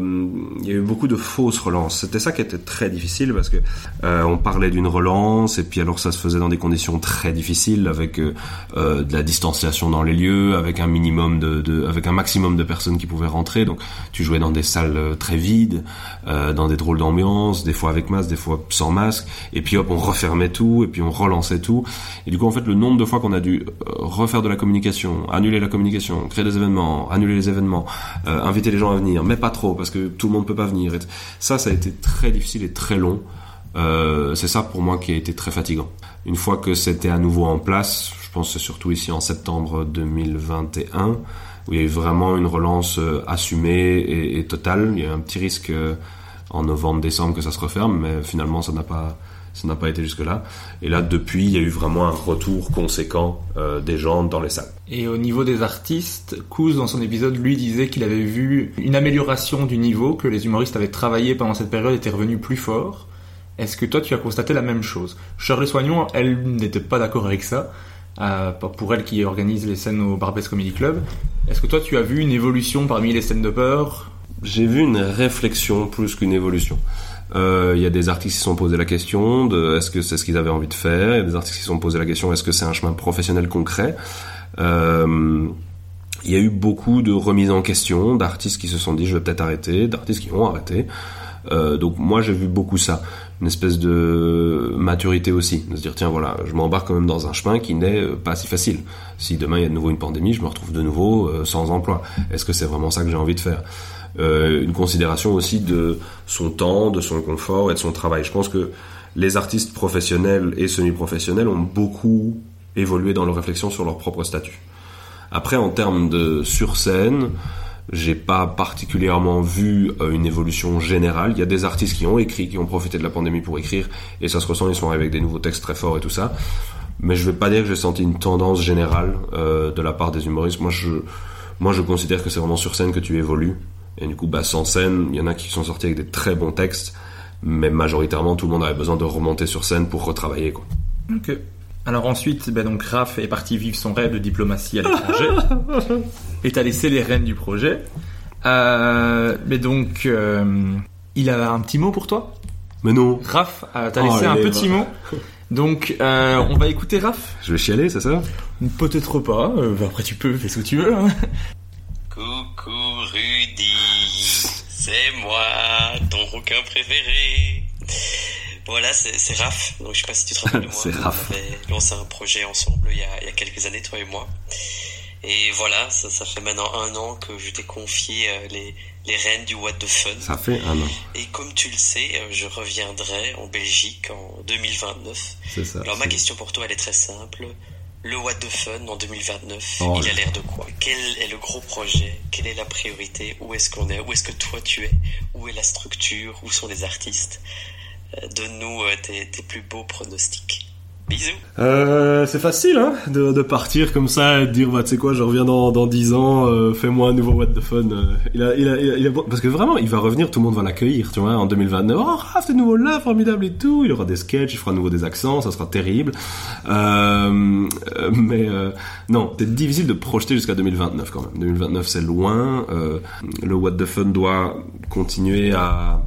il y a eu beaucoup de fausses relances. C'était ça qui était très difficile parce que euh, on parlait d'une relance et puis alors ça se faisait dans des conditions très difficiles avec euh, euh, de la distanciation dans les lieux, avec un minimum de, de, avec un maximum de personnes qui pouvaient rentrer. Donc tu jouais dans des salles très vides, dans des drôles d'ambiance, des fois avec masque, des fois sans masque, et puis hop, on refermait tout, et puis on relançait tout. Et du coup, en fait, le nombre de fois qu'on a dû euh, refaire de la communication, annuler la communication, créer des événements, annuler les événements, euh, inviter les gens à venir, mais pas trop, parce que tout le monde peut pas venir. ça, ça a été très difficile et très long. Euh, c'est ça pour moi qui a été très fatigant. Une fois que c'était à nouveau en place, je pense surtout ici en septembre 2021, où il y a eu vraiment une relance assumée et, et totale. Il y a eu un petit risque en novembre-décembre que ça se referme, mais finalement ça n'a pas ça n'a pas été jusque-là. Et là, depuis, il y a eu vraiment un retour conséquent euh, des gens dans les salles. Et au niveau des artistes, Kouz, dans son épisode, lui disait qu'il avait vu une amélioration du niveau, que les humoristes avaient travaillé pendant cette période, étaient revenus plus forts. Est-ce que toi, tu as constaté la même chose? Shirley Soignon, elle n'était pas d'accord avec ça. Euh, pour elle qui organise les scènes au Barbès Comedy Club. Est-ce que toi, tu as vu une évolution parmi les scènes de peur? J'ai vu une réflexion plus qu'une évolution. Euh, il y a des artistes qui se sont posé la question de est-ce que c'est ce qu'ils avaient envie de faire? Il y a des artistes qui se sont posé la question est-ce que c'est un chemin professionnel concret? Euh, il y a eu beaucoup de remises en question d'artistes qui se sont dit je vais peut-être arrêter, d'artistes qui ont arrêté. Euh, donc moi j'ai vu beaucoup ça, une espèce de maturité aussi, de se dire tiens voilà, je m'embarque quand même dans un chemin qui n'est pas si facile. Si demain il y a de nouveau une pandémie, je me retrouve de nouveau sans emploi. Est-ce que c'est vraiment ça que j'ai envie de faire? Euh, une considération aussi de son temps, de son confort et de son travail. Je pense que les artistes professionnels et semi-professionnels ont beaucoup évolué dans leur réflexion sur leur propre statut. Après, en termes de sur scène, j'ai pas particulièrement vu euh, une évolution générale. Il y a des artistes qui ont écrit, qui ont profité de la pandémie pour écrire, et ça se ressent, ils sont arrivés avec des nouveaux textes très forts et tout ça. Mais je vais pas dire que j'ai senti une tendance générale euh, de la part des humoristes. Moi, moi, je considère que c'est vraiment sur scène que tu évolues. Et du coup, bah, sans scène, il y en a qui sont sortis avec des très bons textes, mais majoritairement, tout le monde avait besoin de remonter sur scène pour retravailler. Quoi. Ok. Alors ensuite, ben donc Raph est parti vivre son rêve de diplomatie à l'étranger et t'as laissé les rênes du projet. Euh, mais donc, euh, il a un petit mot pour toi? Mais non. Raph euh, t'as Oh, laissé un petit mot. Donc, euh, on va écouter Raph. Je vais chialer, c'est ça? Peut-être pas. euh, bah, après, tu peux, fais ce que tu veux. Hein. Coucou C'est moi, ton rouquin préféré. Voilà, c'est Raph. Donc je sais pas si tu te rappelles de moi. C'est Raph. On avait lancé un projet ensemble il y, a, il y a quelques années, toi et moi. Et voilà, ça, ça fait maintenant un an que je t'ai confié euh, les, les rênes du What the Fun. Ça fait un an. Et comme tu le sais, euh, je reviendrai en Belgique en 2029. C'est ça. Alors ma question pour toi, elle est très simple. Le What the Fun en 2029, Oh, il a l'air de quoi? Quel est le gros projet? Quelle est la priorité? Où est-ce qu'on est? Où est-ce que toi tu es? Où est la structure? Où sont les artistes? Euh, Donne-nous euh, tes, tes plus beaux pronostics. Bisous Euh, c'est facile, hein, de, partir comme ça et de dire, bah, tu sais quoi, je reviens dans, dans 10 ans, euh, fais-moi un nouveau What the Fun. euh, il a, il a, il a, il parce que vraiment, il va revenir, tout le monde va l'accueillir, tu vois, en 2029. Oh, Raph, t'es nouveau là, formidable et tout. Il aura des sketchs, il fera à nouveau des accents, ça sera terrible. Euh, mais, non, c'est difficile de projeter jusqu'à 2029 quand même. 2029, c'est loin. Le What the Fun doit continuer à,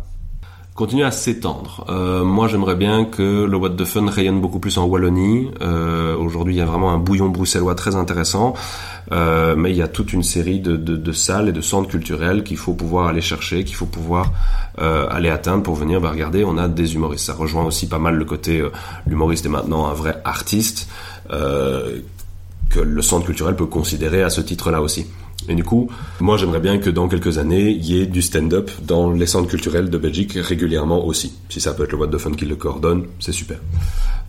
continuer à s'étendre. Euh, moi, j'aimerais bien que le What the Fun rayonne beaucoup plus en Wallonie. Euh, Aujourd'hui, il y a vraiment un bouillon bruxellois très intéressant, Euh, mais il y a toute une série de, salles et de centres culturels qu'il faut pouvoir aller chercher, qu'il faut pouvoir aller atteindre pour venir. Bah, regardez, on a des humoristes. Ça rejoint aussi pas mal le côté l'humoriste est maintenant un vrai artiste. Que le centre culturel peut considérer à ce titre-là aussi. Et du coup, moi j'aimerais bien que dans quelques années, il y ait du stand-up dans les centres culturels de Belgique régulièrement aussi. Si ça peut être le What the Fun qui le coordonne, c'est super.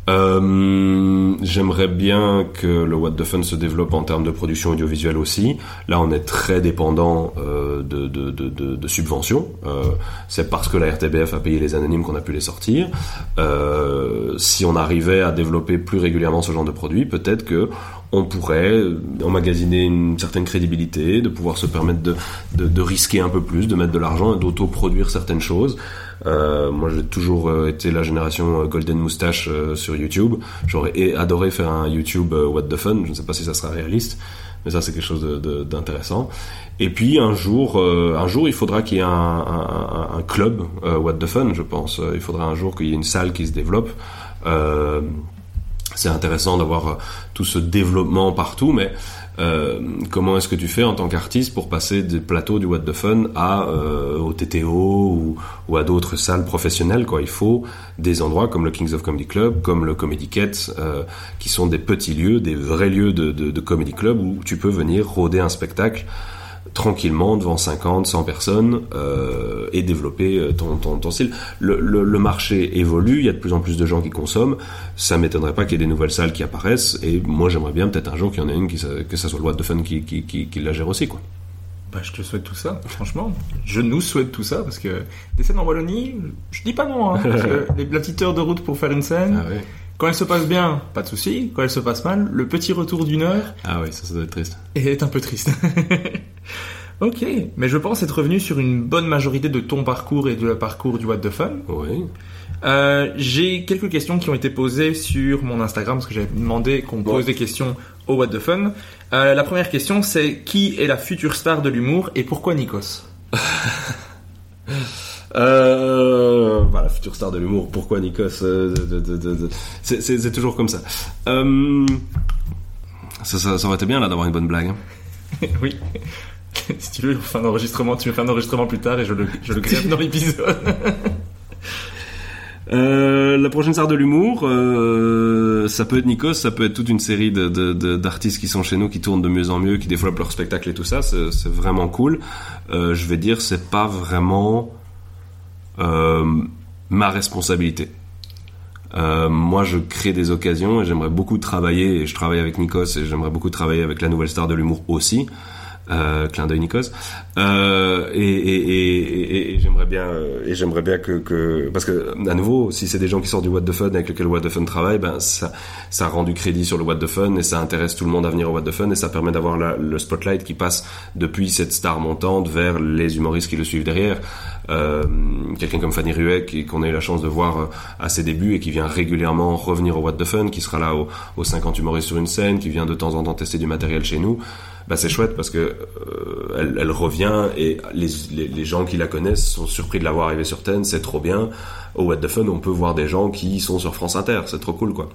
Euh, j'aimerais bien que le What the Fun se développe en termes de production audiovisuelle aussi. Là, on est très dépendant euh, de, de, de, de, subventions. Euh, c'est parce que la RTBF a payé les anonymes qu'on a pu les sortir. Euh, si on arrivait à développer plus régulièrement ce genre de produit, peut-être que on pourrait emmagasiner une certaine crédibilité, de pouvoir se permettre de, de, de risquer un peu plus, de mettre de l'argent et d'auto-produire certaines choses. Euh, moi, j'ai toujours euh, été la génération euh, Golden Moustache euh, sur YouTube. J'aurais adoré faire un YouTube What the Fun. Je ne sais pas si ça sera réaliste, mais ça c'est quelque chose d'intéressant. Et puis un jour, un jour, il faudra qu'il y ait un, club What the Fun, je pense. Il faudra un jour qu'il y ait une salle qui se développe. Euh, c'est intéressant d'avoir tout ce développement partout, mais euh, comment est-ce que tu fais en tant qu'artiste pour passer des plateaux du What the Fun à euh, au TTO ou, ou à d'autres salles professionnelles quoi? Il faut des endroits comme le Kings of Comedy Club, comme le Comedy Cat, euh, qui sont des petits lieux, des vrais lieux de, de, de comedy club où tu peux venir rôder un spectacle tranquillement devant 50, 100 personnes euh, et développer euh, ton, ton, ton style. Le, le, le marché évolue, il y a de plus en plus de gens qui consomment. Ça m'étonnerait pas qu'il y ait des nouvelles salles qui apparaissent. Et moi, j'aimerais bien peut-être un jour qu'il y en ait une qui, que ça soit le What the Fun qui, qui, qui, qui la gère aussi, quoi. Bah, je te souhaite tout ça, franchement. Je nous souhaite tout ça parce que des scènes en Wallonie, je dis pas non. Hein, parce que les, la petite heure de route pour faire une scène, Ah ouais. Quand elle se passe bien, pas de souci. Quand elle se passe mal, le petit retour d'une heure Ah ouais, ça, ça doit être triste. est un peu triste. ok, mais je pense être revenu sur une bonne majorité de ton parcours et de le parcours du What the Fun. Oui. Euh, J'ai quelques questions qui ont été posées sur mon Instagram parce que j'avais demandé qu'on pose des questions au What the Fun. Euh, la première question c'est qui est la future star de l'humour et pourquoi Nikos? Euh, voilà, future star de l'humour. Pourquoi Nikos euh, C'est- toujours comme ça. Euh, ça, ça. ça aurait été bien là d'avoir une bonne blague. hein. Oui. si tu veux, on fait un enregistrement, tu me fais un enregistrement plus tard et je le, je le dans l'épisode. Euh, la prochaine star de l'humour, euh, ça peut être Nikos, ça peut être toute une série d'artistes qui sont chez nous, qui tournent de mieux en mieux, qui développent leur spectacle et tout ça. C'est vraiment cool. Euh, je vais dire, c'est pas vraiment ma responsabilité. Euh, moi, je crée des occasions et j'aimerais beaucoup travailler. Et je travaille avec Nikos et j'aimerais beaucoup travailler avec la nouvelle star de l'humour aussi. Euh, clin d'œil Nikos. Euh, et et, et, et, j'aimerais bien euh, et j'aimerais bien que, que parce que à nouveau, si c'est des gens qui sortent du What the Fun avec lequel What the Fun travaille, ben ça ça rend du crédit sur le What the Fun et ça intéresse tout le monde à venir au What the Fun et ça permet d'avoir le spotlight qui passe depuis cette star montante vers les humoristes qui le suivent derrière. Euh, quelqu'un comme Fanny qui- qu'on a eu la chance de voir euh, à ses débuts et qui vient régulièrement revenir au What the Fun, qui sera là au- aux 50 humoristes sur une scène, qui vient de temps en temps tester du matériel chez nous. Bah c'est chouette parce que euh, elle, revient et les, les, gens qui la connaissent sont surpris de la voir arriver sur scène, c'est trop bien. Au What the Fun, on peut voir des gens qui sont sur France Inter, c'est trop cool quoi.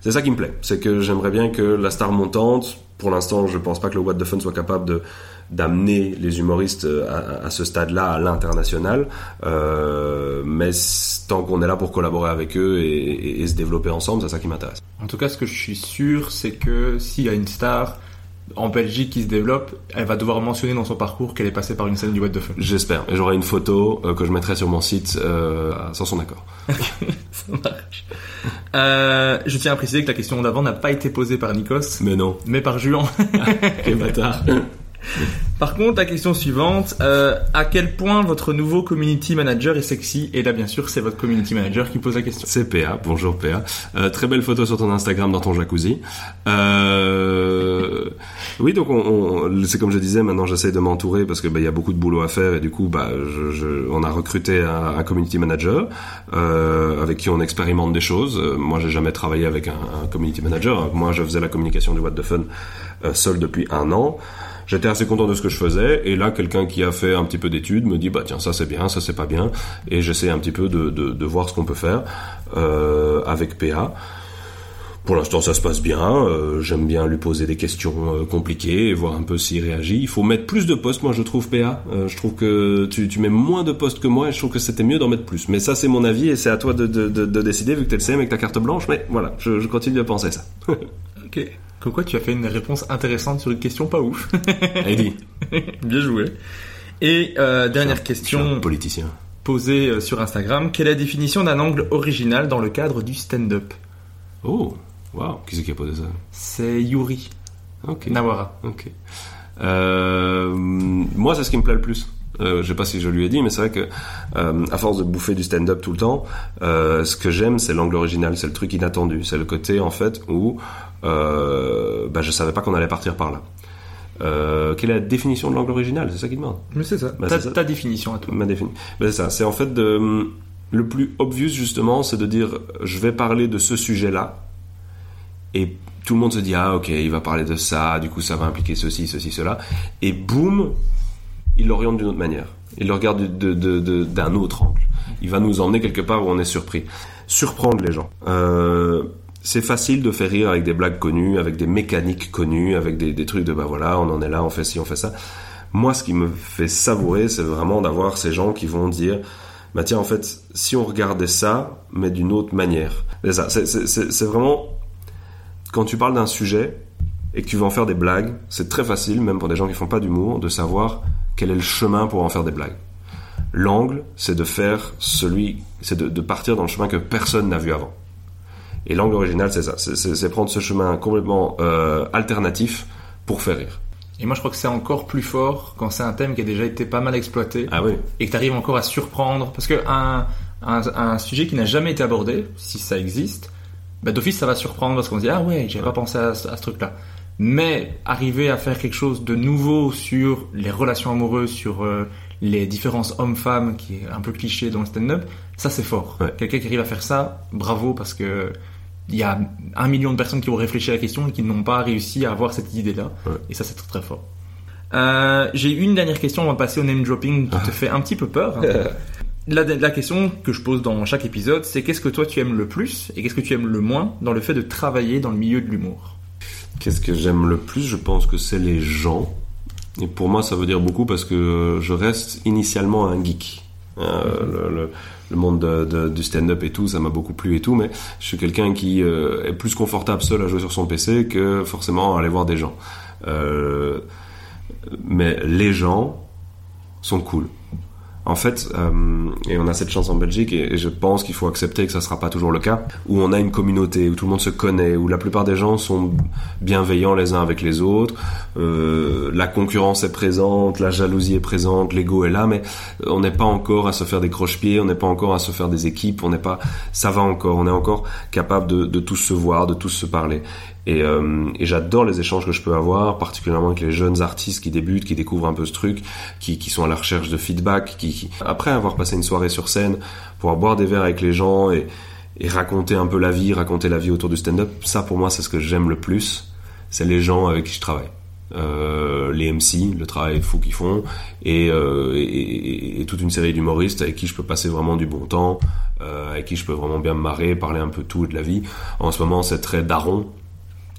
C'est ça qui me plaît, c'est que j'aimerais bien que la star montante, pour l'instant je pense pas que le What the Fun soit capable de d'amener les humoristes à, à ce stade-là à l'international, euh, mais tant qu'on est là pour collaborer avec eux et se développer ensemble, c'est ça qui m'intéresse. En tout cas, ce que je suis sûr, c'est que s'il y a une star en Belgique qui se développe, elle va devoir mentionner dans son parcours qu'elle est passée par une scène du What the Fun. J'espère. Et j'aurai une photo euh, que je mettrai sur mon site euh, sans son accord. Ça marche. Euh, je tiens à préciser que la question d'avant n'a pas été posée par Nikos. Mais non. Mais par Juan. Quel bâtard. Par contre, la question suivante, euh, à quel point votre nouveau community manager est sexy? Et là, bien sûr, c'est votre community manager qui pose la question. C'est PA, bonjour PA. Euh, très belle photo sur ton Instagram dans ton jacuzzi. Euh... Oui, donc on, on, c'est comme je disais, maintenant j'essaie de m'entourer parce que bah, y a beaucoup de boulot à faire et du coup, bah, je, je, on a recruté un, un community manager euh, avec qui on expérimente des choses. Moi, j'ai jamais travaillé avec un, un, community manager. Moi, je faisais la communication du What the Fun seul depuis un an j'étais assez content de ce que je faisais et là quelqu'un qui a fait un petit peu d'études me dit bah tiens ça c'est bien ça c'est pas bien et j'essaie un petit peu de, de, de voir ce qu'on peut faire euh, avec PA pour l'instant ça se passe bien euh, j'aime bien lui poser des questions euh, compliquées et voir un peu s'il réagit. Il faut mettre plus de postes moi je trouve PA je trouve que tu, tu mets moins de postes que moi et je trouve que c'était mieux d'en mettre plus. Mais ça c'est mon avis et c'est à toi de, de, de, de décider vu que t'es le CM avec ta carte blanche. Mais voilà je, je continue à penser ça. Ok comme quoi, tu as fait une réponse intéressante sur une question pas ouf. Eddie. Bien joué. Et euh, dernière question. politicien. Posée euh, sur Instagram. Quelle est la définition d'un angle original dans le cadre du stand-up? Oh, waouh. Qui c'est qui a posé ça? C'est Yuri. Ok. Nawara. Ok. Euh, moi, c'est ce qui me plaît le plus. Euh, je sais pas si je lui ai dit, mais c'est vrai que euh, à force de bouffer du stand-up tout le temps, euh, ce que j'aime, c'est l'angle original, c'est le truc inattendu, c'est le côté en fait où euh, bah, je savais pas qu'on allait partir par là. Euh, quelle est la définition de l'angle original? C'est ça qui demande? Mais c'est ça. Bah, ta, c'est ça. ta définition à toi. Ma définition. Bah, c'est ça. C'est en fait de le plus obvious justement, c'est de dire je vais parler de ce sujet-là et tout le monde se dit ah ok il va parler de ça, du coup ça va impliquer ceci, ceci, cela et boum il l'oriente d'une autre manière. Il le regarde d'un de, de, de, autre angle. Il va nous emmener quelque part où on est surpris. Surprendre les gens. Euh, c'est facile de faire rire avec des blagues connues, avec des mécaniques connues, avec des, des, trucs de bah voilà, on en est là, on fait ci, on fait ça. Moi, ce qui me fait savourer, c'est vraiment d'avoir ces gens qui vont dire bah tiens, en fait, si on regardait ça, mais d'une autre manière. C'est ça. C'est vraiment quand tu parles d'un sujet et que tu vas en faire des blagues, c'est très facile, même pour des gens qui font pas d'humour, de savoir quel est le chemin pour en faire des blagues. L'angle, c'est de faire celui, c'est de, de, partir dans le chemin que personne n'a vu avant. Et l'angle original, c'est ça, c'est prendre ce chemin complètement euh, alternatif pour faire rire. Et moi, je crois que c'est encore plus fort quand c'est un thème qui a déjà été pas mal exploité ah oui. et que tu arrives encore à surprendre. Parce que un, un, un sujet qui n'a jamais été abordé, si ça existe, bah, d'office, ça va surprendre parce qu'on se dit ah ouais, j'avais pas pensé à, à ce truc-là mais arriver à faire quelque chose de nouveau sur les relations amoureuses, sur euh, les différences hommes-femmes, qui est un peu cliché dans le stand-up, ça c'est fort. Ouais. Quelqu'un qui arrive à faire ça, bravo, parce que il y a un million de personnes qui ont réfléchi à la question et qui n'ont pas réussi à avoir cette idée-là. Ouais. Et ça c'est très très fort. Euh, J'ai une dernière question avant de passer au name dropping qui te fait un petit peu peur. Hein. La, la, question que je pose dans chaque épisode, c'est qu'est-ce que toi tu aimes le plus et qu'est-ce que tu aimes le moins dans le fait de travailler dans le milieu de l'humour? Qu'est-ce que j'aime le plus? Je pense que c'est les gens. Et pour moi, ça veut dire beaucoup parce que je reste initialement un geek. Euh, le, le, le, monde de, de, du stand-up et tout, ça m'a beaucoup plu et tout, mais je suis quelqu'un qui euh, est plus confortable seul à jouer sur son PC que forcément aller voir des gens. Euh, mais les gens sont cool. En fait, euh, et on a cette chance en Belgique, et, je pense qu'il faut accepter que ça sera pas toujours le cas, où on a une communauté, où tout le monde se connaît, où la plupart des gens sont bienveillants les uns avec les autres, euh, la concurrence est présente, la jalousie est présente, l'ego est là, mais on n'est pas encore à se faire des croche-pieds, on n'est pas encore à se faire des équipes, on n'est pas, ça va encore, on est encore capable de, de tous se voir, de tous se parler. Et, euh, et j'adore les échanges que je peux avoir, particulièrement avec les jeunes artistes qui débutent, qui découvrent un peu ce truc, qui, qui sont à la recherche de feedback, qui, qui, après avoir passé une soirée sur scène, pouvoir boire des verres avec les gens et, et raconter un peu la vie, raconter la vie autour du stand-up, ça pour moi c'est ce que j'aime le plus, c'est les gens avec qui je travaille. euh, les MC, le travail fou qu'ils font, et, euh, et, et, toute une série d'humoristes avec qui je peux passer vraiment du bon temps, euh, avec qui je peux vraiment bien me marrer, parler un peu tout de la vie. En ce moment, c'est très daron.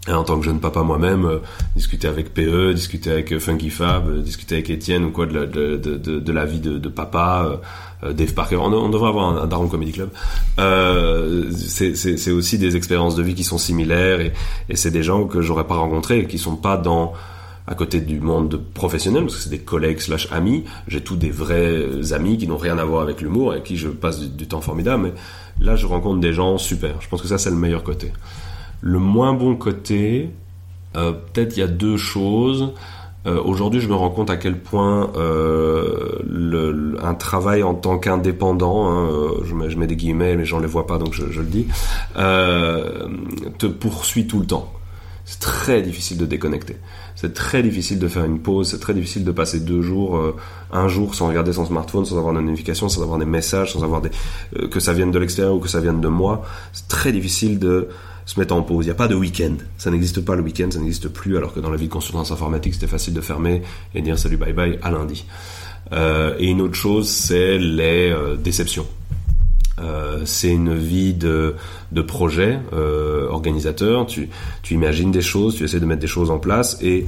Et en tant que jeune papa moi-même, euh, discuter avec PE, discuter avec Funky Fab, euh, discuter avec Étienne ou quoi de la, de, de, de, la vie de, de papa, euh, Dave Parker, on, devrait avoir un, un Daron Comedy Club. c'est aussi des expériences de vie qui sont similaires et, et c'est des gens que j'aurais pas rencontrés et qui sont pas dans à côté du monde professionnel, parce que c'est des collègues slash amis, j'ai tous des vrais amis qui n'ont rien à voir avec l'humour, avec qui je passe du, temps formidable, mais là je rencontre des gens super. Je pense que ça c'est le meilleur côté. Le moins bon côté, euh, peut-être il y a deux choses. Euh, Aujourd'hui, je me rends compte à quel point euh, un travail en tant qu'indépendant, hein, je, mets, des guillemets, mais j'en les vois pas, donc je, le dis, te poursuit tout le temps. C'est très difficile de déconnecter. C'est très difficile de faire une pause. C'est très difficile de passer deux jours, un jour sans regarder son smartphone, sans avoir de notification, sans avoir des messages, sans avoir des que ça vienne de l'extérieur ou que ça vienne de moi. C'est très difficile de se mettre en pause. Il n'y a pas de week-end. Ça n'existe pas le week-end, ça n'existe plus, alors que dans la vie de consultance informatique, c'était facile de fermer et dire salut bye bye à lundi. Euh, et une autre chose, c'est les euh, déceptions. Euh, c'est une vie de, de projet euh, organisateur. Tu, tu imagines des choses, tu essaies de mettre des choses en place et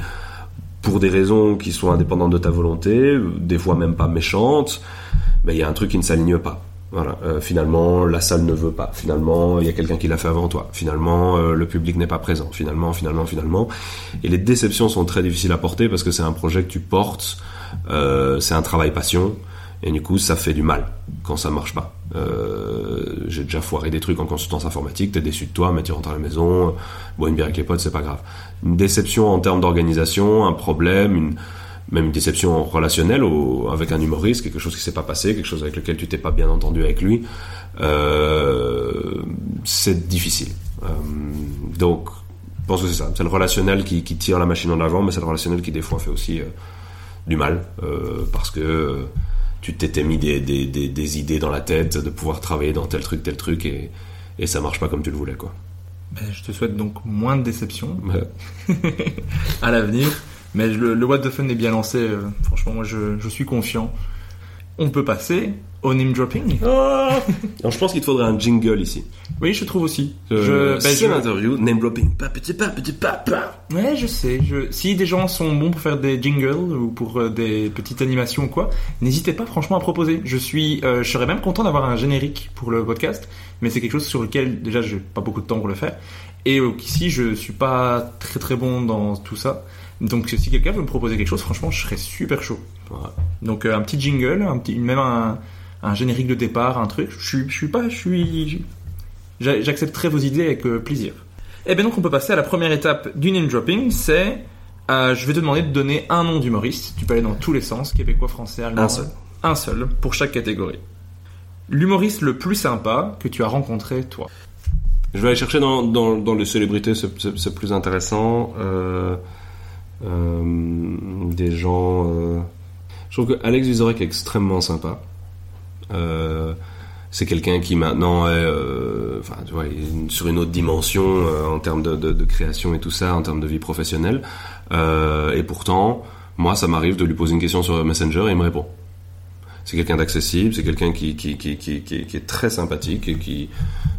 pour des raisons qui sont indépendantes de ta volonté, des fois même pas méchantes, ben, il y a un truc qui ne s'aligne pas. Voilà. Euh, finalement, la salle ne veut pas. Finalement, il y a quelqu'un qui l'a fait avant toi. Finalement, euh, le public n'est pas présent. Finalement, finalement, finalement. Et les déceptions sont très difficiles à porter parce que c'est un projet que tu portes, euh, c'est un travail passion. Et du coup, ça fait du mal quand ça marche pas. J'ai déjà foiré des trucs en consultance informatique, t'es déçu de toi, mais tu rentres à la maison, bois une bière avec les potes, c'est pas grave. Une déception en termes d'organisation, un problème, une, même une déception relationnelle avec un humoriste, quelque chose qui s'est pas passé, quelque chose avec lequel tu t'es pas bien entendu avec lui, euh, c'est difficile. Euh, donc, je pense que c'est ça. C'est le relationnel qui, qui, tire la machine en avant, mais c'est le relationnel qui des fois fait aussi du mal, parce que tu t'étais mis des, des, des, des, idées dans la tête de pouvoir travailler dans tel truc, tel truc, et, et ça marche pas comme tu le voulais, quoi. Ben, je te souhaite donc moins de déceptions à l'avenir. Mais le, le What the Fun est bien lancé. Euh, franchement, moi, je, je suis confiant. On peut passer au name dropping. Oh Alors, je pense qu'il te faudrait un jingle ici. Oui, je trouve aussi. Euh, je, ben, c'est l'interview, name dropping. Pas petit pas, petit papa. Ouais, je sais. Je... Si des gens sont bons pour faire des jingles ou pour euh, des petites animations ou quoi, n'hésitez pas franchement à proposer. Je suis, euh, je serais même content d'avoir un générique pour le podcast, mais c'est quelque chose sur lequel déjà j'ai pas beaucoup de temps pour le faire. Et euh, ici, je suis pas très très bon dans tout ça. Donc si quelqu'un veut me proposer quelque chose, franchement, je serais super chaud. Donc un petit jingle, un petit, même un un générique de départ, un truc. Je suis, je suis pas, je suis, j'accepterai vos idées avec euh, plaisir. Et bien donc on peut passer à la première étape du name dropping, c'est, euh, je vais te demander de donner un nom d'humoriste. Tu peux aller dans tous les sens, québécois, français, allemand. Un seul. Un seul pour chaque catégorie. L'humoriste le plus sympa que tu as rencontré toi? Je vais aller chercher dans, dans, dans les célébrités, c'est plus intéressant. Euh, euh, des gens. Euh... Je trouve que Alex Vizorek est extrêmement sympa. Euh, c'est quelqu'un qui maintenant est, euh, enfin, tu vois, sur une autre dimension euh, en termes de, de, de, création et tout ça, en termes de vie professionnelle. Euh, et pourtant, moi, ça m'arrive de lui poser une question sur Messenger et il me répond. C'est quelqu'un d'accessible, c'est quelqu'un qui, qui, qui, qui, est très sympathique et qui.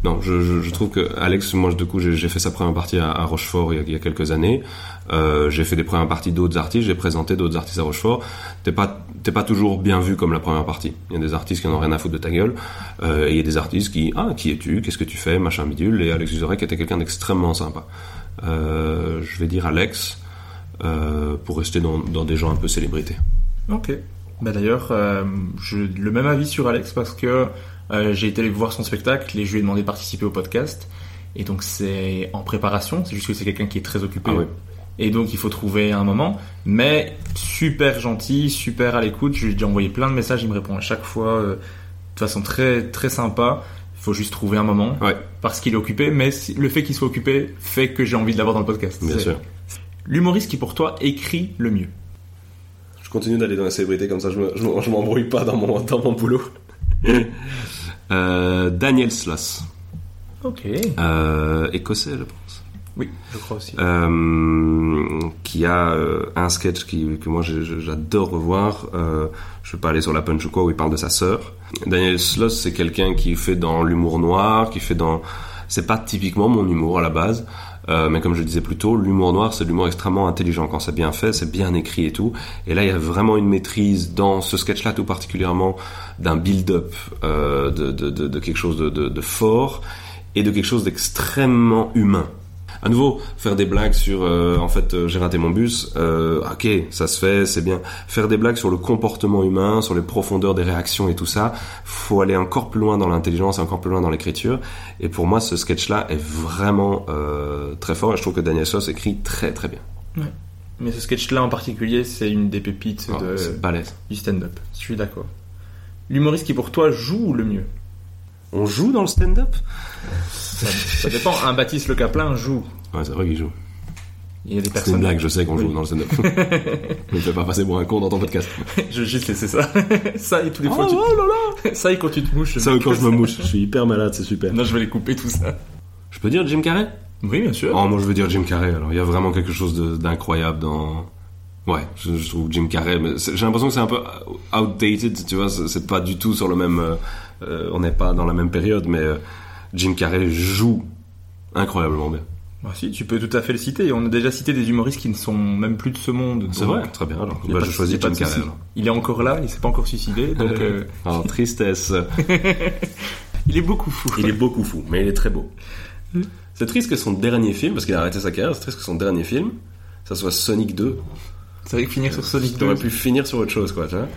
Non, je, je, trouve que Alex, moi, du coup, j'ai fait sa première partie à, Rochefort il y, a, quelques années. Euh, j'ai fait des premières parties d'autres artistes, j'ai présenté d'autres artistes à Rochefort. T'es pas, pas toujours bien vu comme la première partie. Il y a des artistes qui en ont rien à foutre de ta gueule. Euh, et il y a des artistes qui, ah, qui es-tu Qu'est-ce que tu fais Machin bidule. Et Alex Usorek était quelqu'un d'extrêmement sympa. Euh, je vais dire Alex pour rester dans, dans des gens un peu célébrités. Ok. Bah d'ailleurs, euh, le même avis sur Alex parce que euh, j'ai été voir son spectacle et je lui ai demandé de participer au podcast. Et donc c'est en préparation, c'est juste que c'est quelqu'un qui est très occupé. Ah. Et donc il faut trouver un moment. Mais super gentil, super à l'écoute. Je lui ai déjà envoyé plein de messages, il me répond à chaque fois euh, de façon très très sympa. Il faut juste trouver un moment ouais. parce qu'il est occupé. Mais le fait qu'il soit occupé fait que j'ai envie de l'avoir dans le podcast. Bien sûr. L'humoriste qui pour toi écrit le mieux je continue d'aller dans les célébrités comme ça, je m'embrouille pas dans mon, dans mon boulot. euh, Daniel Sloss. Ok. Euh, écossais, je pense. Oui, je crois aussi. euh, qui a euh, un sketch qui, que moi j'adore revoir. Euh, je vais pas aller sur la punch ou quoi, où il parle de sa sœur. Daniel Sloss, c'est quelqu'un qui fait dans l'humour noir, qui fait dans... C'est pas typiquement mon humour à la base, euh, mais comme je le disais plus tôt, l'humour noir, c'est l'humour extrêmement intelligent. Quand c'est bien fait, c'est bien écrit et tout. Et là, il y a vraiment une maîtrise dans ce sketch-là, tout particulièrement, d'un build-up, euh, de, de, quelque chose de, de, de fort et de quelque chose d'extrêmement humain. À nouveau, faire des blagues sur, euh, en fait, euh, j'ai raté mon bus, euh, ok, ça se fait, c'est bien. Faire des blagues sur le comportement humain, sur les profondeurs des réactions et tout ça, faut aller encore plus loin dans l'intelligence, encore plus loin dans l'écriture. Et pour moi, ce sketch-là est vraiment euh, très fort. Et je trouve que Daniel Sloss écrit très très bien. Ouais. Mais ce sketch-là en particulier, c'est une des pépites Oh, de, balèze. du stand-up. Je suis d'accord. L'humoriste qui pour toi joue le mieux? On joue dans le stand-up? Ça, ça dépend. Un Baptiste Le Caplin joue. Ouais, c'est vrai qu'il joue. Il y a des C'est une personnes. blague, je sais qu'on Oui. joue dans le stand-up. ne me fais pas passer pour un con dans ton podcast. je juste laisser ça. ça et tous les Oh, fois. tu- oh là là Ça et quand tu te mouches. Ça, quand je me mouche, je suis hyper malade, c'est super. Non, je vais les couper tout ça. Je peux dire Jim Carrey? Oui, bien sûr. Oh, moi je veux dire Jim Carrey. Alors, il y a vraiment quelque chose d'incroyable dans. Ouais, je, je trouve Jim Carrey. mais J'ai l'impression que c'est un peu outdated, tu vois. C'est c'est pas du tout sur le même. euh, euh, on n'est pas dans la même période, mais euh, Jim Carrey joue incroyablement bien. Bah, si, tu peux tout à fait le citer. On a déjà cité des humoristes qui ne sont même plus de ce monde. C'est vrai, très bien. Alors, il y a bah, pas je choisis Jim de Carrey. alors. Il est encore là, il s'est pas encore suicidé, donc euh, tristesse. il est beaucoup fou. Il est beaucoup fou, mais il est très beau. C'est triste que son dernier film, parce qu'il a arrêté sa carrière, c'est triste que son dernier film, ça soit Sonic 2. C'est vrai que finir sur Sonic Il 2. aurait pu finir sur autre chose, quoi, tu vois.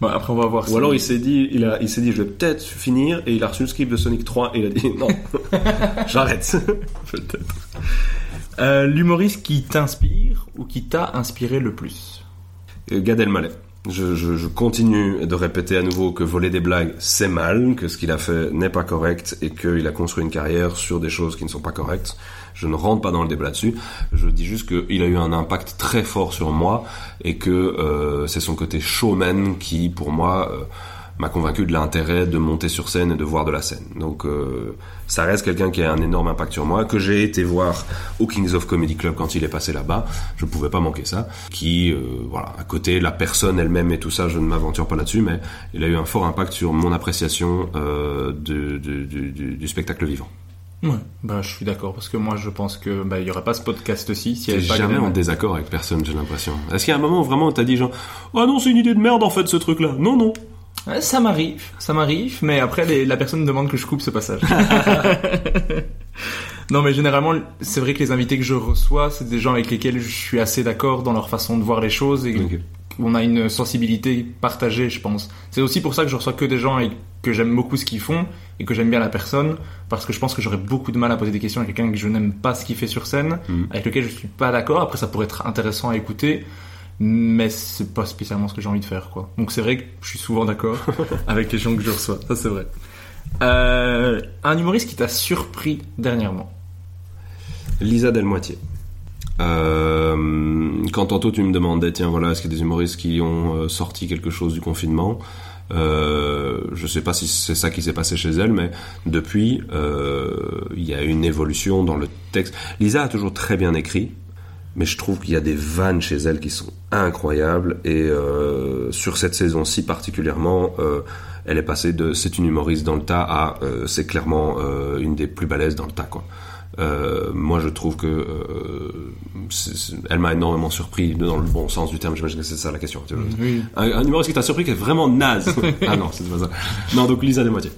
Bon, après, on va voir. Ou si- alors il s'est dit, il a, il s'est dit, je vais peut-être finir, et il a reçu le script de Sonic 3, et il a dit, non, j'arrête. peut-être. Euh, L'humoriste qui t'inspire ou qui t'a inspiré le plus? Euh, Gad Elmaleh. Je, je, je continue de répéter à nouveau que voler des blagues, c'est mal, que ce qu'il a fait n'est pas correct, et qu'il a construit une carrière sur des choses qui ne sont pas correctes. Je ne rentre pas dans le débat là-dessus. Je dis juste qu'il a eu un impact très fort sur moi, et que euh, c'est son côté showman qui, pour moi, euh, m'a convaincu de l'intérêt de monter sur scène et de voir de la scène. Donc euh, ça reste quelqu'un qui a un énorme impact sur moi, que j'ai été voir au Kings of Comedy Club quand il est passé là-bas, je pouvais pas manquer ça, qui, euh, voilà, à côté, la personne elle-même et tout ça, je ne m'aventure pas là-dessus, mais il a eu un fort impact sur mon appréciation euh, du- du- du spectacle vivant. Ouais, bah je suis d'accord parce que moi je pense que bah il y aurait pas ce podcast aussi T'es avait pas jamais en désaccord avec personne, j'ai l'impression. Est-ce qu'il y a un moment où vraiment t'as dit genre, oh non, c'est une idée de merde en fait ce truc-là Non, non. Ouais, ça m'arrive, ça m'arrive, mais après les- la personne demande que je coupe ce passage. non, mais généralement, c'est vrai que les invités que je reçois, c'est des gens avec lesquels je suis assez d'accord dans leur façon de voir les choses et. On a une sensibilité partagée, je pense. C'est aussi pour ça que je reçois que des gens avec- que j'aime beaucoup ce qu'ils font et que j'aime bien la personne, parce que je pense que j'aurais beaucoup de mal à poser des questions à quelqu'un que je n'aime pas ce qu'il fait sur scène, Mhm. avec lequel je suis pas d'accord. Après, ça pourrait être intéressant à écouter, mais c'est pas spécialement ce que j'ai envie de faire, quoi. Donc c'est vrai que je suis souvent d'accord avec les gens que je reçois, ça c'est vrai. Euh, un humoriste qui t'a surpris dernièrement? Lisa Delmoitier. Euh, quand tantôt tu me demandais, tiens voilà, est-ce qu'il y a des humoristes qui ont euh, sorti quelque chose du confinement euh, Je sais pas si c'est ça qui s'est passé chez elle, mais depuis, euh, il y a une évolution dans le texte. Lisa a toujours très bien écrit, mais je trouve qu'il y a des vannes chez elle qui sont incroyables et euh, sur cette saison-ci particulièrement, euh, elle est passée de c'est une humoriste dans le tas à c'est clairement une des plus balèzes dans le tas quoi. Euh, moi, je trouve que euh, elle m'a énormément surpris dans le bon sens du terme. J'imagine que c'est ça la question. Oui. Un, un humoriste qui t'a surpris qui est vraiment naze. ah non, c'est pas ça. Non, donc Lisa Desmoitiers.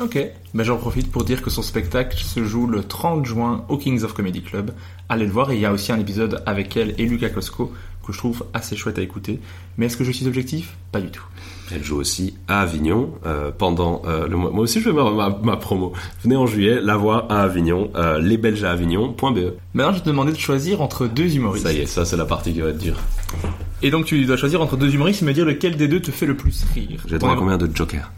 Ok, ben j'en profite pour dire que son spectacle se joue le 30 juin au Kings of Comedy Club. Allez le voir et il y a aussi un épisode avec elle et Lucas Cosco que je trouve assez chouette à écouter. Mais est-ce que je suis objectif? Pas du tout. Elle joue aussi à Avignon euh, pendant euh, le mois. Moi aussi, je fais ma, ma, ma promo. Venez en juillet, la voir à Avignon, euh, les Belges à Avignon.be. Maintenant, je vais te demander de choisir entre deux humoristes. Ça y est, ça c'est la partie qui va être dure. Et donc tu dois choisir entre deux humoristes et me dire lequel des deux te fait le plus rire. J'ai droit à combien de jokers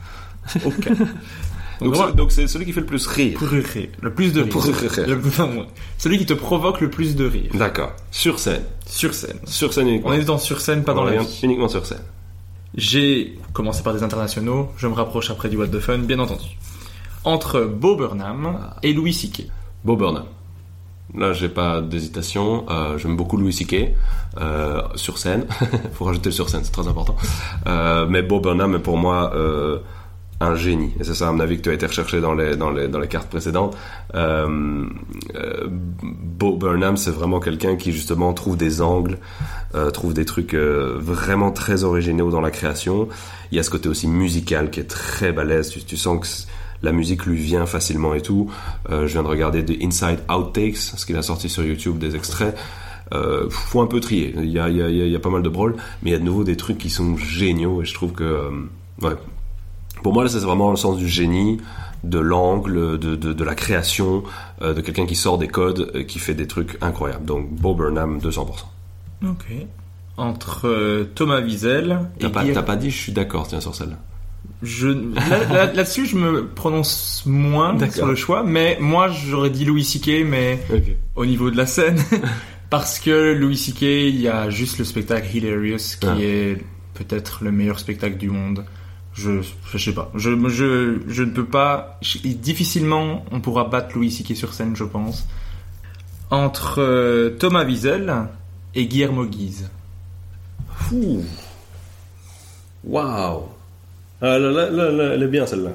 Aucun. Donc c'est- celui qui fait le plus rire. Pour rire. Le plus de rire. Rire. Le plus- non, celui qui te provoque le plus de rire. D'accord. Sur scène. Sur scène. Sur scène uniquement. On est dans sur scène, pas dans la vie. Uniquement sur scène. J'ai commencé par des internationaux, je me rapproche après du What the Fun, bien entendu. Entre Bo Burnham et Louis C.K. Bob Burnham. Là, j'ai pas d'hésitation. Euh, J'aime beaucoup Louis C.K. Euh, sur scène. Faut rajouter le sur scène, c'est très important. Euh, mais Bob Burnham est pour moi un génie. Et c'est ça, à mon avis, que tu as été recherché dans les, dans les, dans les cartes précédentes. Euh, euh, Bo Burnham, c'est vraiment quelqu'un qui, justement, trouve des angles, euh, trouve des trucs euh, vraiment très originaux dans la création. Il y a ce côté aussi musical qui est très balèze. Tu, tu sens que la musique lui vient facilement et tout. Je viens de regarder des Inside Outtakes, ce qu'il a sorti sur YouTube, des extraits. Euh, faut un peu trier. Il y a, il y, a, y a- pas mal de brol, mais il y a de nouveau des trucs qui sont géniaux et je trouve que, ouais. Pour moi, là, c'est vraiment le sens du génie, de l'angle, de, de, de la création, euh, de quelqu'un qui sort des codes, et qui fait des trucs incroyables. Donc, Bob Burnham, 200%. Ok. Entre euh, Thomas Wiesel et T'as pas, pas dit je suis d'accord, tiens, sur celle-là. Je là- là- là-dessus, je me prononce moins sur le choix, mais moi j'aurais dit Louis C.K. mais au niveau de la scène, parce que Louis C.K. il y a juste le spectacle Hilarious qui Ah. est peut-être le meilleur spectacle du monde. Je, je sais pas. Je, je, je ne peux pas. difficilement on pourra battre Louis C.K. sur scène, je pense. Entre euh, Thomas Wiesel et Guillermo Guise. Ouh. Waouh. Ah, elle est bien celle-là.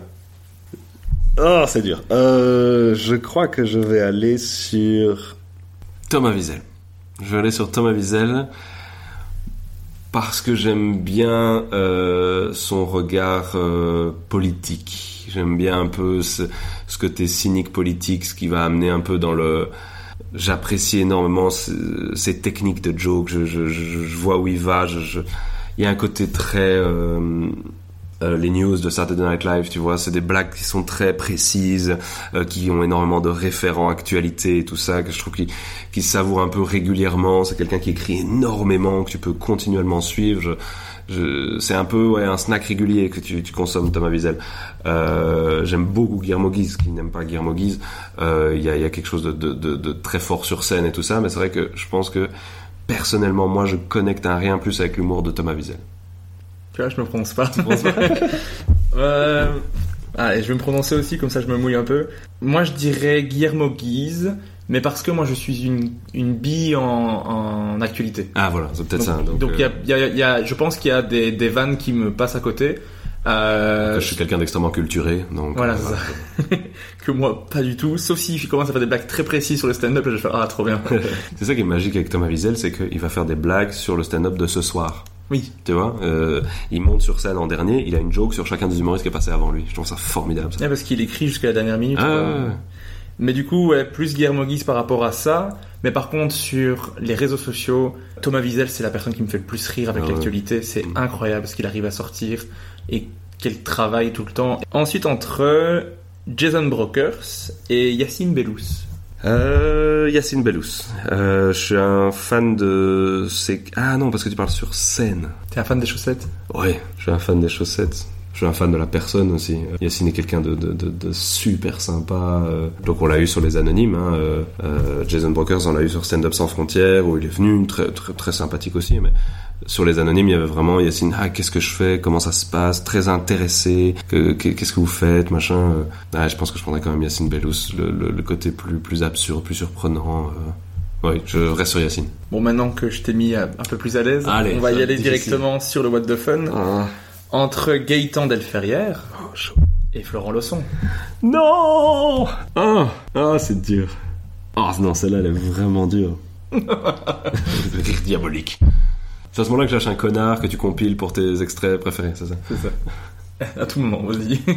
Oh, c'est dur. Euh, je crois que je vais aller sur. Thomas Wiesel. Je vais aller sur Thomas Wiesel parce que j'aime bien euh, son regard euh, politique. J'aime bien un peu ce, ce côté cynique politique, ce qui va amener un peu dans le... J'apprécie énormément ce- ces techniques de joke. Je, je, je, je vois où il va. Je, je- Il y a un côté très... euh, euh, les news de Saturday Night Live, tu vois, c'est des blagues qui sont très précises, euh, qui ont énormément de référents actualité et tout ça, que je trouve qu'il qu'il savoure un peu régulièrement. C'est quelqu'un qui écrit énormément, que tu peux continuellement suivre. Je, je, c'est un peu ouais, un snack régulier que tu, tu consommes, Thomas Wiesel. Euh, j'aime beaucoup Guillermo Guise, qui n'aime pas Guillermo Guise. Euh, Il y, a, y a quelque chose de, de, de, de très fort sur scène et tout ça, mais c'est vrai que je pense que personnellement, moi, je connecte un rien plus avec l'humour de Thomas Wiesel. Tu vois, je me prononce pas. euh... Allez, je vais me prononcer aussi, comme ça je me mouille un peu. Moi, je dirais Guillermo Guise, mais parce que moi, je suis une, une bille en, en actualité. Ah voilà, c'est peut-être ça. Donc, Donc, il y euh, a, y a- il y a- je pense qu'il y a des, des vannes qui me passent à côté. Euh, je suis quelqu'un d'extrêmement culturé, donc Voilà, euh, c'est ça. que moi, pas du tout. Sauf s'il commence à faire des blagues très précises sur le stand-up, là, je fais ah, trop bien. c'est ça qui est magique avec Thomas Wiesel, c'est qu'il va faire des blagues sur le stand-up de ce soir. Oui. Tu vois, euh, il monte sur scène en dernier, il a une joke sur chacun des humoristes qui est passé avant lui. Je trouve ça formidable. Ça. Ouais, parce qu'il écrit jusqu'à la dernière minute. Ah. Mais du coup, ouais, plus Guillermo Guise par rapport à ça. Mais par contre, sur les réseaux sociaux, Thomas Wiesel, c'est la personne qui me fait le plus rire avec Ah l'actualité. C'est incroyable ce qu'il arrive à sortir et quel travail tout le temps. Ensuite, entre Jason Brokers et Yacine Bellous. Euh, Yacine Bellous. Euh, je suis un fan de... Ah non, parce que tu parles sur scène. T'es un fan des chaussettes? Ouais, je suis un fan des chaussettes. Je suis un fan de la personne aussi. Yacine est quelqu'un de, de, de, de super sympa. euh. Donc on l'a eu sur les anonymes. Hein. euh, euh, Jason Brokers, on l'a eu sur Stand Up Sans Frontières, où il est venu, très, très, très sympathique aussi. Mais sur les anonymes, il y avait vraiment Yacine, ah, qu'est-ce que je fais, comment ça se passe, très intéressé, que- que- qu'est-ce que vous faites, machin. euh. Ah, je pense que je prendrais quand même Yacine Bellous, le, le, le côté plus, plus absurde, plus surprenant. euh. Oui, je reste sur Yacine. Bon, maintenant que je t'ai mis un peu plus à l'aise, on va y aller difficile. directement sur le What the Fun. Ah. Entre Gaëtan Delferrière et Florent Lawson. Non Ah, ah c'est dur. Ah non, celle-là, elle est vraiment dure. Rire diabolique. C'est à ce moment-là que je lâche un connard que tu compiles pour tes extraits préférés, c'est ça? C'est ça. À tout moment, vas-y.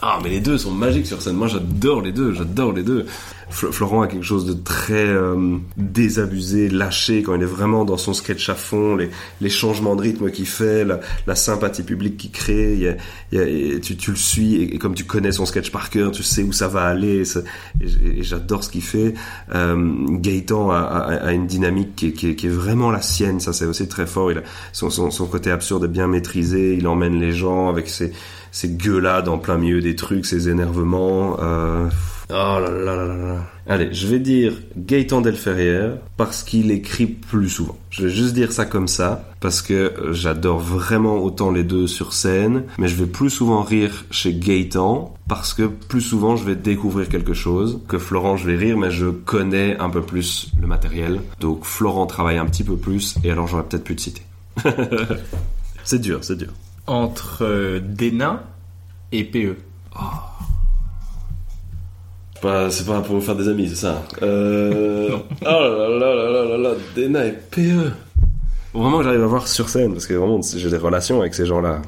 Ah, mais les deux sont magiques sur scène. Moi, j'adore les deux, j'adore les deux. Fl- Florent a quelque chose de très euh, désabusé, lâché quand il est vraiment dans son sketch à fond, les, les changements de rythme qu'il fait, la, la sympathie publique qu'il crée. y a- y a- et tu, tu le suis et, comme tu connais son sketch par cœur, tu sais où ça va aller. Et, j'adore ce qu'il fait. Euh, Gaëtan a, a- a une dynamique qui qui est vraiment la sienne. Ça, c'est aussi très fort. Il a, son, son, son côté absurde est bien maîtrisé. Il emmène les gens avec ses, ses gueulades en plein milieu des trucs, ses énervements. Euh, Oh là là là là là. Allez, je vais dire Gaëtan Delferrière parce qu'il écrit plus souvent. Je vais juste dire ça comme ça parce que euh, j'adore vraiment autant les deux sur scène, mais je vais plus souvent rire chez Gaëtan parce que plus souvent je vais découvrir quelque chose que Florent je vais rire mais je connais un peu plus le matériel. Donc Florent travaille un petit peu plus et alors j'aurais peut-être pu te citer. c'est dur, c'est dur. Entre euh, Dena et PE. Pas- c'est pas pour me faire des amis, c'est ça. Euh... oh là là là là là là, Dena et PE. Vraiment j'arrive à voir sur scène parce que vraiment j'ai des relations avec ces gens-là.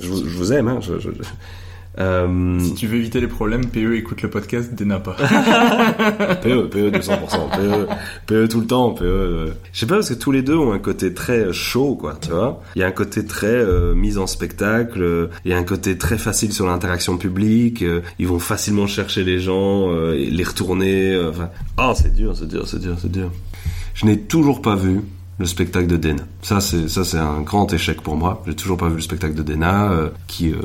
Je vous, je vous aime, hein. Je, je- je- Euh... Si tu veux éviter les problèmes, PE écoute le podcast Dena pas. PE, PE 200%, PE, PE tout le temps, PE. euh, Je sais pas parce que tous les deux ont un côté très chaud, quoi, tu vois. Il y a un côté très euh, mise en spectacle, euh, il y a un côté très facile sur l'interaction publique. euh, ils vont facilement chercher les gens, euh, et les retourner. euh, Enfin, ah, c'est dur, c'est dur, c'est dur, c'est dur. Je n'ai toujours pas vu le spectacle de Dena. Ça, c'est ça, c'est un grand échec pour moi. J'ai toujours pas vu le spectacle de Dena, euh, qui euh,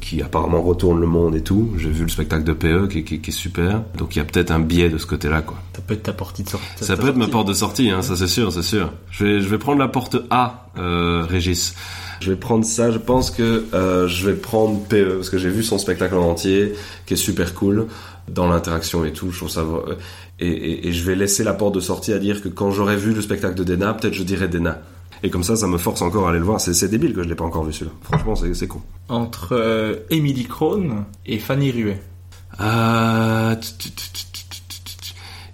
qui apparemment retourne le monde et tout. J'ai vu le spectacle de PE, qui, qui, qui est super. Donc il y a peut-être un biais de ce côté-là, quoi. Ça peut être ta porte de sortie. Ça peut être ma porte de sortie, hein, ça c'est sûr, c'est sûr. Je vais, je vais prendre la porte A, euh, Régis. Je vais prendre ça. Je pense que euh, je vais prendre PE parce que j'ai vu son spectacle en entier, qui est super cool dans l'interaction et tout. Je trouve ça. Euh, Et, et, et je vais laisser la porte de sortie à dire que quand j'aurai vu le spectacle de Dena, peut-être je dirai Dena. Et comme ça, ça me force encore à aller le voir. C'est débile que je l'ai pas encore vu celui-là. Franchement, c'est c'est con. Entre euh, Emily Crone et Fanny Ruet. Euh...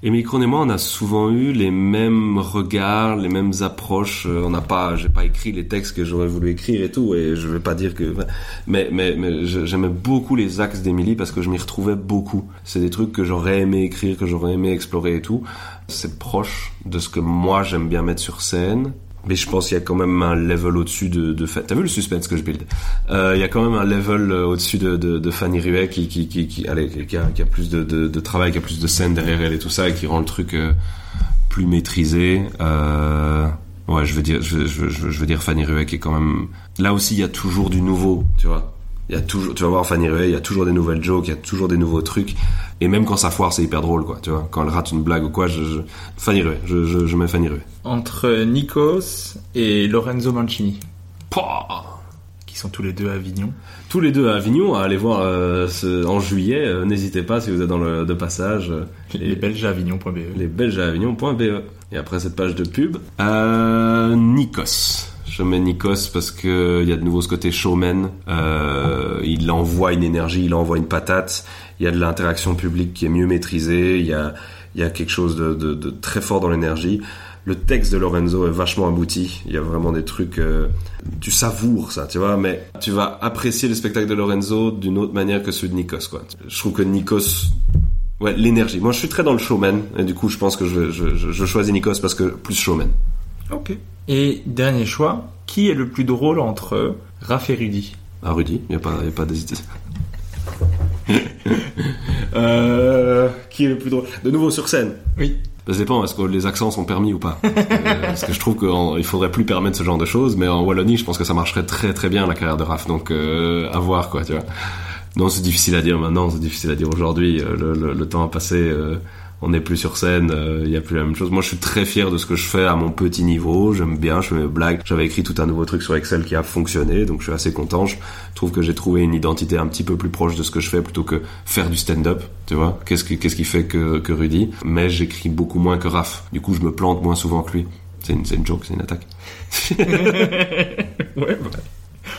Et Micron et moi, on a souvent eu les mêmes regards, les mêmes approches. Euh, On n'a pas, j'ai pas écrit les textes que j'aurais voulu écrire et tout, et je vais pas dire que, mais mais mais je- j'aimais beaucoup les axes d'Émilie parce que je m'y retrouvais beaucoup. C'est des trucs que j'aurais aimé écrire, que j'aurais aimé explorer et tout. C'est proche de ce que moi j'aime bien mettre sur scène. Mais je pense qu'il y a quand même un level au-dessus de, de T'as vu le suspense que je build? Euh, Il y a quand même un level euh, au-dessus de, de, de Fanny Ruet qui, qui, qui, qui, allez, qui, a, qui a plus de, de, travail, qui a plus de scènes derrière elle et tout ça, et qui rend le truc euh, plus maîtrisé. Euh, ouais, je veux dire, je, je, je, je veux dire Fanny Ruet est quand même. Là aussi, il y a toujours du nouveau, tu vois. Il y a toujours, tu vas voir Fanny il y a toujours des nouvelles jokes, il y a toujours des nouveaux trucs. Et même quand ça foire, c'est hyper drôle, quoi. Tu vois, quand elle rate une blague ou quoi, je, je... Fanny Ruet, je, je, je mets Fanny Ruet. Entre Nikos et Lorenzo Mancini. Qui sont tous les deux à Avignon. Tous les deux à Avignon, à aller voir euh, ce- en juillet. euh, N'hésitez pas si vous êtes dans le de passage. euh, Les Belges à Avignon.be. les Belges à Avignon.be. Et après cette page de pub, euh, Nikos. Je mets Nikos parce que il y a de nouveau ce côté showman. Euh, il envoie une énergie, il envoie une patate. Il y a de l'interaction publique qui est mieux maîtrisée. Il y a, quelque chose de, très fort dans l'énergie. Le texte de Lorenzo est vachement abouti. Il y a vraiment des trucs, euh, tu savoures ça, tu vois. Mais tu vas apprécier le spectacle de Lorenzo d'une autre manière que celui de Nikos, quoi. Je trouve que Nikos Ouais, l'énergie. Moi, je suis très dans le showman, et du coup, je pense que je, je choisis Nikos parce que plus showman. Ok. Et dernier choix, qui est le plus drôle entre Raph et Rudy? Ah, Rudy, il n'y a pas, y a pas d'hésitation. euh, qui est le plus drôle? De nouveau sur scène Oui. Ça dépend, est-ce que les accents sont permis ou pas Euh, Parce que je trouve qu'il faudrait plus permettre ce genre de choses, mais en Wallonie, je pense que ça marcherait très très bien la carrière de Raph, donc euh, à voir quoi, tu vois. Non, c'est difficile à dire maintenant, c'est difficile à dire aujourd'hui. Le, le- le temps a passé, euh, on n'est plus sur scène, euh, il n'y a plus la même chose. Moi, je suis très fier de ce que je fais à mon petit niveau. J'aime bien, je fais mes blagues. J'avais écrit tout un nouveau truc sur Excel qui a fonctionné, donc je suis assez content. Je trouve que j'ai trouvé une identité un petit peu plus proche de ce que je fais plutôt que faire du stand-up, tu vois. Qu'est-ce qui, qu'est-ce qui fait que, que Rudy? Mais j'écris beaucoup moins que Raph. Du coup, je me plante moins souvent que lui. C'est une, c'est une joke, c'est une attaque. Ouais, bah.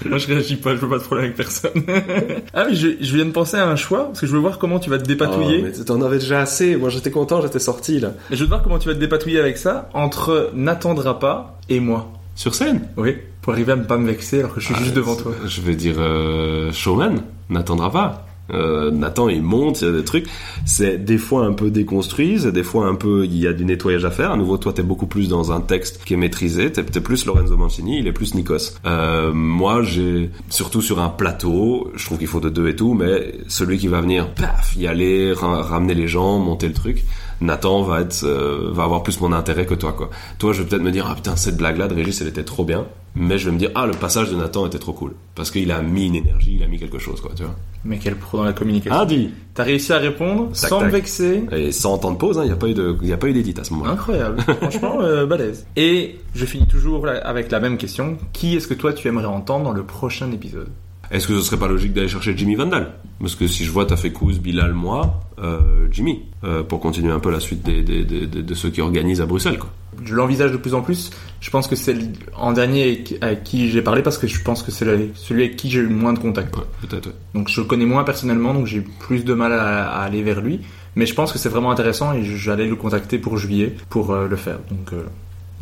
Moi je réagis pas, je veux pas de problème avec personne. ah mais je, je viens de penser à un choix, parce que je veux voir comment tu vas te dépatouiller. Oh, mais t'en avais déjà assez. Moi, j'étais content, j'étais sorti là. Et je veux voir comment tu vas te dépatouiller avec ça entre N'attendra pas et moi. Sur scène Oui, pour arriver à ne pas me vexer alors que je suis juste devant toi. Je vais dire euh, showman, n'attendra pas. Euh, Nathan il monte, il y a des trucs. C'est des fois un peu déconstruit, c'est des fois un peu il y a du nettoyage à faire. À nouveau, toi t'es beaucoup plus dans un texte qui est maîtrisé. T'es t'es plus Lorenzo Mancini, il est plus Nikos. Euh, moi j'ai surtout sur un plateau, je trouve qu'il faut de deux et tout, mais celui qui va venir, paf, y aller, ra- ramener les gens, monter le truc. Nathan va être, euh, va avoir plus mon intérêt que toi, quoi. Toi, je vais peut-être me dire, ah putain, cette blague-là de Régis, elle était trop bien. Mais je vais me dire, ah, le passage de Nathan était trop cool. Parce qu'il a mis une énergie, il a mis quelque chose, quoi, tu vois. Mais quel pro dans la communication. Ah, dit. T'as réussi à répondre Tac, sans me tac. vexer. Et sans temps de pause, il n'y a pas eu de, il y a pas eu d'édite à ce moment-là. Incroyable, franchement euh, balèze. Et je finis toujours avec la même question. Qui est-ce que toi tu aimerais entendre dans le prochain épisode? Est-ce que ce serait pas logique d'aller chercher Jimmy Vandal? Parce que si je vois t'as fait Kouz, Bilal, moi, euh, Jimmy, euh, pour continuer un peu la suite des, des- des- des- de ceux qui organisent à Bruxelles, quoi. Je l'envisage de plus en plus. Je pense que c'est en dernier avec- avec qui j'ai parlé parce que je pense que c'est celui avec qui j'ai eu le moins de contact. Peut-être. ouais. Donc je le connais moins personnellement, donc j'ai plus de mal à, à aller vers lui. Mais je pense que c'est vraiment intéressant et j'allais le contacter pour juillet pour euh, le faire. Donc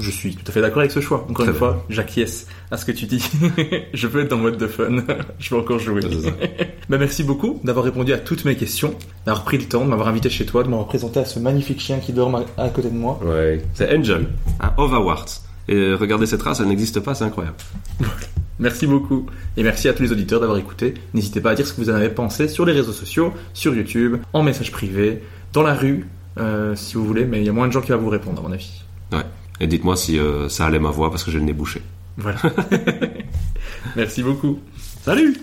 je suis tout à fait d'accord avec ce choix. Encore Très une fois, j'acquiesce à ce que tu dis. je peux être en mode de fun. je peux encore jouer. Ben, merci beaucoup d'avoir répondu à toutes mes questions, d'avoir pris le temps, de m'avoir invité chez toi, de m'avoir présenté à ce magnifique chien qui dort à, côté de moi. Ouais. C'est Angel, un Ovawart. Et regardez cette race, elle n'existe pas, c'est incroyable. Merci beaucoup. Et merci à tous les auditeurs d'avoir écouté. N'hésitez pas à dire ce que vous en avez pensé sur les réseaux sociaux, sur YouTube, en message privé, dans la rue, euh, si vous voulez, mais il y a moins de gens qui vont vous répondre, à mon avis. Ouais. Et dites-moi si euh, ça allait ma voix parce que j'ai le nez bouché. Voilà. merci beaucoup. Salut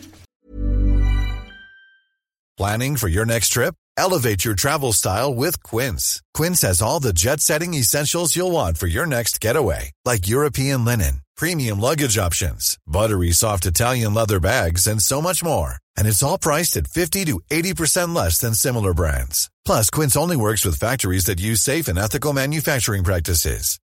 Planning for your next trip? Elevate your travel style with Quince. Quince has all the jet setting essentials you'll want for your next getaway, like European linen, premium luggage options, buttery soft Italian leather bags, and so much more. And it's all priced at 50 to 80% less than similar brands. Plus, Quince only works with factories that use safe and ethical manufacturing practices.